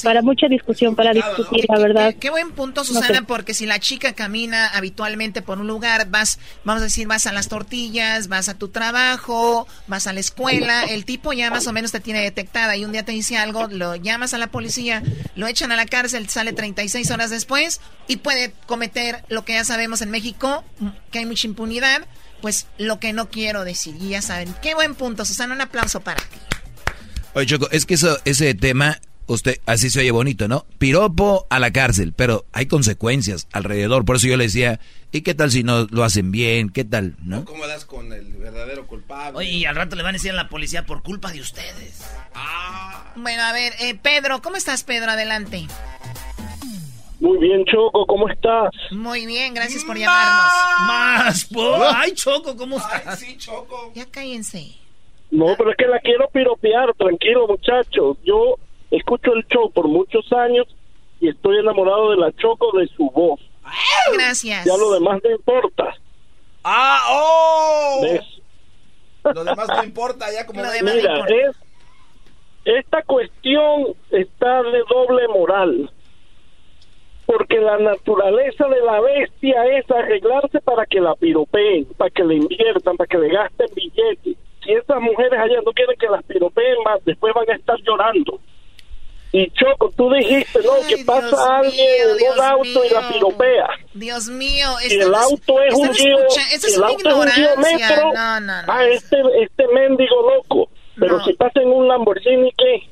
para mucha discusión, para discutir, la verdad. Qué buen punto, No Susana, sé. porque si la chica camina habitualmente por un lugar, vas, vamos a decir, vas a las tortillas, vas a tu trabajo, vas a la escuela, el tipo ya más o menos te tiene detectada y un día te dice algo, lo llamas a la policía, lo echan a la cárcel, sale 36 horas después y puede cometer lo que ya sabemos en México, que hay mucha impunidad, pues lo que no quiero decir, y ya saben. Qué buen punto, Susana, un aplauso para ti. Oye, Choco, es que eso, ese tema, usted, así se oye bonito, ¿no? Piropo a la cárcel, pero hay consecuencias alrededor. Por eso yo le decía, ¿y qué tal si no lo hacen bien? ¿Qué tal, no? ¿Cómo das con el verdadero culpable? Oye, y al rato le van a decir a la policía por culpa de ustedes. Bueno, a ver, eh, Pedro, ¿cómo estás, Pedro? Adelante. Muy bien, Choco, ¿cómo estás? Muy bien, gracias por llamarnos. Más. Ay, Choco, ¿cómo estás? sí, Choco. Ya cállense. No, pero es que la quiero piropear, tranquilo, muchachos. Yo escucho el show por muchos años y estoy enamorado de la Choco de su voz. Gracias. Ya lo demás no importa. ¡Ah, oh! ¿Ves? Lo demás no importa, ya como... Mira, es esta cuestión está de doble moral. Porque la naturaleza de la bestia es arreglarse para que la piropeen, para que le inviertan, para que le gasten billetes. Si esas mujeres allá no quieren que las piropeen más, después van a estar llorando. Y Choco, tú dijiste, ¿no? que pasa alguien en un auto y la piropea. Dios mío, Si el auto es un es el auto es un. Metro, No, no, no. ah, este, este mendigo loco. Pero si pasa en un Lamborghini, ¿qué?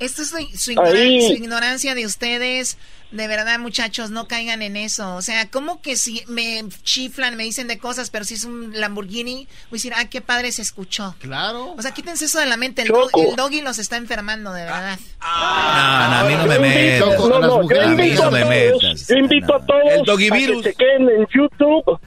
Esto es su, su ignoran- Ahí. su ignorancia de ustedes. De verdad, muchachos, no caigan en eso. O sea, ¿cómo que si me chiflan, me dicen de cosas, pero si es un Lamborghini, voy a decir, ah, qué padre se escuchó? Claro. O sea, quítense eso de la mente. El, do- el doggy los está enfermando, de verdad. No, no, a mí no me invito- metas. no, no, yo A mí invito no a me todos- metas. Yo invito a todos El doggy a que en YouTube,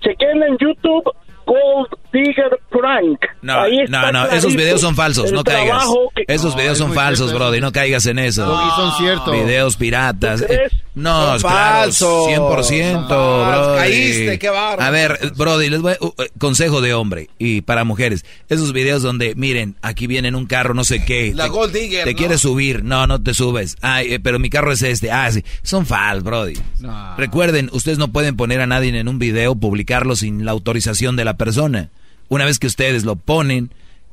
chequen en YouTube Gold Digger Prank. No, Ahí está no, no, esos videos son falsos, no caigas. que- Esos videos son falsos, brody, no caigas en eso. Doggy, son ciertos. Videos piratas. ¿Tú crees? Eh, No, Son es claro, falsos. 100%, Son falsos. brody. Caíste, qué bárbaro. A ver, brody, les voy, uh, uh, consejo de hombre y para mujeres. Esos videos donde, miren, aquí viene en un carro, no sé qué. La te, Gold Digger, Te ¿no? quieres subir, no, no te subes. Ay, eh, pero mi carro es este. Ah, sí. Son falsos, brody. No. Recuerden, ustedes no pueden poner a nadie en un video, publicarlo sin la autorización de la persona. Una vez que ustedes lo ponen,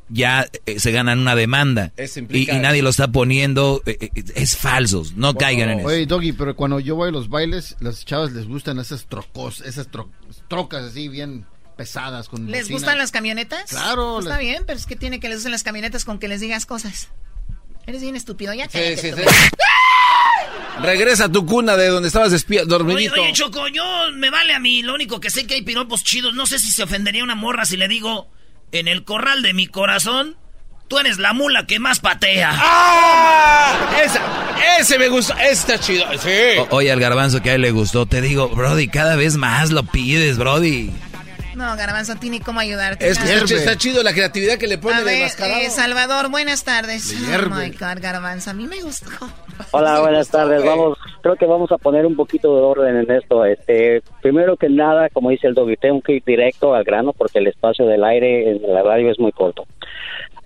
ya eh, se ganan una demanda. Eso Y, y nadie lo está poniendo. eh, eh, es falsos. No caigan en eso. Oye, Doggy, pero cuando yo voy a los bailes, las chavas les gustan esas trocos, esas tro- trocas así bien pesadas con ¿Les gustan las camionetas? Claro, Está les- bien, pero es que tiene que les gusten las camionetas con que les digas cosas. Eres bien estúpido, ya cállate sí, tú. sí. Regresa a tu cuna de donde estabas despierto, dormidito. oye, Choco, yo me vale a mí. Lo único que sé que hay piropos chidos. No sé si se ofendería una morra si le digo, en el corral de mi corazón, tú eres la mula que más patea. ¡Ah! Esa, ese me gusta, está chido, sí. O- oye, al garbanzo que a él le gustó, te digo, Brody, cada vez más lo pides, Brody. No, Garbanzo, a ti ni cómo ayudarte. Es que está, está chido la creatividad que le pone A de ver, mascarado. eh, Salvador, buenas tardes. Oh my God, Garbanzo, a mí me gustó. Hola, buenas tardes. Vamos, creo que vamos a poner un poquito de orden en esto. Este, primero que nada, como dice el doggy, tengo que ir directo al grano porque el espacio del aire en la radio es muy corto.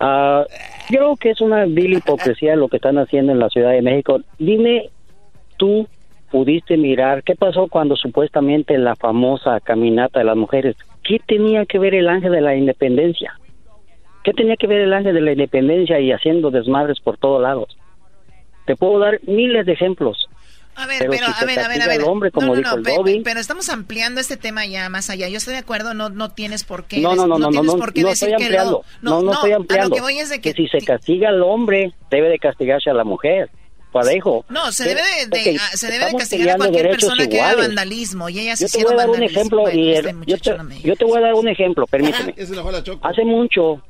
Ah, yo creo que es una vil hipocresía lo que están haciendo en la Ciudad de México. Dime, tú pudiste mirar qué pasó cuando supuestamente la famosa caminata de las mujeres, ¿qué tenía que ver el ángel de la independencia? ¿Qué tenía que ver el ángel de la independencia y haciendo desmadres por todos lados? Te puedo dar miles de ejemplos. A ver, Pero pero, si a ver, a ver, a hombre, como no, no, dijo no, el pe- Bobby. pe- pero estamos ampliando este tema ya más allá. Yo estoy de acuerdo, no, no tienes por qué. No, no, no, no, no, no, no estoy que ampliando. No, no, estoy A ampliando. lo que voy es de que, si se castiga al hombre, debe de castigarse a la mujer. Parejo. no, se Que- debe de, ah, se debe de castigar a cualquier derechos persona que haga iguales. vandalismo y ellas Yo te voy a dar un vandalismo. ejemplo Bueno, y este yo, te, no me- yo te voy a dar un ejemplo, permíteme. Hace mucho,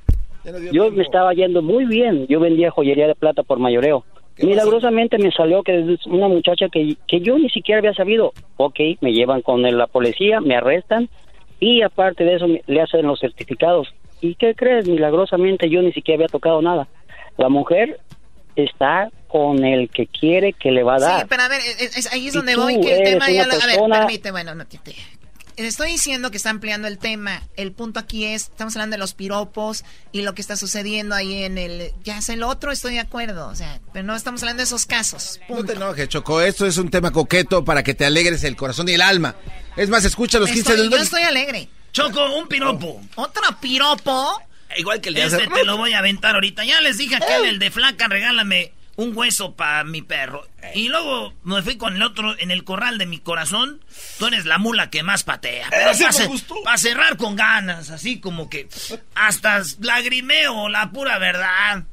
yo me estaba yendo muy bien. Yo vendía joyería de plata por mayoreo. Milagrosamente me salió que es una muchacha que, que yo ni siquiera había sabido. Ok, me llevan con la policía, me arrestan y aparte de eso me- le hacen los certificados. ¿Y qué crees? Milagrosamente yo ni siquiera había tocado nada. La mujer está con el que quiere que le va a dar. Sí, pero a ver, es- es- ahí es donde voy, que el tema ya lo... A ver, permite, bueno, no te... te- Estoy diciendo que está ampliando el tema. El punto aquí es, estamos hablando de los piropos y lo que está sucediendo ahí en el... Ya es el otro, estoy de acuerdo. O sea, pero no estamos hablando de esos casos. No te enojes, Choco. Esto es un tema coqueto para que te alegres el corazón y el alma. Es más, escucha los 15 Estoy- del yo estoy alegre. Choco, un piropo. ¿Otro piropo? Igual que el de Este te lo voy a aventar ahorita. Ya les dije aquel, el de flaca, regálame un hueso para mi perro. Y luego me fui con el otro en el corral de mi corazón. Tú eres la mula que más patea. Pero Ese me para cerrar con ganas, así como que hasta lagrimeo, la pura verdad.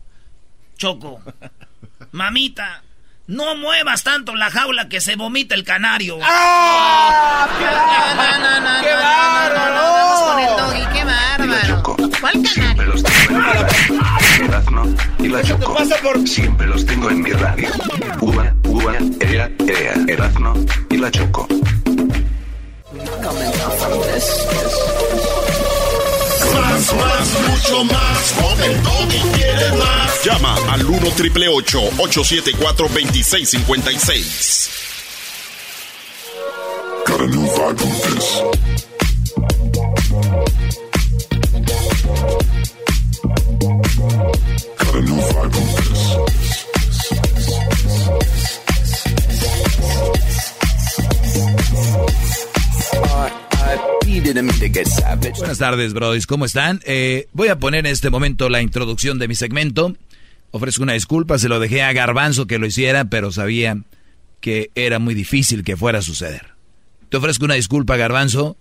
Choco, mamita, no muevas tanto la jaula que se vomita el canario. ¡Ah! No, no, no, no, ¡Qué vamos con el doggy, qué bárbaro. ¿Cuál Siempre Erazno y la Choco. Siempre los tengo en mi radio. Uva, uva, ea, ea. Erazno y la Choco. Más, más, mucho más. Con el Doggy quieres más. Llama al 1 triple 874 2656. Got a new vibe this. Buenas tardes, brodis. ¿Cómo están? Eh, voy a poner en este momento la introducción de mi segmento. Ofrezco una disculpa, se lo dejé a Garbanzo que lo hiciera, pero sabía que era muy difícil que fuera a suceder. Te ofrezco una disculpa, Garbanzo,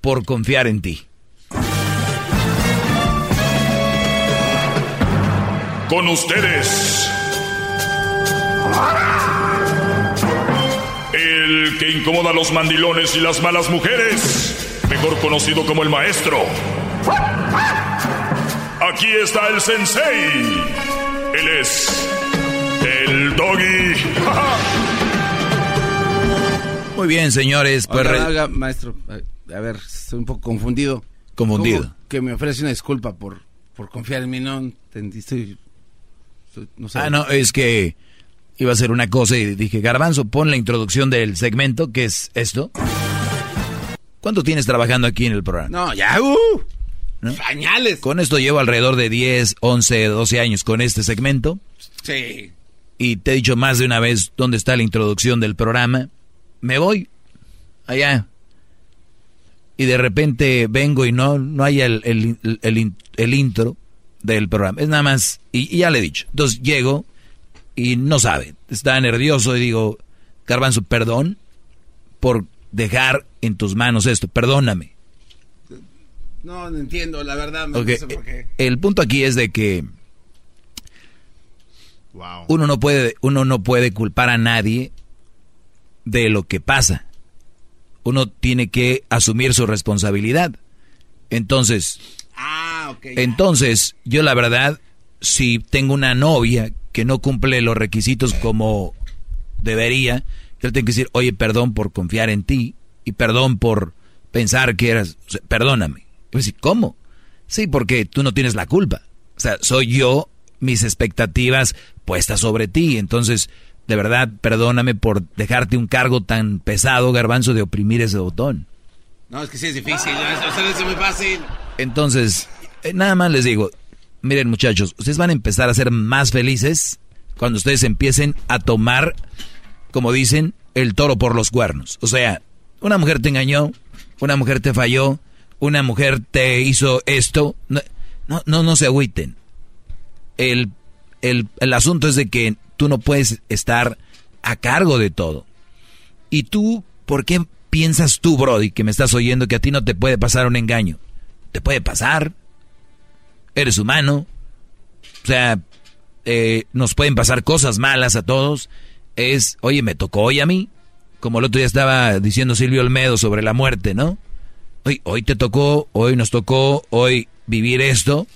por confiar en ti. Con ustedes. El que incomoda a los mandilones y las malas mujeres. Mejor conocido como el maestro. Aquí está el sensei. Él es. El doggy. *laughs* Muy bien, señores. Pues Oiga, re- oiga, maestro, a ver, estoy un poco confundido. Confundido. ¿Cómo Que me ofrece una disculpa por, por confiar en mí, no estoy- no sé. Ah, no, es que iba a hacer una cosa y dije, Garbanzo, pon la introducción del segmento, que es esto. ¿Cuánto tienes trabajando aquí en el programa? No, ya, uh, ¿No? pañales. Con esto llevo alrededor de 10, 11, 12 años con este segmento. Sí. Y te he dicho más de una vez dónde está la introducción del programa. Me voy allá. Y de repente vengo y no, no hay el, el, el, in- el intro del programa. Es nada más, y, y ya le he dicho. Entonces llego y no sabe. Está nervioso y digo, Garbanzo, perdón por dejar en tus manos esto. Perdóname. No, no entiendo, la verdad, no sé por qué. El punto aquí es de que Wow. uno no puede, uno no puede culpar a nadie de lo que pasa. Uno tiene que asumir su responsabilidad. Entonces, Ah, ya. entonces, yo la verdad, si tengo una novia que no cumple los requisitos como debería, yo tengo que decir, oye, perdón por confiar en ti y perdón por pensar que eras, o sea, perdóname. Pues ¿cómo? Sí, porque tú no tienes la culpa. O sea, soy yo, mis expectativas puestas sobre ti. Entonces, de verdad, perdóname por dejarte un cargo tan pesado, garbanzo, de oprimir ese botón. No, es que sí es difícil, no es, o sea, es muy fácil. Entonces, nada más les digo, miren muchachos, ustedes van a empezar a ser más felices cuando ustedes empiecen a tomar, como dicen, el toro por los cuernos. O sea, una mujer te engañó, una mujer te falló, una mujer te hizo esto. No, no, no, no se agüiten. El, el, el asunto es de que tú no puedes estar a cargo de todo. Y tú, ¿por qué piensas tú, Brody, que me estás oyendo, que a ti no te puede pasar un engaño? Te puede pasar. Eres humano. O sea, eh, nos pueden pasar cosas malas a todos. Es, oye, me tocó hoy a mí. Como el otro día estaba diciendo Silvio Olmedo sobre la muerte, ¿no? Hoy, hoy te tocó, hoy nos tocó, hoy vivir esto.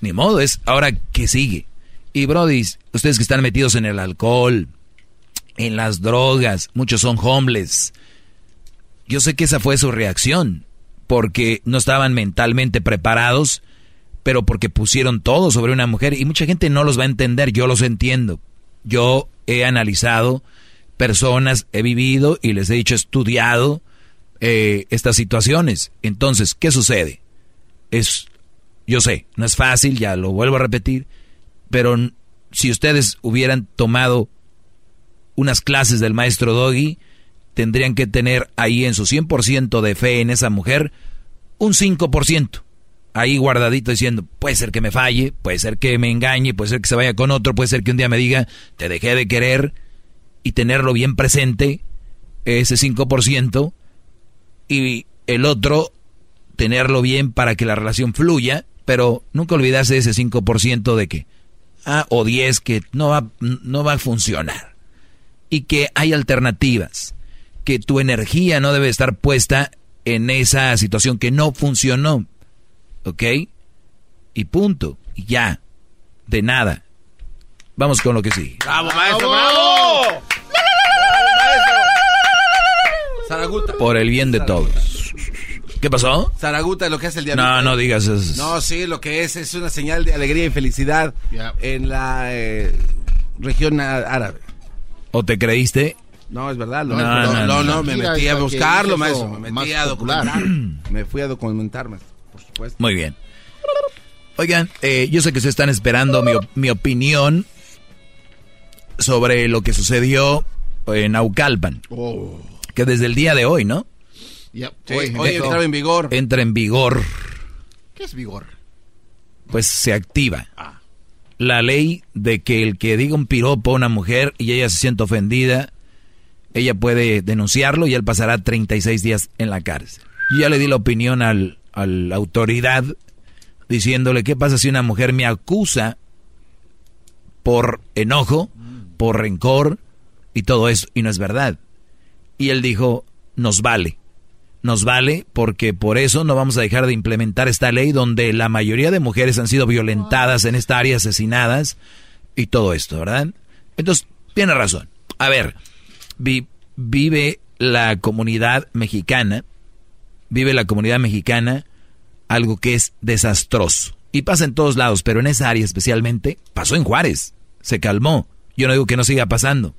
Ni modo, es ahora que sigue. Y Brody, ustedes que están metidos en el alcohol, en las drogas, muchos son homeless. Yo sé que esa fue su reacción, porque no estaban mentalmente preparados, pero porque pusieron todo sobre una mujer y mucha gente no los va a entender, yo los entiendo. Yo he analizado personas, he vivido y les he dicho, estudiado eh, estas situaciones. Entonces, ¿qué sucede? Es, yo sé, no es fácil, ya lo vuelvo a repetir, pero si ustedes hubieran tomado unas clases del maestro Doggy, tendrían que tener ahí en su 100% de fe en esa mujer un 5%. Ahí guardadito diciendo, puede ser que me falle, puede ser que me engañe, puede ser que se vaya con otro, puede ser que un día me diga, te dejé de querer, y tenerlo bien presente, ese 5%, y el otro, tenerlo bien para que la relación fluya, pero nunca olvidarse ese 5% de que, ah, o 10 que no va, no va a funcionar. Y que hay alternativas, que tu energía no debe estar puesta en esa situación que no funcionó. ¿Ok? Y punto. Y ya. De nada. Vamos con lo que sigue. ¡Bravo, maestro! ¡Bravo! Zaraguta. Por el bien de todos. ¿Qué pasó? Zaraguta, lo que es el día No, no digas eso. No, sí, lo que es es una señal de alegría y felicidad en la eh, región árabe. ¿O te creíste? No, es verdad. No, no, no, no, me metí a buscarlo, maestro. Me metí a documentar. me fui a documentar, por supuesto. Muy bien. Oigan, eh, yo sé que se están esperando mi, mi opinión sobre lo que sucedió en Naucalpan. Oh. Que desde el día de hoy, ¿no? hoy, entra en vigor. Entra en vigor. ¿Qué es vigor? Pues se activa. Ah. La ley de que el que diga un piropo a una mujer y ella se siente ofendida, ella puede denunciarlo y él pasará 36 días en la cárcel. Yo ya le di la opinión al, a la autoridad diciéndole qué pasa si una mujer me acusa por enojo, por rencor y todo eso, y no es verdad. Y él dijo, nos vale, nos vale porque por eso no vamos a dejar de implementar esta ley donde la mayoría de mujeres han sido violentadas en esta área, asesinadas y todo esto, ¿verdad? Entonces, tiene razón. A ver, vive la comunidad mexicana, vive la comunidad mexicana algo que es desastroso. Y pasa en todos lados, pero en esa área especialmente, pasó en Juárez, se calmó. Yo no digo que no siga pasando.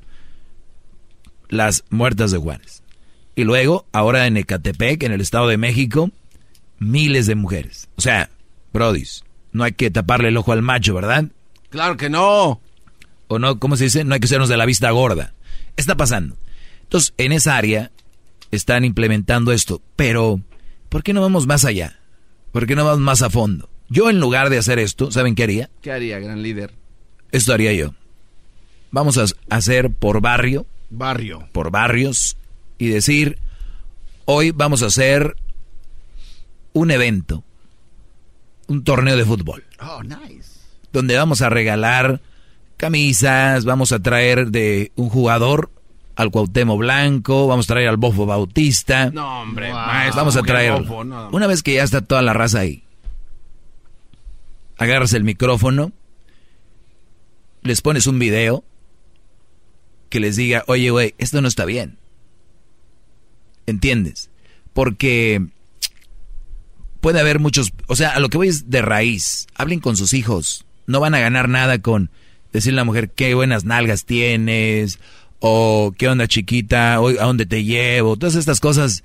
Las muertas de Juárez. Y luego, ahora en Ecatepec, en el Estado de México, miles de mujeres. O sea, brodis, no hay que taparle el ojo al macho, ¿verdad? Claro que no. O no, ¿cómo se dice? No hay que sernos de la vista gorda. Está pasando. Entonces, en esa área están implementando esto. Pero, ¿por qué no vamos más allá? ¿Por qué no vamos más a fondo? Yo en lugar de hacer esto, ¿saben qué haría? ¿Qué haría, gran líder? Esto haría yo. Vamos a hacer por barrio. Barrio. Por barrios. Y decir, hoy vamos a hacer un evento. Un torneo de fútbol. Oh, nice. Donde vamos a regalar camisas, vamos a traer de un jugador al Cuauhtémoc Blanco, vamos a traer al Bofo Bautista. No, hombre, vamos a traer. Una vez que ya está toda la raza ahí, agarras el micrófono, les pones un video que les diga, oye, güey, esto no está bien. ¿Entiendes? Porque puede haber muchos, o sea, a lo que voy es de raíz. Hablen con sus hijos. No van a ganar nada con decirle a la mujer qué buenas nalgas tienes o qué onda chiquita, o a dónde te llevo. Todas estas cosas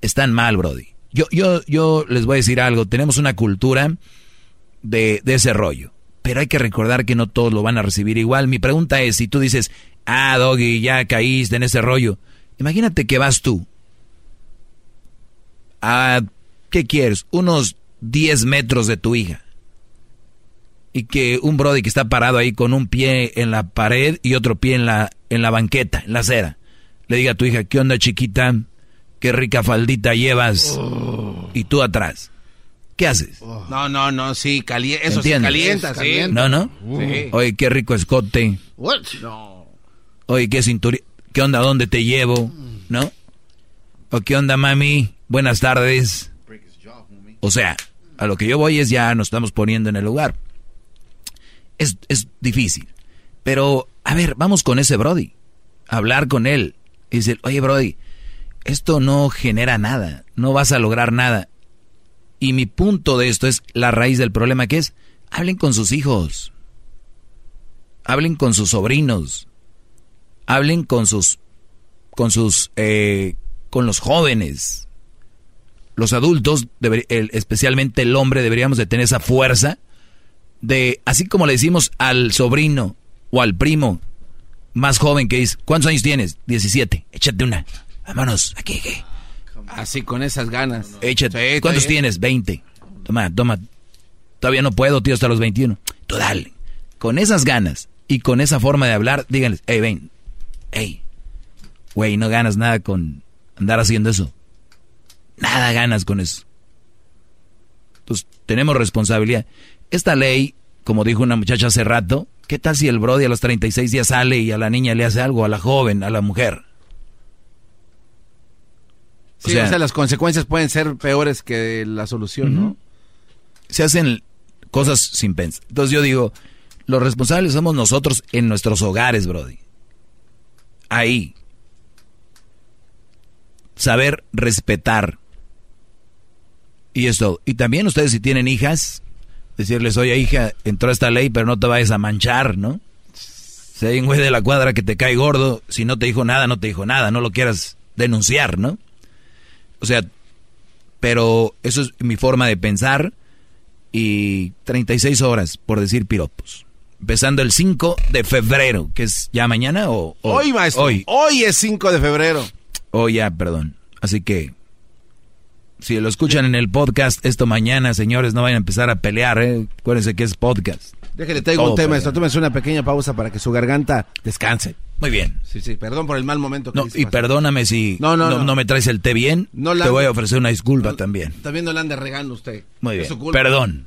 están mal, Brody. Yo, yo, yo les voy a decir algo. Tenemos una cultura de, de ese rollo. Pero hay que recordar que no todos lo van a recibir igual. Mi pregunta es, si tú dices, ah, Doggy, ya caíste en ese rollo. Imagínate que vas tú. A, ¿qué quieres? Unos 10 metros de tu hija. Y que un Brody que está parado ahí con un pie en la pared y otro pie en la, en la banqueta, en la acera. Le diga a tu hija, ¿qué onda chiquita? Qué rica faldita llevas. Oh. Y tú atrás. ¿Qué haces? No, no, no, sí, eso sí calienta, sí. No, no. Oye, qué rico escote. No. Oye, qué cinturita. ¿Qué onda? ¿Dónde te llevo? ¿No? ¿O qué onda, mami? Buenas tardes. O sea, a lo que yo voy es ya nos estamos poniendo en el lugar. Es, es difícil. Pero, a ver, vamos con ese Brody. Hablar con él. Y decir, oye Brody, esto no genera nada. No vas a lograr nada. Y mi punto de esto es la raíz del problema que es, hablen con sus hijos. Hablen con sus sobrinos. Hablen con sus, con sus, eh, con los jóvenes. Los adultos, especialmente el hombre, deberíamos de tener esa fuerza de, así como le decimos al sobrino o al primo más joven que dice, ¿cuántos años tienes? 17, échate una, vámonos, aquí, aquí. Así con esas ganas. Échate, ¿cuántos tienes? 20. Toma, toma, todavía no puedo, tío, hasta los 21. Tú dale, con esas ganas y con esa forma de hablar, díganles, hey, ven, hey, güey, no ganas nada con andar haciendo eso. Nada ganas con eso. Entonces, tenemos responsabilidad. Esta ley, como dijo una muchacha hace rato, ¿qué tal si el Brody a los 36 días sale y a la niña le hace algo, a la joven, a la mujer? O, sea, las consecuencias pueden ser peores que la solución, ¿no? Se hacen cosas sin pensar. Entonces yo digo, los responsables somos nosotros en nuestros hogares, Brody. Ahí. Saber respetar. Y esto. Y también ustedes si tienen hijas, decirles, oye hija, entró esta ley, pero no te vayas a manchar, ¿no? Si hay un güey de la cuadra que te cae gordo, si no te dijo nada, no te dijo nada, no lo quieras denunciar, ¿no? O sea, pero eso es mi forma de pensar y 36 horas por decir piropos. Empezando el 5 de febrero, que es ya mañana o... hoy, maestro. Hoy. Hoy es 5 de febrero. Hoy ya, perdón. Así que si lo escuchan en el podcast esto mañana, señores, no vayan a empezar a pelear, ¿eh? Acuérdense que es podcast. Déjale, traigo un tema, esto. Tómense una pequeña pausa para que su garganta descanse. Muy bien. Sí, sí, perdón por el mal momento que No, y perdóname si no, no, no, me traes el té bien. te voy a ofrecer una disculpa también. También no le ande regando usted. Muy bien. Perdón.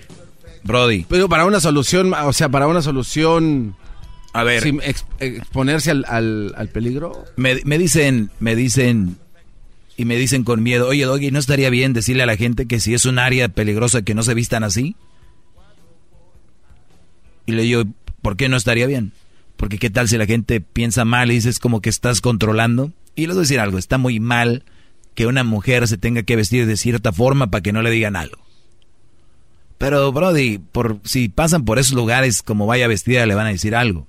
Brody. Pero para una solución, o sea, para una solución a ver. Sin exponerse al, al, peligro. Me, me, dicen, me dicen, y me dicen con miedo, oye Doggy, ¿no estaría bien decirle a la gente que si es un área peligrosa que no se vistan así? Y le digo, ¿por qué no estaría bien? Porque qué tal si la gente piensa mal y dices como que estás controlando. Y les voy a decir algo, está muy mal que una mujer se tenga que vestir de cierta forma para que no le digan algo. Pero, Brody, por, si pasan por esos lugares como vaya vestida, le van a decir algo.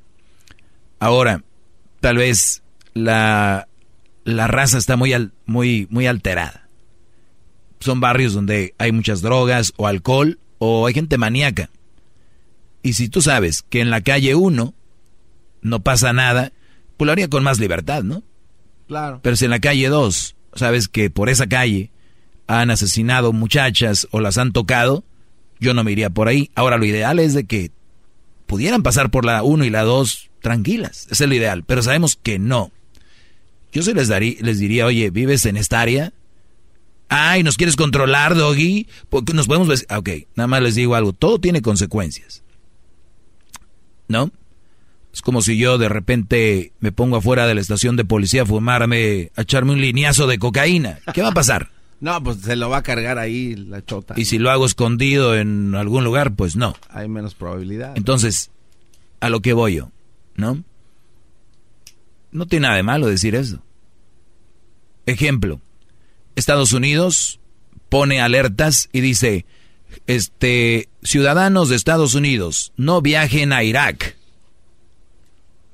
Ahora, tal vez la, la raza está muy, muy, muy alterada. Son barrios donde hay muchas drogas o alcohol o hay gente maníaca. Y si tú sabes que en la calle 1 no pasa nada, pues lo haría con más libertad, ¿no? Claro. Pero si en la calle 2 sabes que por esa calle han asesinado muchachas o las han tocado, yo no me iría por ahí. Ahora lo ideal es de que pudieran pasar por la 1 y la 2 tranquilas. Es el ideal, pero sabemos que no. Yo se les, daría, les diría, oye, ¿vives en esta área? Ay, ¿nos quieres controlar, Doggy? Porque nos podemos... Ver? Ah, ok, nada más les digo algo. Todo tiene consecuencias. ¿No? Es como si yo de repente me pongo afuera de la estación de policía a fumarme, a echarme un lineazo de cocaína. ¿Qué va a pasar? No, pues se lo va a cargar ahí la chota. Y si lo hago escondido en algún lugar, pues no. Hay menos probabilidad. Entonces, a lo que voy yo. ¿no? No tiene nada de malo decir eso. Ejemplo, Estados Unidos pone alertas y dice, este, ciudadanos de Estados Unidos, no viajen a Irak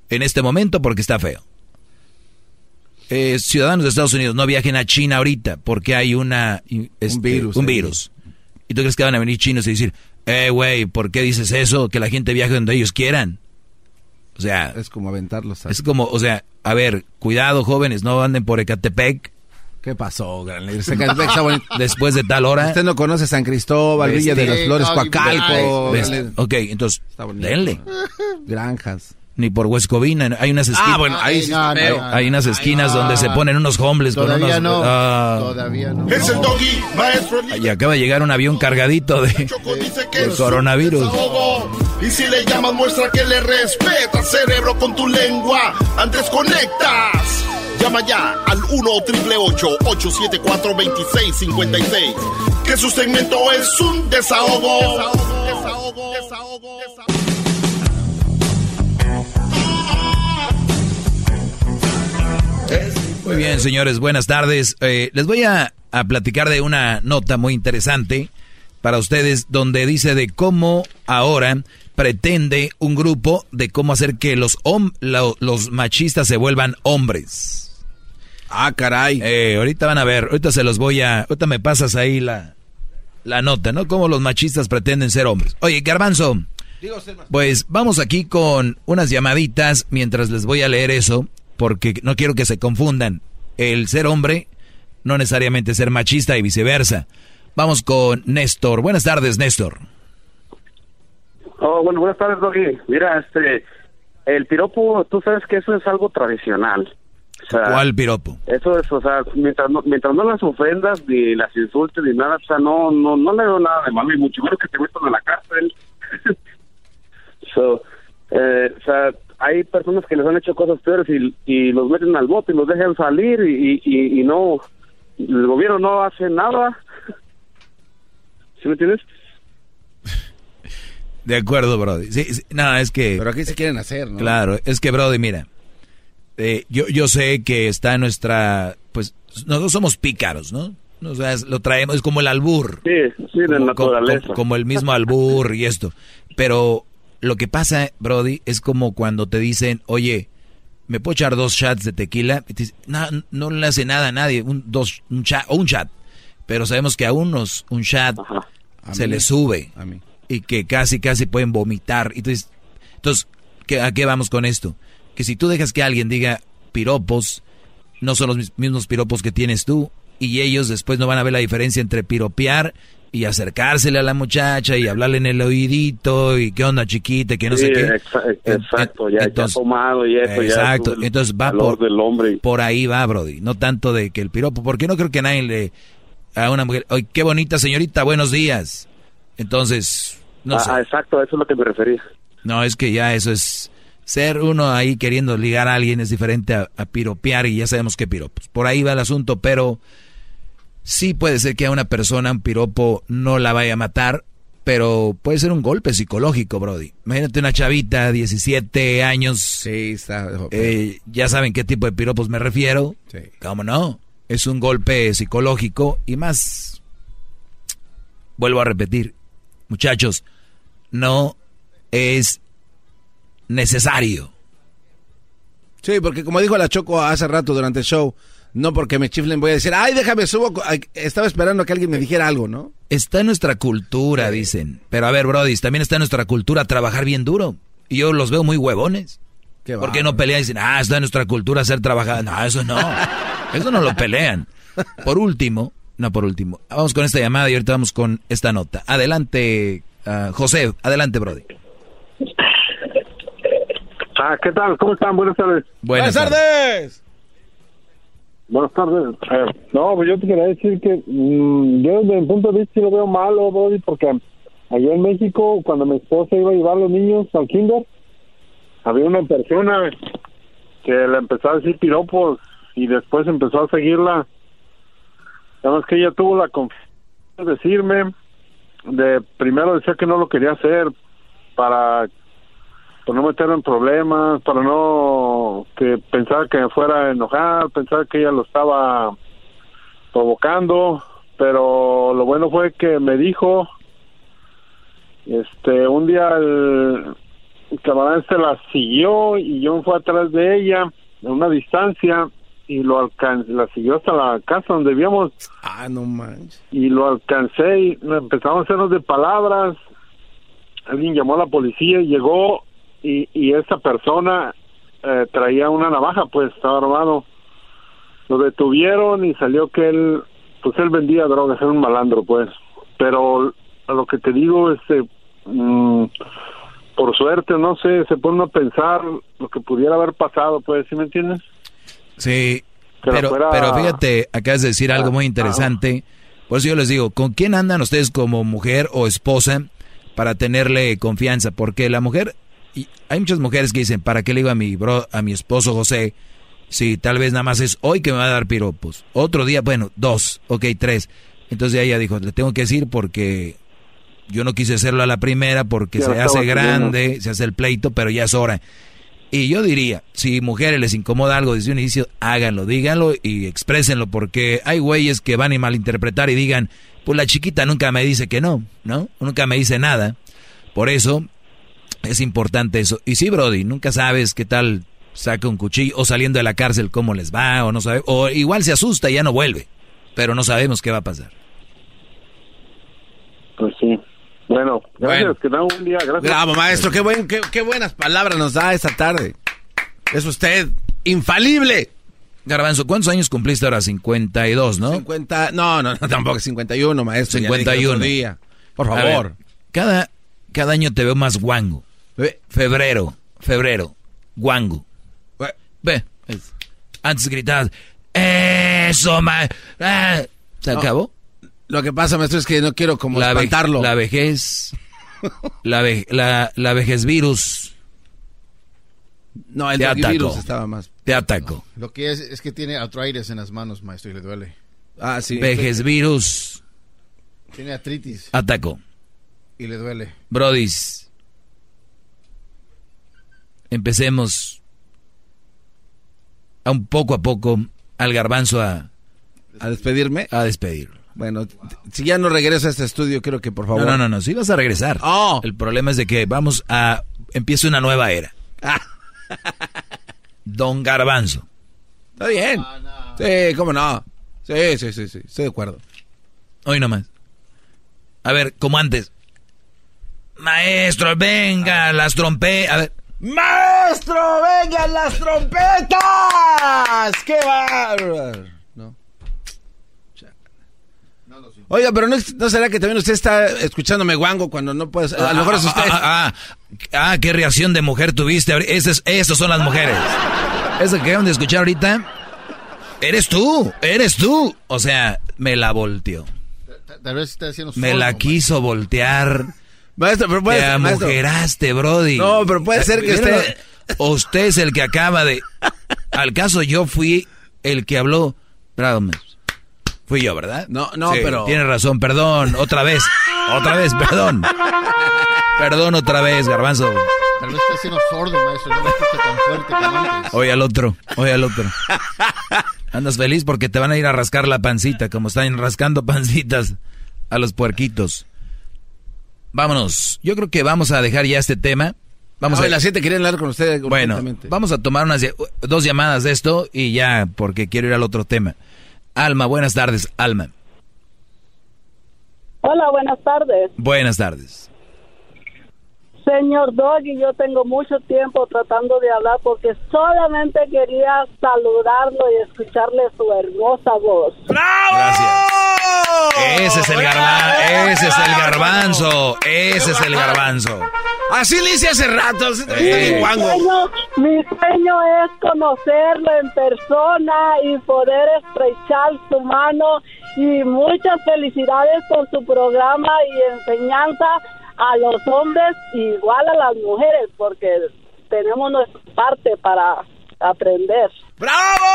en este momento porque está feo. Eh, ciudadanos de Estados Unidos, no viajen a China ahorita porque hay una, este, un virus. Un virus. ¿Y tú crees que van a venir chinos y decir, eh, güey, ¿por qué dices eso? Que la gente viaje donde ellos quieran. O sea... Es como aventarlos. Es como, o sea, a ver, cuidado jóvenes, no anden por Ecatepec ¿Qué pasó, gran líder? *laughs* Después de tal hora. Usted no conoce San Cristóbal, Villa de las Flores, Coacalco. Ok, entonces, denle. Granjas. Ni por Huescovina, hay unas esquinas. Ah, bueno, ahí sí hay, hay, unas esquinas donde se ponen unos hombres con unos. No, ah, todavía no. Es el doggy, maestro. Y acaba de llegar un avión cargadito de, de coronavirus. Y si le llamas, muestra que le respeta, cerebro, con tu lengua. Antes conectas. Llama ya al 1 874 2656 Que su segmento es un desahogo. Desahogo, desahogo, desahogo. desahogo. Muy bien, señores, buenas tardes. Eh, les voy a, a, platicar de una nota muy interesante para ustedes donde dice de cómo ahora pretende un grupo de cómo hacer que los, lo, los machistas se vuelvan hombres. Ah, caray. Eh, ahorita van a ver, ahorita se los voy a... Ahorita me pasas ahí la, la nota, ¿no? Cómo los machistas pretenden ser hombres. Oye, Garbanzo, pues vamos aquí con unas llamaditas mientras les voy a leer eso porque no quiero que se confundan. El ser hombre no necesariamente ser machista y viceversa. Vamos con Néstor. Buenas tardes, Néstor. Oh, bueno, buenas tardes, Doggy. Mira, este, el piropo, tú sabes que eso es algo tradicional. ¿Cuál piropo? Eso es, o sea, mientras no, mientras no las ofendas, ni las insultes, ni nada, o sea, no, no, no le veo nada de malo, y mucho menos que te metan a la cárcel. *laughs* so, eh, o sea, hay personas que les han hecho cosas peores y, y los meten al bote y los dejan salir y, y, y no, el gobierno no hace nada. ¿Sí me entiendes? De acuerdo, Brody. Sí, nada, es que... Pero aquí se quieren hacer, ¿no? Claro, es que, Brody, mira, eh, yo, yo sé que está en nuestra... Pues nosotros somos pícaros, ¿no? O sea, lo traemos, es como el albur. Sí, sí, de naturaleza. Como, como el mismo albur y esto. Pero lo que pasa, Brody, es como cuando te dicen, oye, ¿me puedo echar dos shots de tequila? no, no le hace nada a nadie, un, dos, un chat, o un chat. Pero sabemos que a unos un chat se le sube y que casi, casi pueden vomitar. Entonces, entonces ¿a qué vamos con esto? Que si tú dejas que alguien diga piropos, no son los mismos piropos que tienes tú, y ellos después no van a ver la diferencia entre piropear y acercársele a la muchacha y hablarle en el oídito y qué onda chiquita, que no sé qué. exacto, ya, entonces, tomado y eso exacto, ya entonces va por, del hombre. por ahí va, Brody, no tanto de que el piropo, porque no creo que nadie le a una mujer, oye, qué bonita señorita, buenos días. Entonces, no ah, sé. Ah, exacto, eso es lo que me refería. No, es que ya eso es ser uno ahí queriendo ligar a alguien es diferente a, a piropear y ya sabemos qué piropos. Por ahí va el asunto, pero Sí puede ser que a una persona un piropo no la vaya a matar, pero puede ser un golpe psicológico, Brody. Imagínate una chavita, 17 años. Sí, está. Eh, ya saben qué tipo de piropos me refiero. Sí. ¿Cómo no? Es un golpe psicológico y más. Vuelvo a repetir, muchachos, no es necesario. Sí, porque como dijo la Choco hace rato durante el show, no porque me chiflen voy a decir, ay, déjame subo. Estaba esperando que alguien me dijera algo, ¿no? Está en nuestra cultura, dicen. Pero a ver, Brody, también está en nuestra cultura trabajar bien duro. Y yo los veo muy huevones. ¿Por qué no pelean y dicen, ah, está en nuestra cultura hacer trabajar? No, eso no. *laughs* Eso no lo pelean. Por último, no por último, vamos con esta llamada y ahorita vamos con esta nota. Adelante, uh, José, adelante, Brody. Ah, ¿qué tal? ¿Cómo están? Buenas tardes. Buenas, tardes. Buenas tardes. Eh, no, pues yo te quería decir que mmm, yo desde mi punto de vista lo veo malo, Brody, porque allá en México, cuando mi esposa iba a llevar a los niños al kinder, había una persona que le empezó a decir piropos y después empezó a seguirla. Además que ella tuvo la confianza de decirme, de primero decía que no lo quería hacer para para no meterlo en problemas, para no que pensaba que me fuera a enojar, pensaba que ella lo estaba provocando, pero lo bueno fue que me dijo, este, un día el, camarada este la siguió y yo me fui atrás de ella en una distancia y lo alcancé, la siguió hasta la casa donde vivíamos. Ah, no manches. Y lo alcancé y empezamos a hacernos de palabras. Alguien llamó a la policía y llegó y, y esa persona eh, traía una navaja, pues estaba armado. lo detuvieron y salió que él, pues él vendía drogas, era un malandro, pues. Pero a lo que te digo, este, mm, por suerte, no sé, se pone a pensar lo que pudiera haber pasado, pues, ¿sí me entiendes? Sí, pero, pero fíjate, acabas de decir algo muy interesante. Por eso yo les digo, ¿con quién andan ustedes como mujer o esposa para tenerle confianza? Porque la mujer, y hay muchas mujeres que dicen, ¿para qué le digo a mi bro, a mi esposo José? Si tal vez nada más es hoy que me va a dar piropos. Otro día, bueno, dos, ok, tres. Entonces ella dijo, le tengo que decir porque yo no quise hacerlo a la primera porque se hace grande, se hace el pleito, pero ya es hora. Y yo diría, si mujeres les incomoda algo desde un inicio, háganlo, díganlo y exprésenlo, porque hay güeyes que van a malinterpretar y digan, pues la chiquita nunca me dice que no, ¿no? Nunca me dice nada. Por eso es importante eso. Y sí, Brody, nunca sabes qué tal saca un cuchillo o saliendo de la cárcel cómo les va o no sabe, o igual se asusta y ya no vuelve, pero no sabemos qué va a pasar. Pues sí. Bueno, gracias, que da un día, gracias. Bravo, maestro, qué, buen, qué, buenas palabras nos da esta tarde. Es usted infalible. Garbanzo, ¿cuántos años cumpliste ahora? 52, ¿no? 50, no, no, no tampoco 51, maestro. 51. Día. Por favor. cada, cada año te veo más guango. Febrero, febrero, guango. Ve, antes gritabas, eso, ma... Eh". ¿Se acabó? Lo que pasa, maestro, es que no quiero como la espantarlo. la vejez. la, la, la, vejez virus. No, el virus estaba más. Te ataco. Lo que es es que tiene artritis en las manos, maestro, y le duele. Ah, sí. Vejez virus. Tiene artritis. Ataco. Y le duele. Brodis. Empecemos a un poco a poco al garbanzo a... ¿A despedirme? A despedirlo. Bueno, si ya no regreso a este estudio, quiero que por favor. No, no, no, no, sí vas a regresar. Oh. El problema es de que vamos a. Empieza una nueva era. Ah. Don Garbanzo. Está bien. Sí, cómo no. Sí, sí, sí, sí, estoy de acuerdo. Hoy nomás. A ver, como antes. Maestro, venga, las trompetas. A ver. ¡Maestro, vengan las trompetas! ¡Qué bárbaro! Oiga, pero no, no, será que también usted está escuchándome guango cuando no puede... A lo mejor es usted. Ah, ah, ah, qué reacción de mujer tuviste. Esas, esas son las mujeres. Eso que acaban de escuchar ahorita. Eres tú, eres tú. O sea, me la volteó. Tal vez está haciendo Me la quiso voltear. Maestro, pero puede Te amujeraste, Brody. No, pero puede ser que usted... Usted es el que acaba de... Al caso yo fui el que habló... Bravo, Fui yo, ¿verdad? No, no, pero. Tiene razón, perdón, otra vez. otra vez, perdón. Perdón otra vez, garbanzo. Tal vez está siendo sordo, maestro. No me escucha tan fuerte como antes. Oye al otro, oye al otro. Andas feliz porque te van a ir a rascar la pancita, como están rascando pancitas a los puerquitos. Vámonos. Yo creo que vamos a dejar ya este tema. Vamos a las siete querían hablar con ustedes. Bueno, vamos a tomar unas dos llamadas de esto y ya, porque quiero ir al otro tema. Alma, buenas tardes, Alma. Hola, buenas tardes. Buenas tardes. Señor Doggy, yo tengo mucho tiempo tratando de hablar porque solamente quería saludarlo y escucharle su hermosa voz. ¡Bravo! Gracias. Ese es el garbanzo, ese es el garbanzo, ese es el garbanzo. Así le hice hace rato. Mi, sueño, mi sueño es conocerlo en persona y poder estrechar su mano y muchas felicidades por su programa y enseñanza a los hombres igual a las mujeres, porque tenemos nuestra parte para aprender. ¡Bravo!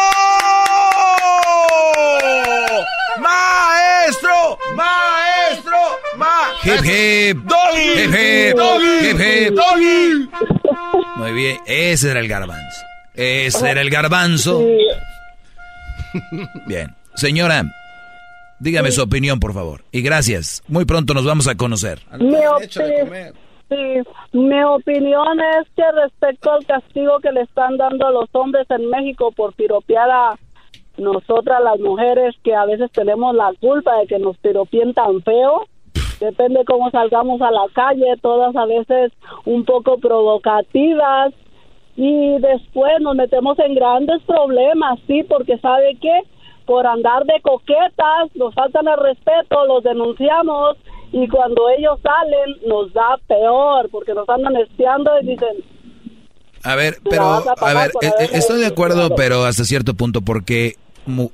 ¡Maestro! ¡Maestro! ¡Ma! ¡Hip, hip! ¡Doggy! ¡Hip, hip! ¡Doggy! ¡Hip, hip! ¡Doggy! Muy bien, ese era el garbanzo. Ese era el garbanzo. Bien. Señora, Dígame su opinión, por favor. Y gracias. Muy pronto nos vamos a conocer. Mi, mi opinión es que respecto al castigo que le están dando a los hombres en México por piropear a nosotras las mujeres que a veces tenemos la culpa de que nos piropien tan feo, depende cómo salgamos a la calle, todas a veces un poco provocativas y después nos metemos en grandes problemas, sí, porque sabe que por andar de coquetas nos faltan el respeto, los denunciamos y cuando ellos salen nos da peor porque nos andan espiando y dicen a ver, pero a, ver, eh, eh, estoy de acuerdo, pero hasta cierto punto porque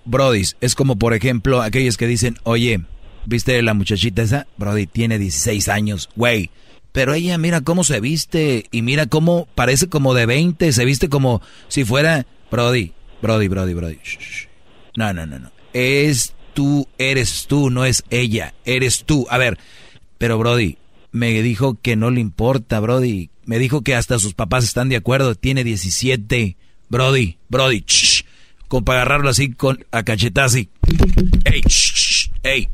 Brody, es como por ejemplo aquellos que dicen, "Oye, ¿viste la muchachita esa? Brody tiene 16 años, güey." Pero ella mira cómo se viste y mira cómo parece como de 20, se viste como si fuera Brody, Brody, Brody, Brody. No, no, no, no. Es tú, eres tú, no es ella, eres tú. A ver, pero Brody me dijo que no le importa, Brody. Me dijo que hasta sus papás están de acuerdo. Tiene 17. Brody, Brody, shh, para agarrarlo así con a cachetas así. Ey, shh, ey.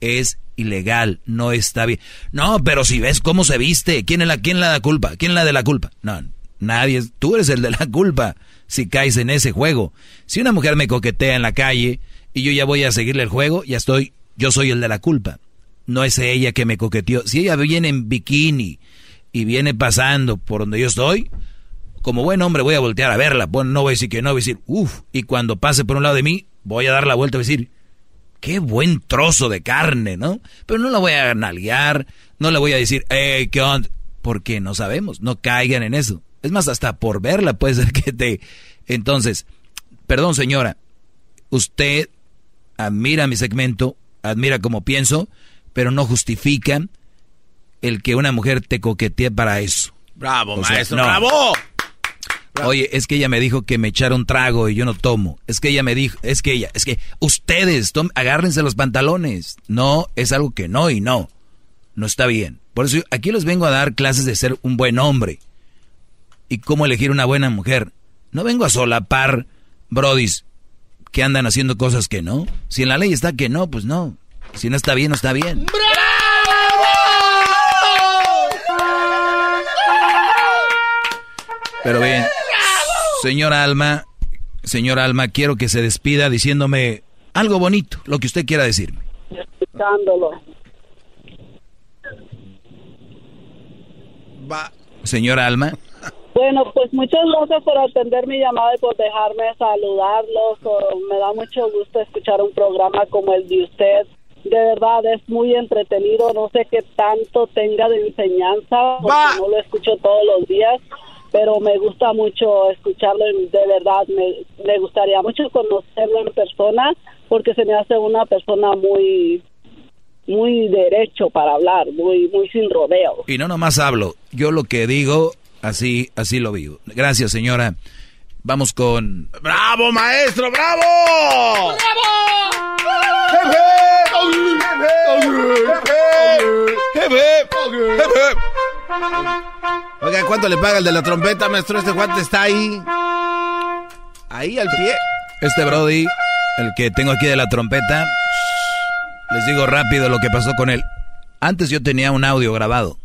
Es ilegal, no está bien. No, pero si ves cómo se viste, ¿quién es la, quién la da culpa? ¿Quién la de la culpa? No, nadie, tú eres el de la culpa si caes en ese juego. Si una mujer me coquetea en la calle y yo ya voy a seguirle el juego, ya estoy, yo soy el de la culpa. No es ella que me coqueteó. Si ella viene en bikini y viene pasando por donde yo estoy, como buen hombre voy a voltear a verla. Bueno, no voy a decir que no, voy a decir, uff. Y cuando pase por un lado de mí, voy a dar la vuelta y decir, qué buen trozo de carne, ¿no? Pero no la voy a nalguear, no le voy a decir, eh, ¿qué onda? Porque no sabemos, no caigan en eso. Es más, hasta por verla puede ser *laughs* que te... Entonces, perdón señora, usted admira mi segmento, admira cómo pienso, pero no justifica el que una mujer te coquetee para eso. Bravo, maestro, bravo. Oye, es que ella me dijo que me echara un trago y yo no tomo. Es que ella me dijo, es que ella, es que ustedes, agárrense los pantalones. No, es algo que no y no. No está bien. Por eso aquí les vengo a dar clases de ser un buen hombre. Y cómo elegir una buena mujer. No vengo a solapar brodis que andan haciendo cosas que no. Si en la ley está que no, pues no. Si no está bien, no está bien. Pero bien, Señora Alma, señora Alma, quiero que se despida diciéndome algo bonito, lo que usted quiera decirme. Escuchándolo. Va. Señora Alma. Bueno, pues muchas gracias por atender mi llamada y por dejarme saludarlos. me da mucho gusto escuchar un programa como el de usted. De verdad es muy entretenido. No sé qué tanto tenga de enseñanza, porque no lo escucho todos los días pero me gusta mucho escucharlo de verdad me, gustaría mucho conocerlo en persona porque se me hace una persona muy muy derecho para hablar muy muy sin rodeo y no nomás hablo yo lo que digo así así lo vivo gracias señora vamos con bravo maestro bravo Oiga, ¿cuánto le paga el de la trompeta, maestro? Este guante está ahí. Ahí al pie. Este Brody, el que tengo aquí de la trompeta, les digo rápido lo que pasó con él. Antes yo tenía un audio grabado.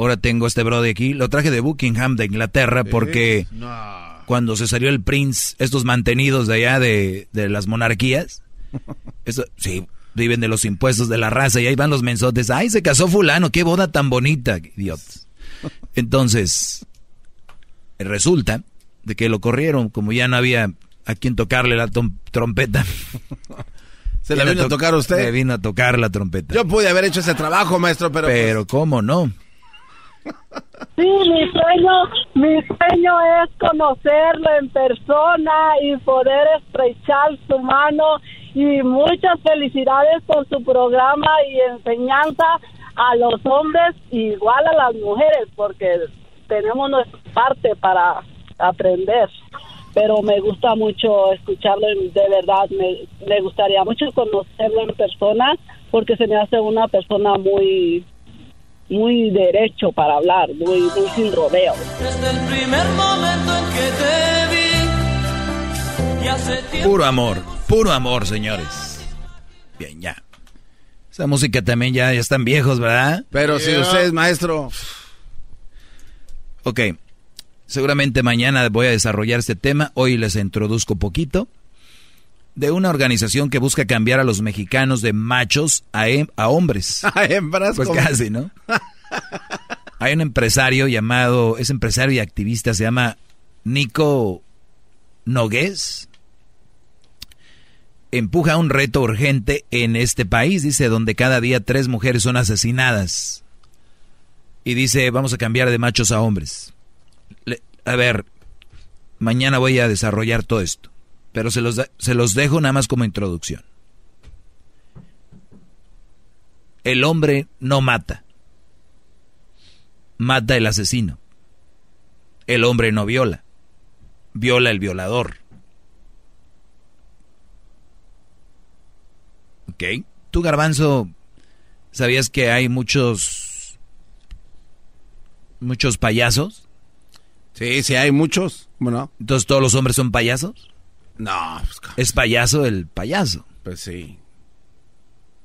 Ahora tengo este Brody aquí. Lo traje de Buckingham, de Inglaterra, porque cuando se salió el Prince, estos mantenidos de allá de, de las monarquías, *laughs* eso, sí, viven de los impuestos de la raza y ahí van los mensotes. Ay, se casó fulano, qué boda tan bonita, idiotas. Entonces, resulta de que lo corrieron, como ya no había a quien tocarle la trompeta. *laughs* ¿Se la vino a, tocar usted? Le vino a tocar la trompeta. Yo pude haber hecho ese trabajo, maestro, pero... Pero, pues ¿cómo no? Sí, mi sueño, mi sueño es conocerlo en persona y poder estrechar su mano. Y muchas felicidades por su programa y enseñanza a los hombres igual a las mujeres porque tenemos nuestra parte para aprender. Pero me gusta mucho escucharlo de verdad me, me gustaría mucho conocerlo en persona porque se me hace una persona muy muy derecho para hablar muy, muy sin rodeo desde el primer momento en que te vi Puro amor, puro amor, señores. Bien, ya. Esa música también ya, ya están viejos, ¿verdad? Pero si usted es maestro. Ok. Seguramente mañana voy a desarrollar este tema. Hoy les introduzco poquito. De una organización que busca cambiar a los mexicanos de machos a, a hombres. *laughs* A hembras. Pues casi, ¿no? Hay un empresario llamado, es empresario y activista, se llama Nico Nogués. Empuja un reto urgente en este país, dice, donde cada día tres mujeres son asesinadas. Y dice, vamos a cambiar de machos a hombres. a ver, mañana voy a desarrollar todo esto, pero se los, se los dejo nada más como introducción. El hombre no mata, mata el asesino. El hombre no viola, viola el violador. ¿Ok? Tú, garbanzo, ¿sabías que hay muchos... muchos payasos? Sí, sí, hay muchos. Bueno. Entonces, ¿todos los hombres son payasos? No. Pues, es payaso el payaso. Pues sí.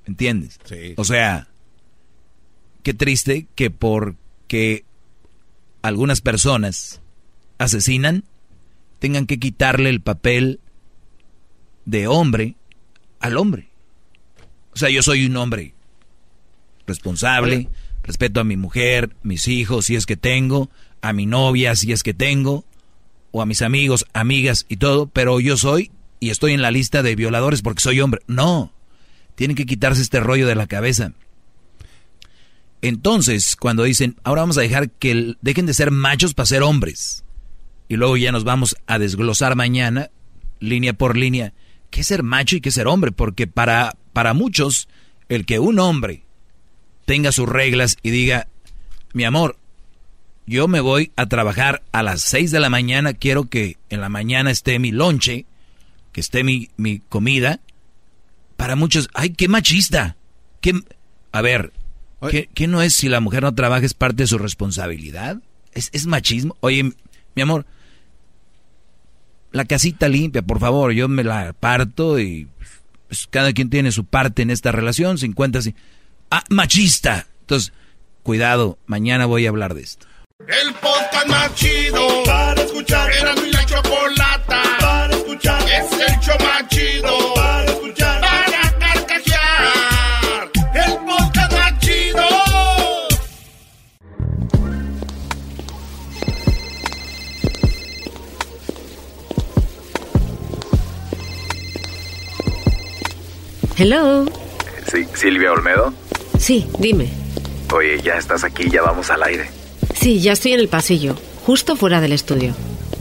¿Entiendes? Sí. O sea, qué triste que porque algunas personas asesinan, tengan que quitarle el papel de hombre al hombre. O sea, yo soy un hombre responsable, respeto a mi mujer, mis hijos, si es que tengo, a mi novia, si es que tengo, o a mis amigos, amigas y todo, pero yo soy y estoy en la lista de violadores porque soy hombre. No, tienen que quitarse este rollo de la cabeza. Entonces, cuando dicen, ahora vamos a dejar que dejen de ser machos para ser hombres, y luego ya nos vamos a desglosar mañana, línea por línea, qué ser macho y qué ser hombre, porque para, para muchos, el que un hombre tenga sus reglas y diga, mi amor, yo me voy a trabajar a las 6 de la mañana, quiero que en la mañana esté mi lonche, que esté mi, mi comida. Para muchos, ay, qué machista. Qué, a ver, ¿qué, ¿qué, no es si la mujer no trabaja es parte de su responsabilidad? ¿Es, es machismo? Oye, mi amor, la casita limpia, por favor, yo me la parto y pues, cada quien tiene su parte en esta relación, 50 así. Ah, machista. Entonces, cuidado, mañana voy a hablar de esto. El podcast más chido para escuchar. Era mi la chocolata para escuchar. Es el show más chido para escuchar. Para carcajear. El podcast más chido. Hello. Sí, Silvia Olmedo. Sí, dime. Oye, ya estás aquí, ya vamos al aire. Sí, ya estoy en el pasillo, justo fuera del estudio.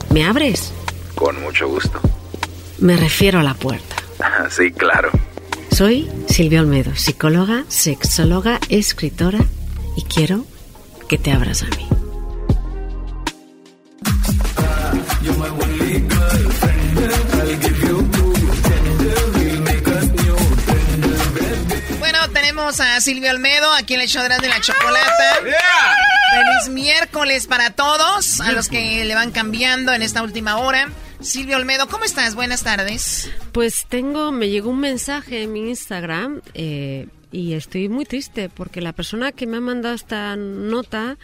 ¿Me abres? Con mucho gusto. Me refiero a la puerta. *laughs* Sí, claro. Soy Silvia Olmedo, psicóloga, sexóloga, escritora y quiero que te abras a mí. Bueno, tenemos a Silvia Olmedo aquí en el show de la Chocolata. Feliz miércoles para todos, a los que le van cambiando en esta última hora. Silvia Olmedo, ¿cómo estás? Buenas tardes. Pues tengo, me llegó un mensaje en mi Instagram eh, y estoy muy triste porque la persona que me ha mandado esta nota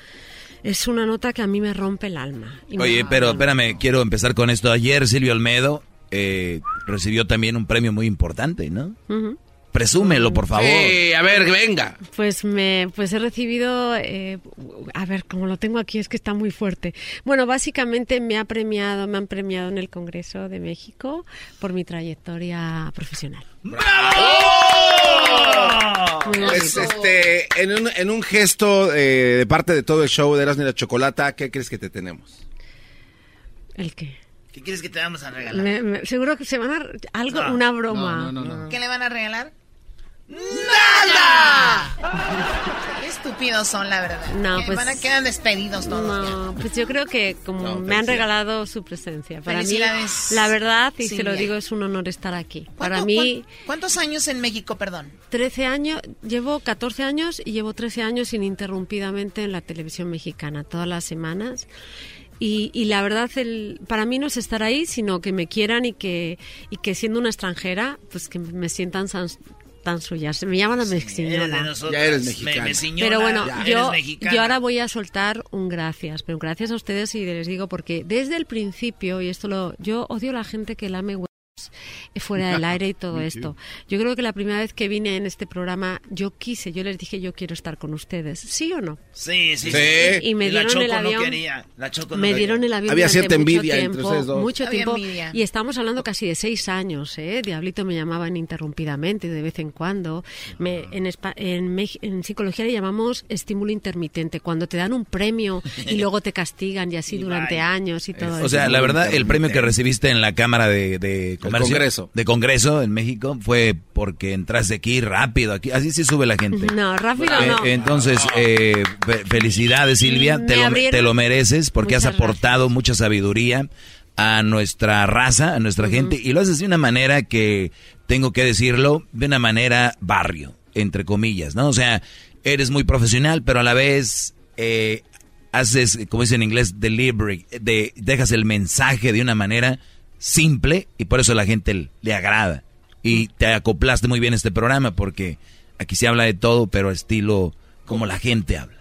es una nota que a mí me rompe el alma. Oye, pero espérame, quiero empezar con esto. Ayer Silvio Olmedo eh, recibió también un premio muy importante, ¿no? Ujú. Presúmelo, por favor. Sí, a ver, venga. Pues me, pues he recibido, eh, a ver, como lo tengo aquí es que está muy fuerte. Bueno, básicamente me ha premiado, me han premiado en el Congreso de México por mi trayectoria profesional. Muy Pues, este, en un, en un gesto eh, de parte de todo el show de Erasmo y la Chocolata, ¿qué crees que te tenemos? ¿El qué? ¿Qué quieres que te vamos a regalar? Me- me- seguro que se van a algo, No. una broma. ¿Qué le van a regalar? ¡Nada! Qué estúpidos son, la verdad. No, Que pues- Van a quedar despedidos todos. No, pues yo creo que como No, me han regalado su presencia. Para mí, la verdad, y se lo digo, es un honor estar aquí. Para ¿Cuánto- mí, cuán- ¿Cuántos años en México, perdón? 13 años, llevo 14 años y llevo 13 años ininterrumpidamente en la televisión mexicana, todas las semanas. Y, y la verdad, el, para mí no es estar ahí, sino que me quieran y que, y que siendo una extranjera, pues que me sientan tan, suyas. Me llaman a Eres de mexiñola. nosotros. Ya eres Me- mexicana. mexiñola, Pero bueno, ya. yo, yo ahora voy a soltar un gracias, pero gracias a ustedes y les digo porque desde el principio, y esto lo, yo odio a la gente que lame fuera del aire y todo *laughs* esto. Yo creo que la primera vez que vine en este programa, yo quise, yo les dije, yo quiero estar con ustedes. ¿Sí o no? Sí, sí, Sí. sí. Y me la dieron Choco el avión. no quería. La Choco no me quería. dieron el avión Había cierta envidia entre tiempo, ustedes dos. mucho Había tiempo envidia. y estamos hablando casi de seis años ¿eh? Diablito me llamaba ininterrumpidamente de vez en cuando me, en, espa- en, Mex- en psicología le llamamos estímulo intermitente cuando te dan un premio y luego te castigan y así *laughs* durante años y todo O eso sea, la verdad, el premio que recibiste en la Cámara de, de Comercio, Congreso. de Congreso en México fue porque entraste aquí rápido, aquí así sí sube la gente. no rápido Eh, no Entonces, eh, fe- felicidades Silvia, Me te lo, te lo mereces porque has aportado mucha sabiduría a nuestra raza, a nuestra gente, y lo haces de una manera que, tengo que decirlo, de una manera barrio, entre comillas, ¿no? O sea, eres muy profesional, pero a la vez eh, haces, como dice en inglés, delivery, de, dejas el mensaje de una manera simple y por eso a la gente le agrada. Y te acoplaste muy bien este programa porque aquí se habla de todo, pero estilo como la gente habla.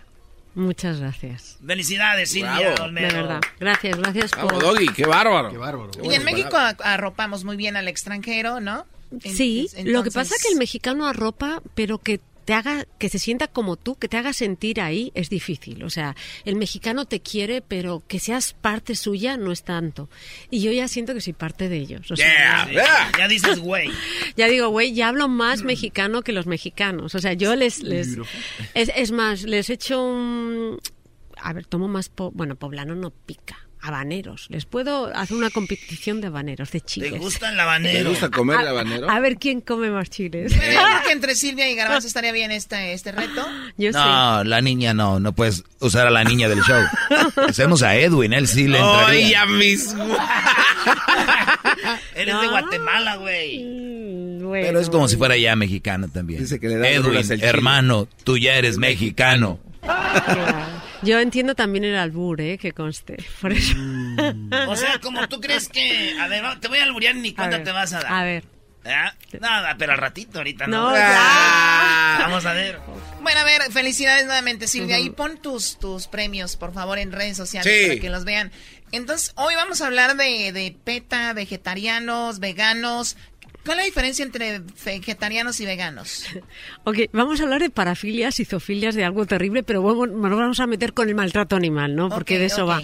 muchas gracias Felicidades, Silvia de verdad gracias gracias por Vamos, Doggy, qué bárbaro. Qué bárbaro. Y en México arropamos muy bien al extranjero, ¿no? En- Sí, lo que pasa es que el mexicano arropa, pero que te haga, que se sienta como tú, que te haga sentir ahí, es difícil. O sea, el mexicano te quiere, pero que seas parte suya no es tanto. Y yo ya siento que soy parte de ellos. O sea, Sí, Ya dices, güey. *laughs* ya digo, güey, ya hablo más mexicano que los mexicanos. O sea, yo les... les es, es más, les echo un... A ver, tomo más... po- bueno, poblano no pica. Habaneros. Les puedo hacer una competición de habaneros, de chiles. ¿Te gusta el habanero? ¿Te gusta comer el A- habanero? A ver quién come más chiles. Pero yo creo que entre Silvia y Garbanzo estaría bien este, este reto. Yo No, la niña no, no puedes usar a la niña del show. *laughs* Hacemos a Edwin, él sí le Ay, entraría. ya mismo. *laughs* Eres No. de Guatemala, güey. Mm, bueno. Pero es como si fuera ya mexicano también. Dice que le da Edwin, hermano, tú ya eres mexicano. Yo entiendo también el albur, ¿eh? Que conste. Por eso. O sea, como tú crees que... A ver, te voy a alburear ni ver, te vas a dar. A ver. ¿Ah? Nada, pero al ratito, ahorita no. No, ya. Vamos a ver. Bueno, a ver, felicidades nuevamente, Silvia. Y pon tus, tus premios, por favor, en redes sociales Sí. para que los vean. Entonces, hoy vamos a hablar de, de PETA, vegetarianos, veganos. ¿Cuál es la diferencia entre vegetarianos y veganos? *laughs* Ok, vamos a hablar de parafilias y zoofilias de algo terrible, pero vamos, nos vamos a meter con el maltrato animal, ¿no? Porque de eso va.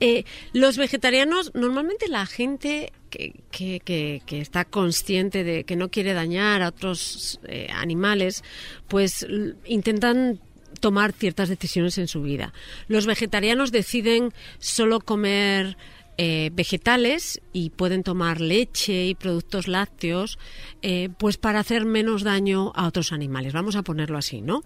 Eh, los vegetarianos, normalmente la gente que, que, que- que está consciente de que no quiere dañar a otros eh, animales, pues intentan tomar ciertas decisiones en su vida. Los vegetarianos deciden solo comer eh, vegetales y pueden tomar leche y productos lácteos, eh, pues para hacer menos daño a otros animales. Vamos a ponerlo así, ¿no?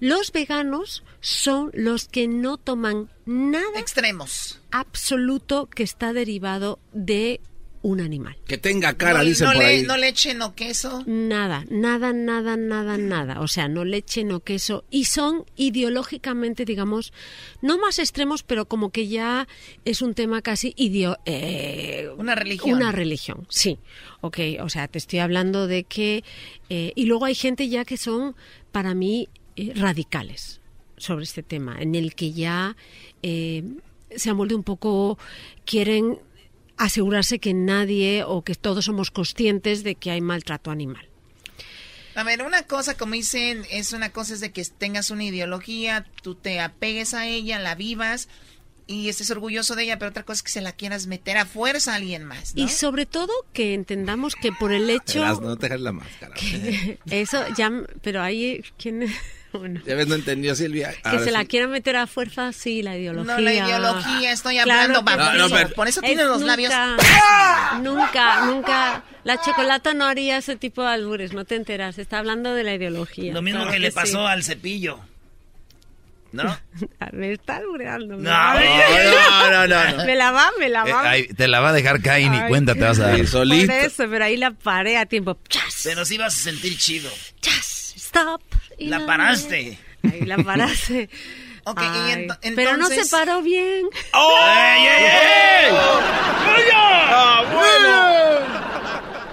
Los veganos son los que no toman nada extremos absoluto que está derivado de un animal. Que tenga cara, no, dicen no por le- ahí. no leche, no queso. Nada, nada, nada, nada, nada. O sea, no leche, no queso. Y son ideológicamente, digamos, no más extremos, pero como que ya es un tema casi ideo eh, Una religión. Una religión, sí. Ok, o sea, te estoy hablando de que... eh, y luego hay gente ya que son, para mí, eh, radicales sobre este tema, en el que ya eh, se han vuelto un poco... quieren asegurarse que nadie o que todos somos conscientes de que hay maltrato animal. A ver, una cosa, como dicen, es una cosa es de que tengas una ideología, tú te apegues a ella, la vivas y estés orgulloso de ella, pero otra cosa es que se la quieras meter a fuerza a alguien más, ¿no? Y sobre todo que entendamos que por el hecho... Verás, no te dejes la máscara. *laughs* Eso ya... Pero ahí... ¿quién? *laughs* Ya ves, no entendió Silvia. Que Ahora se la sí. quieran meter a fuerza, sí, la ideología. No, la ideología, estoy Claro, hablando, pero por, no, eso, pero- por eso Es tiene los nunca, labios... Nunca, nunca. La chocolata no haría ese tipo de albures, no te enteras. Está hablando de la ideología. Lo mismo Claro que le sí. pasó al cepillo. ¿No? *laughs* Me está albureando. No, no, no, no, no. Me la va, me la Eh, va. ahí, te la va a dejar caer ni cuenta te vas a dar. Solito. Por eso, pero ahí la paré a tiempo. ¡Chas! Pero sí vas a sentir chido. ¡Chas! ¡Stop! Y La no, paraste. Ahí la paraste. *laughs* Ok, y Ay, ento- Pero no se entonces- paró bien. *laughs* ¡Ey, ey, ey!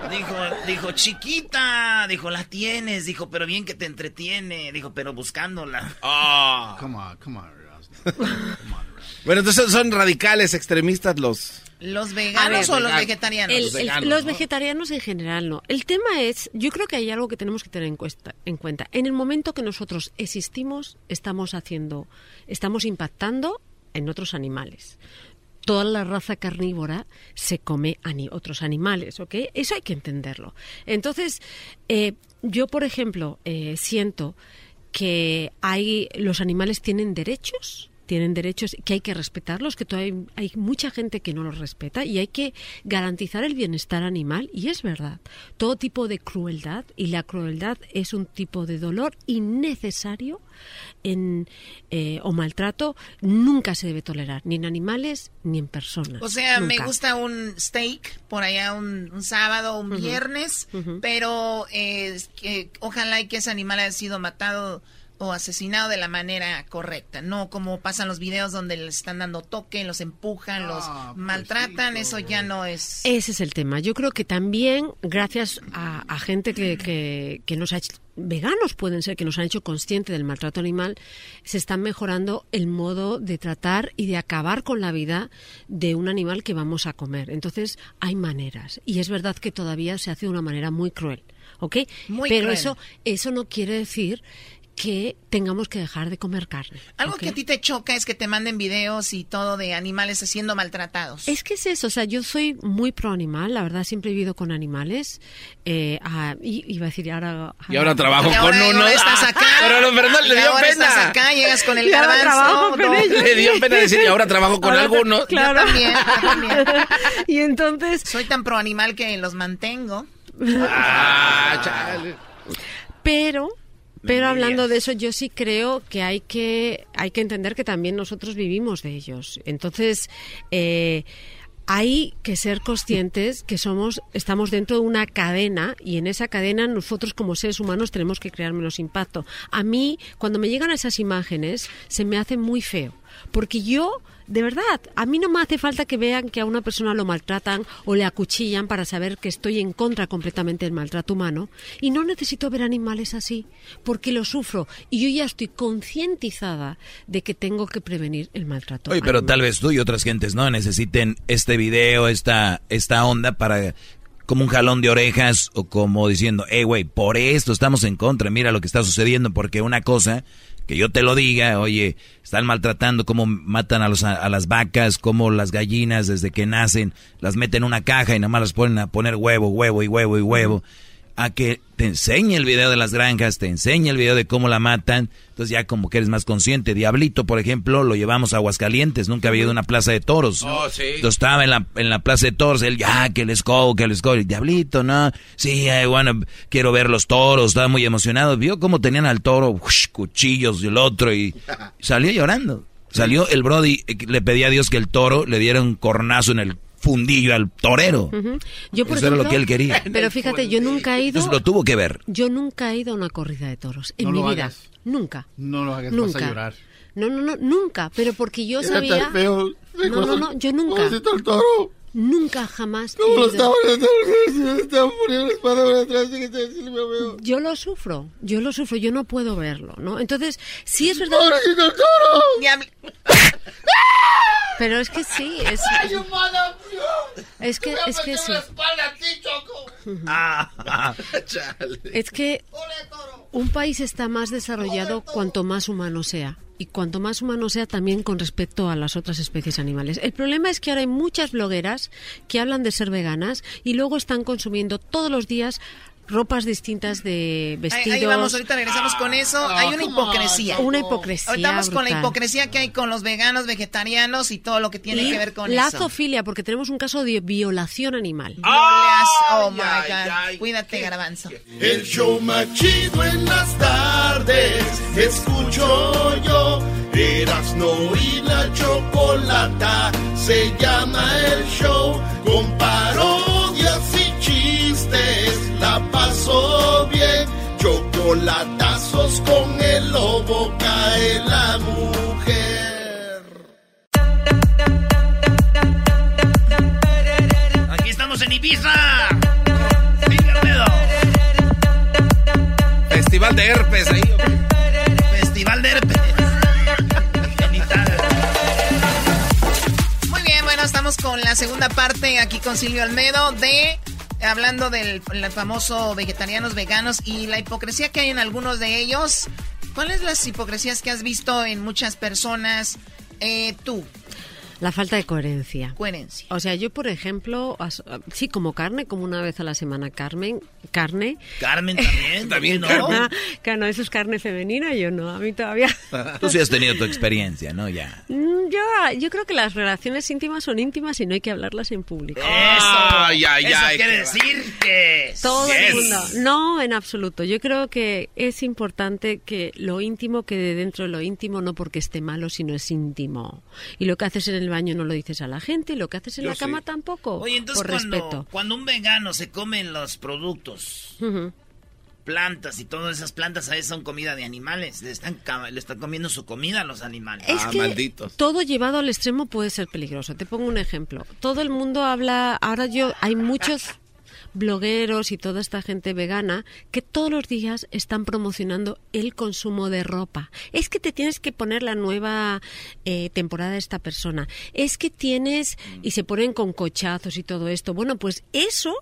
Dijo, dijo, chiquita, dijo, la tienes, dijo, pero bien que te entretiene, dijo, pero buscándola. Ah. Come on, come on. *laughs* Bueno, entonces son radicales, extremistas los... ¿Los veganos o los vegetarianos? los, vegetarianos en general no. El tema es, yo creo que hay algo que tenemos que tener en, en cuenta. En el momento que nosotros existimos, estamos haciendo, estamos impactando en otros animales toda la raza carnívora se come a otros animales, ¿ok? Eso hay que entenderlo. Entonces, eh, yo, por ejemplo, eh, siento que hay los animales tienen derechos tienen derechos que hay que respetarlos, que todavía hay, mucha gente que no los respeta y hay que garantizar el bienestar animal y es verdad. Todo tipo de crueldad y la crueldad es un tipo de dolor innecesario en, eh, o maltrato nunca se debe tolerar, ni en animales ni en personas. O sea, me gusta un steak por allá un, sábado, un viernes, pero eh, ojalá y que ese animal haya sido matado o asesinado de la manera correcta, no como pasan los videos donde les están dando toque, los empujan, los ah, maltratan, eso ya no es... Ese es el tema. Yo creo que también gracias a, gente que, que, que, nos ha hecho, veganos pueden ser que nos han hecho consciente del maltrato animal, se está mejorando el modo de tratar y de acabar con la vida de un animal que vamos a comer. Entonces hay maneras y es verdad que todavía se hace de una manera muy cruel. ¿ok? Pero eso eso no quiere decir que tengamos que dejar de comer carne. Algo que a ti te choca es que te manden videos y todo de animales siendo maltratados. Es que es eso, o sea, yo soy muy pro animal, la verdad siempre he vivido con animales. Eh, y, iba a decir, y ahora... Y ahora trabajo con uno. estás acá. *laughs* pero no, pero le dio pena. estás acá, llegas con el *laughs* garbanzo. Le dio pena decir, y ahora trabajo con algunos. Claro. Yo también, yo también. *laughs* y entonces... Soy tan pro animal que los mantengo. Ah, chale. Pero pero hablando de eso, yo sí creo que hay que, hay que entender que también nosotros vivimos de ellos. Entonces, eh, hay que ser conscientes que somos, estamos dentro de una cadena y en esa cadena nosotros como seres humanos tenemos que crear menos impacto. A mí, cuando me llegan esas imágenes, se me hace muy feo. Porque yo de verdad, a mí no me hace falta que vean que a una persona lo maltratan o le acuchillan para saber que estoy en contra completamente del maltrato humano. Y no necesito ver animales así, porque lo sufro. Y yo ya estoy concientizada de que tengo que prevenir el maltrato. Oye, pero tal vez tú y otras gentes no necesiten este video, esta, esta onda para como un jalón de orejas o como diciendo, hey, güey, por esto estamos en contra, mira lo que está sucediendo, porque una cosa que yo te lo diga, oye, están maltratando, cómo matan a, los, a, las vacas, cómo las gallinas desde que nacen las meten en una caja y nada más las ponen a poner huevo, huevo y huevo y huevo a que te enseñe el video de las granjas, te enseñe el video de cómo la matan, entonces ya como que eres más consciente. Diablito, por ejemplo, lo llevamos a Aguascalientes, nunca había ido a una plaza de toros. Oh, sí. Entonces estaba en la, en la plaza de toros, él, ya, que les go, que les go. Diablito, no, sí, bueno, quiero ver los toros, estaba muy emocionado. Vio cómo tenían al toro, cuchillos y el otro, y *laughs* salió llorando. Salió el Brody, eh, le pedía a Dios que el toro le diera un cornazo en el fundillo al torero. Yo por Eso era lo que él quería. *laughs* Pero fíjate, yo nunca he ido. Eso lo tuvo que ver. Yo nunca he ido a una corrida de toros en mi vida. Nunca. No lo hagas, nunca. Vas a llorar. No, no, no, nunca. Pero porque yo sabía. No, no, no, yo nunca. el toro? Nunca jamás. ¿Cómo lo estaba poniendo atrás? Yo lo sufro, yo lo sufro, yo no puedo verlo, ¿no? Entonces, sí es verdad. el toro! Pero es que sí, es. Es que, es que sí. Ah, *laughs* es que un país está más desarrollado cuanto más humano sea y cuanto más humano sea también con respecto a las otras especies animales. El problema es que ahora hay muchas blogueras que hablan de ser veganas y luego están consumiendo todos los días ropas distintas de vestidos. Ahí, vamos, ahorita regresamos con eso. Ah, hay una hipocresía. Una hipocresía. Ahorita vamos con la hipocresía que hay con los veganos, vegetarianos y todo lo que tiene que ver con la eso. La zoofilia, porque tenemos un caso de violación animal. oh my God. Cuídate, Garbanzo. El show más chido en las tardes. Escucho yo. Erasno y la chocolata. Se llama el show. Chistes la pasó bien. Chocolatazos con el lobo cae la mujer. Aquí estamos en Ibiza. Festival de herpes ahí. Festival de herpes. Muy bien, bueno, estamos con la segunda parte aquí con Silvio Almedo de hablando del famoso vegetarianos veganos y la hipocresía que hay en algunos de ellos. ¿Cuáles las hipocresías que has visto en muchas personas? Eh, tú. La falta de coherencia. Coherencia. O sea, yo, por ejemplo, sí como carne, como una vez a la semana Carmen, carne. Carmen también. también ¿no? *laughs* Ah, no, eso es carne femenina, yo no, a mí todavía. *laughs* Tú sí has tenido tu experiencia, ¿no? Ya. Mm, yo, yo creo que las relaciones íntimas son íntimas y no hay que hablarlas en público. Eso, Ay, ay, eso ay, quiere decir que... Todo el Yes. mundo. No, en absoluto. Yo creo que es importante que lo íntimo quede dentro de lo íntimo, no porque esté malo, sino es íntimo. Y lo que haces en el baño no lo dices a la gente, y lo que haces en Yo la cama sí. tampoco. Oye, entonces por cuando, respeto. cuando un vegano se come los productos, plantas y todas esas plantas a veces son comida de animales, le están, le están comiendo su comida a los animales. Es que todo llevado al extremo puede ser peligroso. Te pongo un ejemplo. Todo el mundo habla, ahora yo, hay muchos blogueros y toda esta gente vegana que todos los días están promocionando el consumo de ropa. Es que te tienes que poner la nueva eh, temporada de esta persona. Es que tienes y se ponen con cochazos y todo esto. Bueno, pues eso,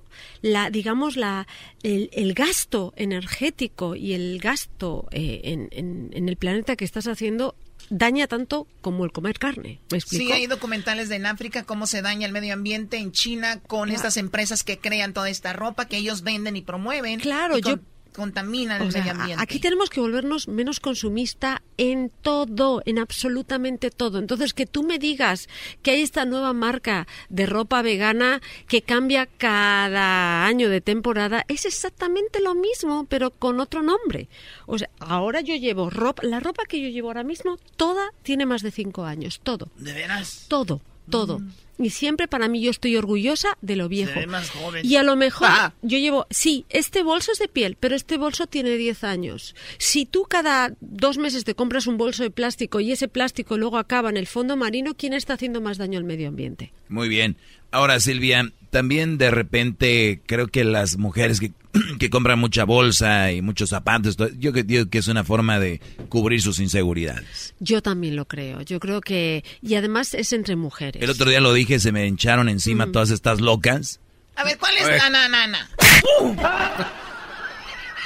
la digamos la el, el gasto energético y el gasto eh, en, en- en el planeta que estás haciendo daña tanto como el comer carne. ¿Me explico? Sí, hay documentales de en África cómo se daña el medio ambiente en China con estas empresas que crean toda esta ropa que ellos venden y promueven. Claro, y con- yo- contaminan el sea, medio ambiente. aquí tenemos que volvernos menos consumista en todo, en absolutamente todo. Entonces, que tú me digas que hay esta nueva marca de ropa vegana que cambia cada año de temporada, es exactamente lo mismo, pero con otro nombre. O sea, ahora yo llevo ropa, la ropa que yo llevo ahora mismo, toda tiene más de cinco años, todo. ¿De veras? Todo, todo. Y siempre para mí yo estoy orgullosa de lo viejo. ve más joven. Y a lo mejor Ah. yo llevo, sí, este bolso es de piel, pero este bolso tiene 10 años. Si tú cada dos meses te compras un bolso de plástico y ese plástico luego acaba en el fondo marino, ¿quién está haciendo más daño al medio ambiente? Muy bien. Ahora, Silvia, también de repente creo que las mujeres que, *clears throat* que compran mucha bolsa y muchos zapatos, yo que digo que es una forma de cubrir sus inseguridades. Yo también lo creo. Yo creo que... Y además es entre mujeres. El otro día lo dije, se me hincharon encima todas estas locas. A ver, ¿cuál es A ver. la nana?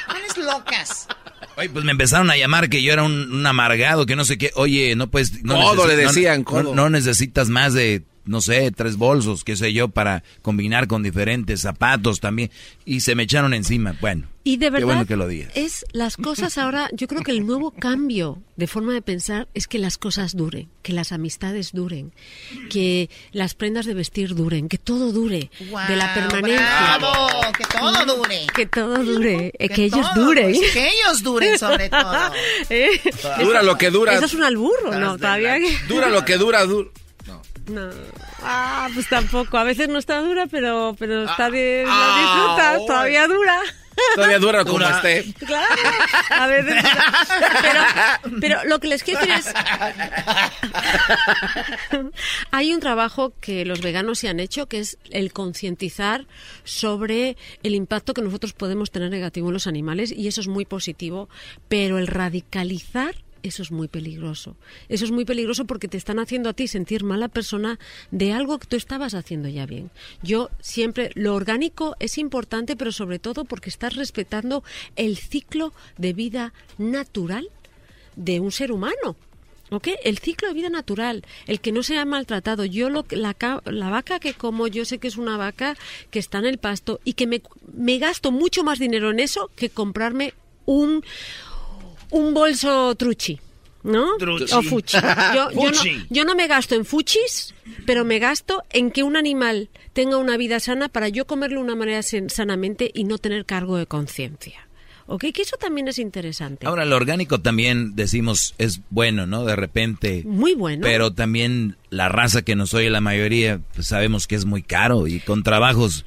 ¿Cuáles locas? Oye, pues me empezaron a llamar que yo era un, un amargado, que no sé qué. Oye, no puedes... No Codo le decían, no- codo. no necesitas más de, no sé, tres bolsos, qué sé yo, para combinar con diferentes zapatos también. Y se me echaron encima. Bueno, Y de qué verdad bueno que lo digas. es las cosas ahora, yo creo que el nuevo cambio de forma de pensar es que las cosas duren, que las amistades duren, que las prendas de vestir duren, que todo dure, de la permanencia. ¡Bravo! Que todo dure. Que todo dure, eh, que, ellos todo, duren. pues, que ellos duren sobre *laughs* todo. ¿Eh? Dura lo que dura. Eso es un alburro, ¿no? Todavía que... Dura lo que dura, dura. No. Ah, pues tampoco. A veces no está dura, pero, pero está de, ah, la disfrutas. oh. Todavía dura. Todavía dura como Dura. esté. Claro, a veces. Pero, pero lo que les quiero decir es. *laughs* Hay un trabajo que los veganos se han hecho, que es el concientizar sobre el impacto que nosotros podemos tener negativo en los animales, y eso es muy positivo, pero el radicalizar. Eso es muy peligroso. Eso es muy peligroso porque te están haciendo a ti sentir mala persona de algo que tú estabas haciendo ya bien. Yo siempre, lo orgánico es importante, pero sobre todo porque estás respetando el ciclo de vida natural de un ser humano. ¿Ok? El ciclo de vida natural, el que no sea maltratado. Yo lo, la, la vaca que como, yo sé que es una vaca que está en el pasto y que me, me gasto mucho más dinero en eso que comprarme un, un bolso truchi. ¿No? Truchi. O fuchi. Yo, yo no, Fuchi. yo no me gasto en fuchis, pero me gasto en que un animal tenga una vida sana para yo comerlo de una manera sanamente y no tener cargo de conciencia. ¿Ok? Que eso también es interesante. Ahora, lo orgánico también decimos es bueno, ¿no? De repente. Muy bueno. Pero también la raza que nos oye la mayoría, pues sabemos que es muy caro y con trabajos,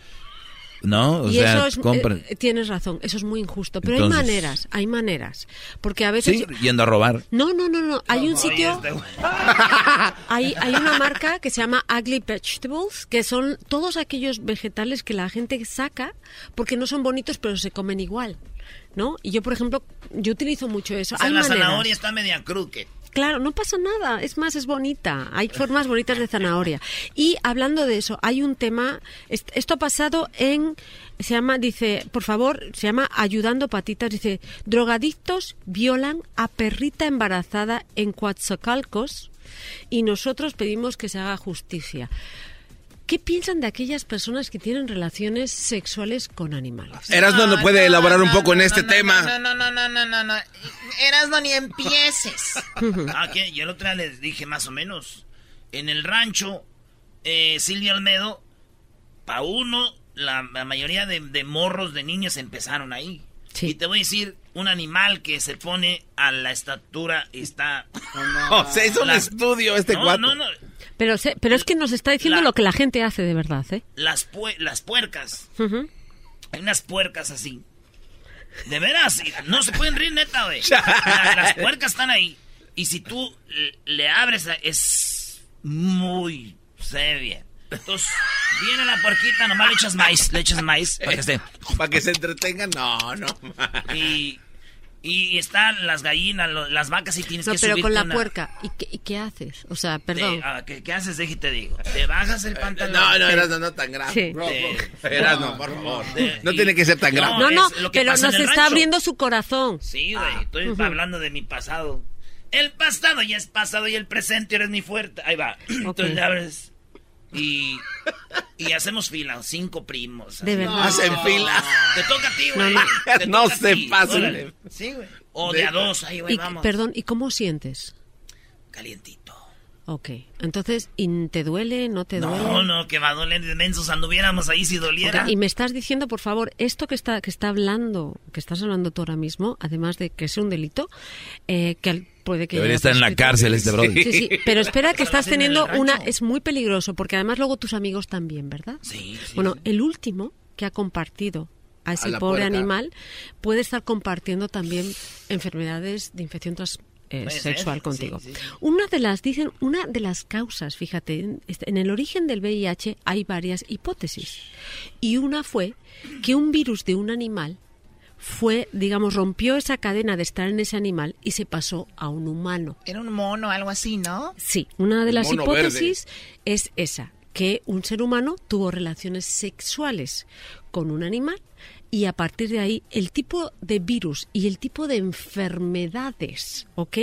¿no? O y sea, eso es, compran. eh, tienes razón, eso es muy injusto. Pero hay maneras, hay maneras. Porque a veces... Sí, yendo a robar. No, no, no, no. Hay un sitio... este *laughs* Hay, hay una marca que se llama Ugly Vegetables, que son todos aquellos vegetales que la gente saca porque no son bonitos, pero se comen igual. ¿No? Y yo, por ejemplo, yo utilizo mucho eso. O sea, hay la maneras. zanahoria está media crooked. Claro, no pasa nada. Es más, es bonita. Hay formas bonitas de zanahoria. Y hablando de eso, hay un tema. est- Esto ha pasado en. Se llama, dice, por favor, se llama Ayudando Patitas. Dice: drogadictos violan a perrita embarazada en Coatzacoalcos y nosotros pedimos que se haga justicia. ¿Qué piensan de aquellas personas que tienen relaciones sexuales con animales? Erasmo no puede elaborar un poco en este tema. No, no, no, no, no, no, no. Erasmo, ni empieces. *laughs* Ah, que yo el otro día les dije más o menos. En el rancho, eh, Silvia Almedo, pa' uno, la, la mayoría de, de morros de niños empezaron ahí. Y te voy a decir, un animal que se pone a la estatura está... *laughs* O sea, hizo un estudio este no, cuate. No, no, Pero, se- pero es que nos está diciendo La- lo que la gente hace de verdad, ¿eh? las, pue- las puercas. Hay unas puercas así. De veras, no se pueden reír neta, güey. *laughs* La- Las puercas están ahí. Y si tú le- abres, es muy... Se ve bien. Entonces, viene la puerquita, nomás le echas maíz, le echas maíz para que esté. *laughs* Para que se entretengan, no, no. Y, y están las gallinas, lo- las vacas y tienes No, que pero subirte con la una- puerca. ¿Y qué, y qué haces? O sea, te- perdón. ah, ¿qué, qué haces? Deje te digo. Te bajas el pantalón. No, no, Erasmo, no tan grave. Sí. Bro. Erasmo, por favor. Te- No tiene que ser tan grave. No, no, es lo que pero pasa nos está rancho. abriendo su corazón. Sí, güey, Ah. estoy hablando de mi pasado. El pasado ya es pasado y el presente eres mi fuerte. Ahí va. *clears throat* Entonces le abres y, y hacemos fila, cinco primos. De verdad. Hacen fila. Te toca a ti, No, güey. no. No se ti. pasen Órale. de- Sí, güey. O de a dos, ahí, güey, Y, vamos. perdón, ¿y cómo sientes? Calientito. Ok, entonces, ¿y ¿te duele? ¿No te duele? No, no, que va a doler de mensos. Anduviéramos ahí si doliera. Y me estás diciendo, por favor, esto que está que está hablando, que estás hablando tú ahora mismo, además de que es un delito, eh, que al- puede que Debería estar en la cárcel este brother. Sí, sí, pero espera que *laughs* estás teniendo una es muy peligroso porque además luego tus amigos también, ¿verdad? Sí, sí, Bueno, sí. el último que ha compartido a ese pobre animal puede estar compartiendo también enfermedades de infección tras- eh, sexual contigo. sí, sí. Una de las, dicen, una de las causas, fíjate, en, este- en el origen del VIH hay varias hipótesis. Y una fue que un virus de un animal fue, digamos, rompió esa cadena de estar en ese animal y se pasó a un humano. Era un mono, algo así, ¿no? Sí, una de las hipótesis es esa, que un ser humano tuvo relaciones sexuales con un animal y a partir de ahí el tipo de virus y el tipo de enfermedades, ¿ok?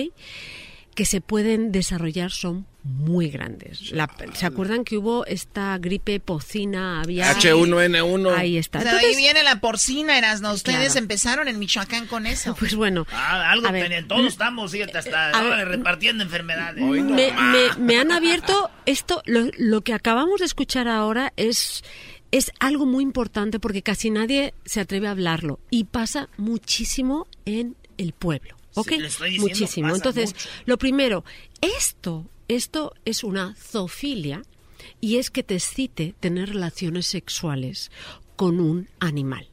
que se pueden desarrollar son muy grandes. La- ¿Se acuerdan que hubo esta gripe porcina aviar? H1N1. Ahí está. Pero ahí Entonces, viene la porcina, Erasno. Ustedes Claro. empezaron en Michoacán con eso. *laughs* pues bueno, Ah, algo ver. Todos estamos, fíjate, hasta a ver, ahora repartiendo enfermedades. me, me- me han abierto esto, lo, lo que acabamos de escuchar ahora es, es algo muy importante porque casi nadie se atreve a hablarlo y pasa muchísimo en el pueblo. ¿Ok? Sí, le estoy diciendo, muchísimo. pasa Entonces, mucho. lo primero, esto, esto es una zoofilia y es que te excite tener relaciones sexuales con un animal.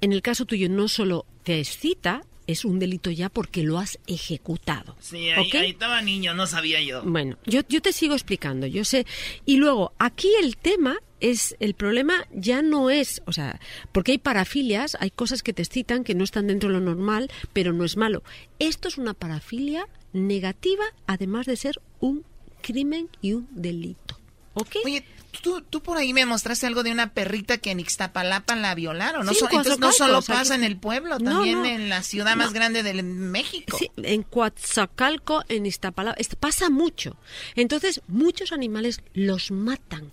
En el caso tuyo no solo te excita, es un delito ya porque lo has ejecutado. Sí, ahí, estaba niño, no sabía yo. Bueno, yo, yo te sigo explicando, yo sé. Y luego, aquí el tema es, el problema ya no es, o sea, porque hay parafilias, hay cosas que te excitan que no están dentro de lo normal, pero no es malo. Esto es una parafilia negativa, además de ser un crimen y un delito. ¿Ok? Oye, tú, tú por ahí me mostraste algo de una perrita que en Ixtapalapa la violaron. No Sí, So- entonces no solo pasa aquí- en el pueblo, también no. en la ciudad más grande de México. Sí, en Coatzacoalco, en Iztapalapa, es- pasa mucho. Entonces, muchos animales los matan.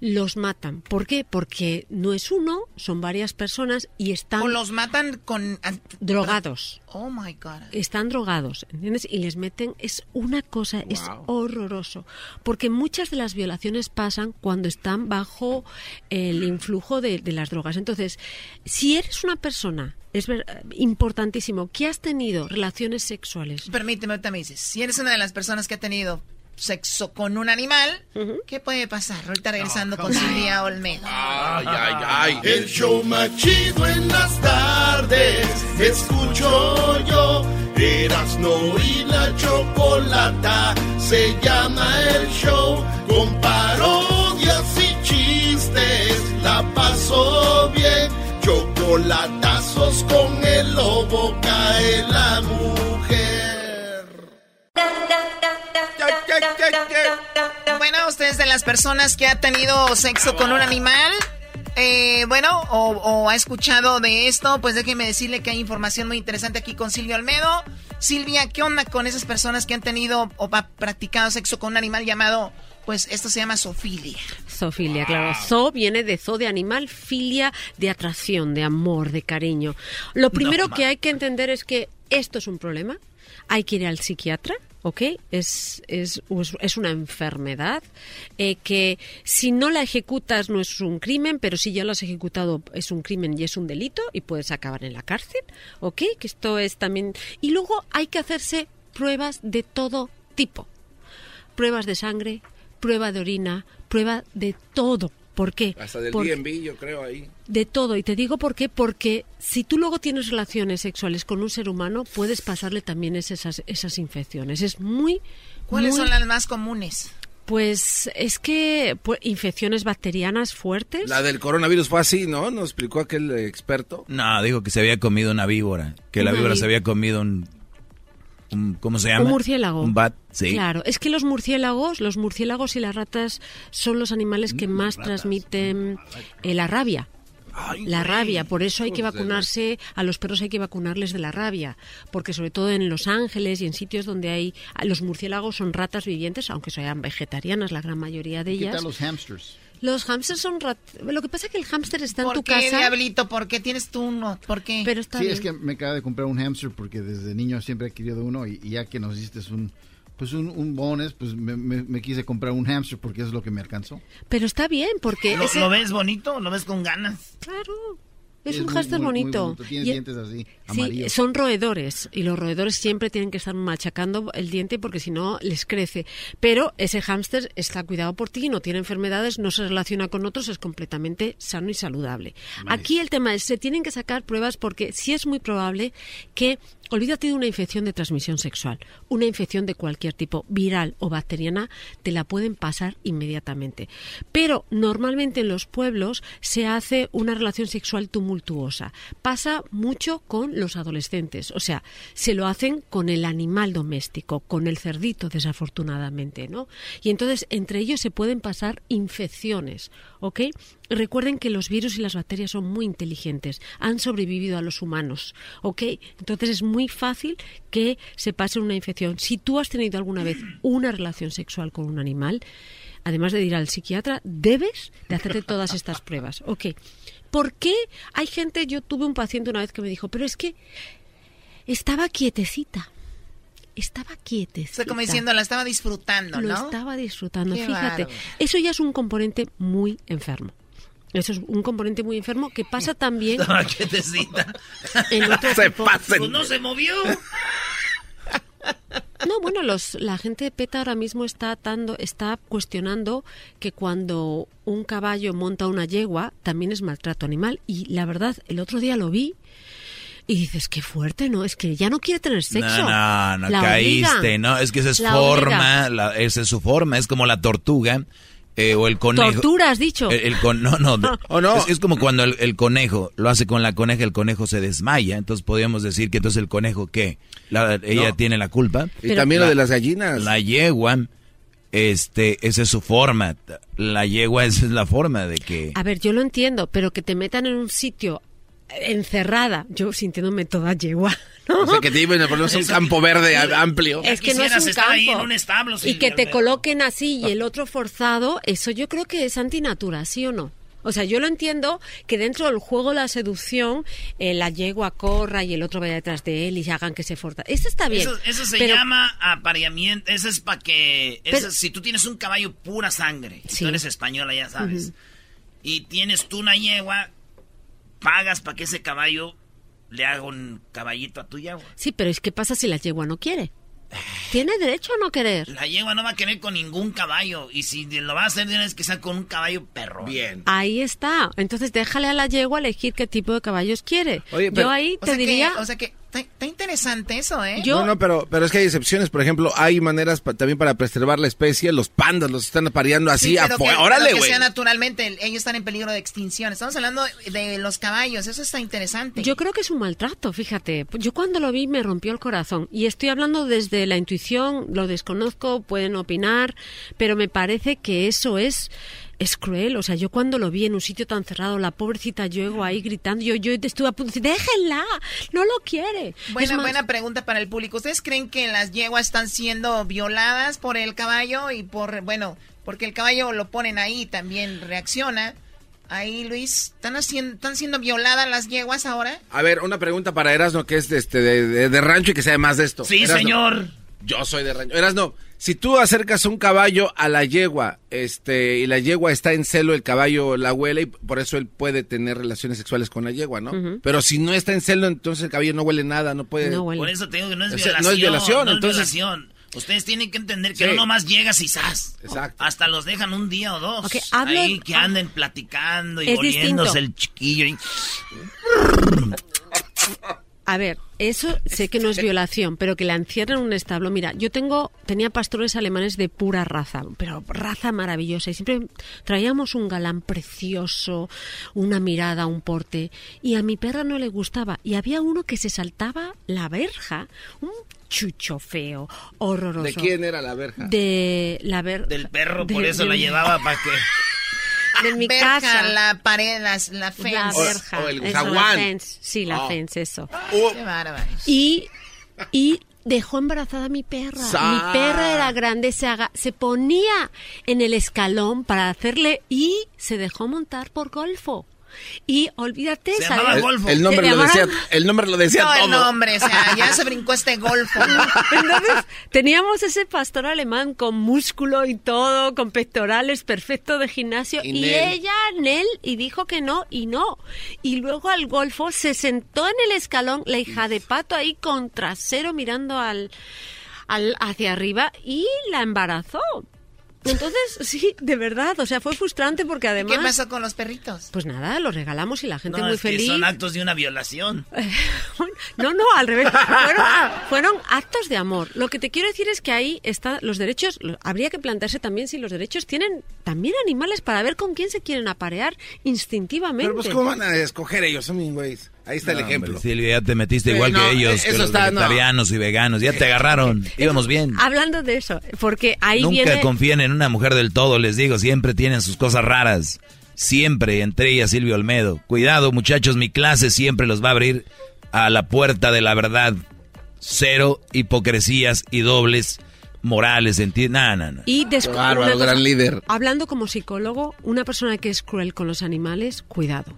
Los matan. ¿Por qué? Porque no es uno, son varias personas y están O los matan con... drogados. Oh, my God. Están drogados, ¿entiendes? Y les meten, es una cosa, es horroroso. Porque muchas de las violaciones pasan cuando están bajo el influjo de, de las drogas. Entonces, si eres una persona, es ver- importantísimo, que has tenido relaciones sexuales Permíteme, ahorita me dices, si eres una de las personas que ha tenido sexo con un animal, ¿qué puede pasar? Ahorita regresando con Silvia Olmedo. Ay, ay, ay. El show más chido en las tardes. Escucho yo. Erasno y la chocolata. Se llama el show. De las personas que ha tenido sexo con un animal, eh, bueno, o, ha escuchado de esto, pues déjeme decirle que hay información muy interesante aquí con Silvia Almedo. Silvia, ¿qué onda con esas personas que han tenido o practicado sexo con un animal llamado, pues esto se llama zoofilia? Zoofilia, claro. Zo viene de zo de animal, filia de atracción, de amor, de cariño. Lo primero que hay que entender es que esto es un problema. Hay que ir al psiquiatra ¿ok? Es, es, es una enfermedad eh, que si no la ejecutas no es un crimen, pero si ya lo has ejecutado es un crimen y es un delito y puedes acabar en la cárcel, ¿ok? Que esto es también... Y luego hay que hacerse pruebas de todo tipo. Pruebas de sangre, prueba de orina, prueba de todo. ¿Por qué? Hasta del yo creo ahí. De todo. Y te digo por qué. Porque si tú luego tienes relaciones sexuales con un ser humano, puedes pasarle también esas, esas infecciones. Es muy... ¿Cuáles son las más comunes? Pues es que pues, infecciones bacterianas fuertes. La del coronavirus fue así, ¿no? Nos explicó aquel experto. No, dijo que se había comido una víbora, que la víbora se había comido un ¿cómo se llama? Un murciélago. Un bat, sí. Claro, es que los murciélagos, los murciélagos y las ratas son los animales que mm, más transmiten eh, la rabia. La rabia, por eso hay que vacunarse, a los perros hay que vacunarles de la rabia, porque sobre todo en Los Ángeles y en sitios donde hay los murciélagos son ratas vivientes, aunque sean vegetarianas la gran mayoría de ellas. ¿Qué tal los hamsters? Los hamsters son Lo que pasa es que el hámster está en tu qué, casa. diablito? ¿Por qué tienes tú uno? ¿Por qué? Pero está sí, es que me acabo de comprar un hamster porque desde niño siempre he querido uno y, ya que nos diste un pues un, un bonus, pues me, quise comprar un hamster porque es lo que me alcanzó. Pero está bien, porque... ¿Lo, ¿Lo ves bonito? ¿Lo ves con ganas? Claro. Es, un hámster bonito. Tiene dientes así, Sí, son roedores y los roedores siempre tienen que estar machacando el diente porque si no les crece. Pero ese hámster está cuidado por ti, no tiene enfermedades, no se relaciona con otros, es completamente sano y saludable. Aquí el tema es, se tienen que sacar pruebas porque sí es muy probable que Olvídate de una infección de transmisión sexual. Una infección de cualquier tipo, viral o bacteriana, te la pueden pasar inmediatamente. Pero normalmente en los pueblos se hace una relación sexual tumultuosa. Pasa mucho con los adolescentes. O sea, se lo hacen con el animal doméstico, con el cerdito, desafortunadamente, ¿no? Y entonces entre ellos se pueden pasar infecciones, ¿ok? Recuerden que los virus y las bacterias son muy inteligentes, han sobrevivido a los humanos, ¿ok? Entonces es muy fácil que se pase una infección. Si tú has tenido alguna vez una relación sexual con un animal, además de ir al psiquiatra, debes de hacerte todas estas pruebas, ¿ok? ¿Por qué hay gente, yo tuve un paciente una vez que me dijo, pero es que estaba quietecita, estaba quietecita. O como diciendo, la estaba disfrutando, ¿no? Lo estaba disfrutando, fíjate. Eso ya es un componente muy enfermo. Eso es un componente muy enfermo que pasa *laughs* también. No, quietecita. En *laughs* otro se Pues no se movió. No, bueno, los, la gente de PETA ahora mismo está, atando, está cuestionando que cuando un caballo monta una yegua también es maltrato animal. Y la verdad, el otro día lo vi y dices, qué fuerte, ¿no? Es que ya no quiere tener sexo. No, no, no caíste, ¿no? Es que esa es forma, esa es su forma, es como la tortuga eh, o el conejo. Tortura, has dicho. El, no, no. *laughs* oh, no. Es, como cuando el, conejo lo hace con la coneja, el conejo se desmaya. Entonces podríamos decir que entonces el conejo, ¿qué? ella tiene la culpa. Y también lo de las gallinas. La yegua, este, esa es su forma. La yegua, esa es la forma de que. A ver, yo lo entiendo, pero que te metan en un sitio encerrada, yo sintiéndome toda yegua. ¿no? O sea, que te iban a poner un campo verde amplio. Es que no es un campo. Ahí en un establo, y que te coloquen así y el otro forzado, eso yo creo que es antinatura, ¿sí o no? O sea, yo lo entiendo que dentro del juego la seducción, eh, la yegua corra y el otro vaya detrás de él y hagan que se forta. Eso está bien. Eso, se llama apareamiento. Eso es para que. si tú tienes un caballo pura sangre, si tú eres española, ya sabes. Y tienes tú una yegua, pagas para que ese caballo le haga un caballito a tu yegua. Sí, pero es que pasa si la yegua no quiere. Tiene derecho a no querer. La yegua no va a querer con ningún caballo. Y si lo va a hacer, tienes que ser con un caballo perro. Bien. Ahí está. Entonces déjale a la yegua elegir qué tipo de caballos quiere. Yo ahí te diría. o sea que Está, interesante eso, ¿eh? No, no, pero, pero es que hay excepciones. Por ejemplo, hay maneras pa- también para preservar la especie. Los pandas los están apareando así Sí, pero que- ¡Órale, güey! sea naturalmente, ellos están en peligro de extinción. Estamos hablando de los caballos, eso está interesante. Yo creo que es un maltrato, fíjate. Yo cuando lo vi me rompió el corazón. Y estoy hablando desde la intuición, lo desconozco, pueden opinar, pero me parece que eso es es cruel. O sea, yo cuando lo vi en un sitio tan cerrado, la pobrecita yo ahí gritando, yo, yo estuve a punto de decir, déjenla, no lo quiere. Buena, más, buena pregunta para el público. ¿Ustedes creen que las yeguas están siendo violadas por el caballo y por, bueno, porque el caballo lo ponen ahí y también reacciona? Ahí, Luis, ¿están, haciendo, ¿están siendo violadas las yeguas ahora? A ver, una pregunta para Erasno, que es de, este, de, de- de rancho y que sabe más de esto. Sí, Erasno. señor. Yo soy de rancho. Erasno, si tú acercas un caballo a la yegua, este, y la yegua está en celo, el caballo la huele y por eso él puede tener relaciones sexuales con la yegua, ¿no? Pero si no está en celo, entonces el caballo no huele nada, no puede. Por eso te digo que no es O sea, violación. no es violación, no es entonces- violación. Ustedes tienen que entender que Sí. no nomás llegas y ¡zas! Exacto. Hasta los dejan un día o dos. Ok, hablo- Ahí que anden platicando y distinto. el chiquillo. y- *laughs* A ver, eso sé que no es violación, pero que la encierran en un establo. Mira, yo tengo, tenía pastores alemanes de pura raza, pero raza maravillosa. Y siempre traíamos un galán precioso, una mirada, un porte. Y a mi perra no le gustaba. Y había uno que se saltaba la verja, un chucho feo, horroroso. ¿De quién era la verja? De la ver... Del perro, de- por eso de- la llevaba para que... *laughs* De mi Verja, casa. la pared, las- la fence. La verja. eso, la fence. Sí, la Oh. fence, eso. Qué bárbaros. Y, y dejó embarazada a mi perra. Sa- Mi perra era grande, se, haga- se ponía en el escalón para hacerle y se dejó montar por golfo. Y olvídate, Se ¿sabes? llamaba Golfo. El- nombre Se lo decía- el nombre lo decía no, todo. el nombre, o sea, ya se brincó este golfo. *laughs* Entonces, teníamos ese pastor alemán con músculo y todo, con pectorales, perfecto de gimnasio, Y y, Nel. ella, Nel, y dijo que no, y no. Y luego al golfo se sentó en el escalón, la hija de pato ahí con trasero mirando al, al hacia arriba y la embarazó. Entonces, sí, de verdad, o sea, fue frustrante porque además... ¿Qué pasó con los perritos? Pues nada, los regalamos y la gente No, muy es que feliz. son actos de una violación. *laughs* No, no, al revés. Fueron, fueron actos de amor. Lo que te quiero decir es que ahí están los derechos. Habría que plantearse también si los derechos tienen también animales para ver con quién se quieren aparear instintivamente. Pero pues, ¿cómo van a escoger ellos? Son mis güeyes. Ahí está el ejemplo. hombre, Silvia, ya te metiste Sí, igual no, que ellos, eso que los está, no. vegetarianos y veganos. Ya te agarraron. Íbamos bien. Hablando de eso, porque ahí Nunca viene. confíen en una mujer del todo, les digo. Siempre tienen sus cosas raras. Siempre, entre ellas Silvio Olmedo. Cuidado, muchachos, mi clase siempre los va a abrir a la puerta de la verdad. Cero hipocresías y dobles morales. ¿entiendes? No, no, no. Y bárbaro, gran líder. Hablando como psicólogo, una persona que es cruel con los animales, cuidado.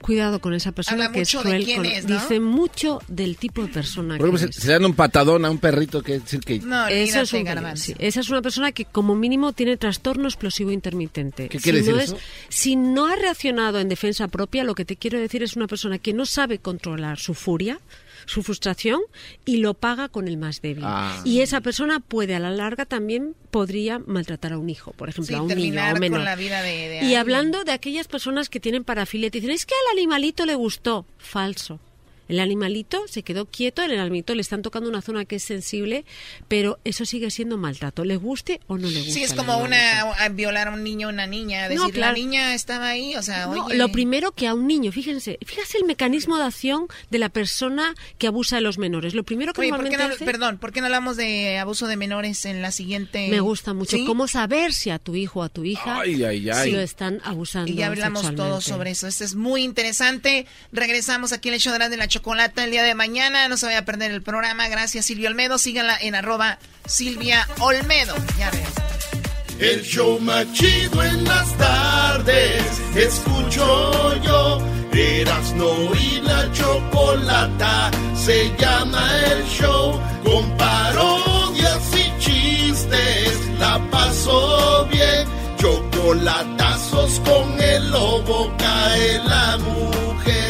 Cuidado con esa persona Habla que es mucho de cruel. quién con- es, ¿no? Dice mucho del tipo de persona Por que ejemplo, es. se, se le dan un patadón a un perrito que decir que... No, Eso es un sí, esa es una persona que como mínimo tiene trastorno explosivo intermitente. ¿Qué quiere si no decir es- eso? si no ha reaccionado en defensa propia, lo que te quiero decir es una persona que no sabe controlar su furia, su frustración y lo paga con el más débil. Ah. Y esa persona puede a la larga también podría maltratar a un hijo, por ejemplo, Sí, a un niño o con menor. la vida de- de y alguien. hablando de aquellas personas que tienen parafilia, te dicen, es que al animalito le gustó. Falso. El animalito se quedó quieto, el animalito le están tocando una zona que es sensible, pero eso sigue siendo maltrato, le guste o no le guste. Sí, es como una a violar a un niño o una niña. No, Decir, claro. la niña estaba ahí, o sea, No, oye. lo primero que a un niño, fíjense, fíjese el mecanismo de acción de la persona que abusa de los menores. Lo primero que Oye, ¿por qué normalmente no, hace- perdón, ¿por qué no hablamos de abuso de menores en la siguiente? me gusta mucho ¿Sí? cómo saber si a tu hijo o a tu hija Ay, ay, ay. si lo están abusando Y ya hablamos todo sobre eso. Esto es muy interesante. Regresamos aquí en el show de la chocolata el día de mañana. No se vaya a perder el programa. Gracias, Silvia Olmedo. Síganla en arroba Silvia Olmedo. Ya regresamos. El show más chido en las tardes. Escucho yo. Erasno y la chocolata. Se llama el show. Con parodias y chistes. La paso bien. Chocolatazos con el lobo. Cae la mujer.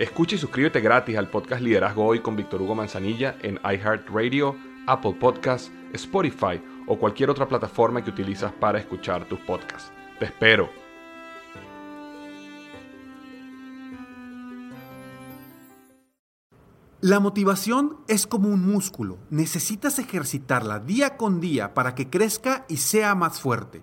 Escucha y suscríbete gratis al podcast Liderazgo Hoy con Víctor Hugo Manzanilla en iHeartRadio, Apple Podcasts, Spotify o cualquier otra plataforma que utilizas para escuchar tus podcasts. Te espero. La motivación es como un músculo. Necesitas ejercitarla día con día para que crezca y sea más fuerte.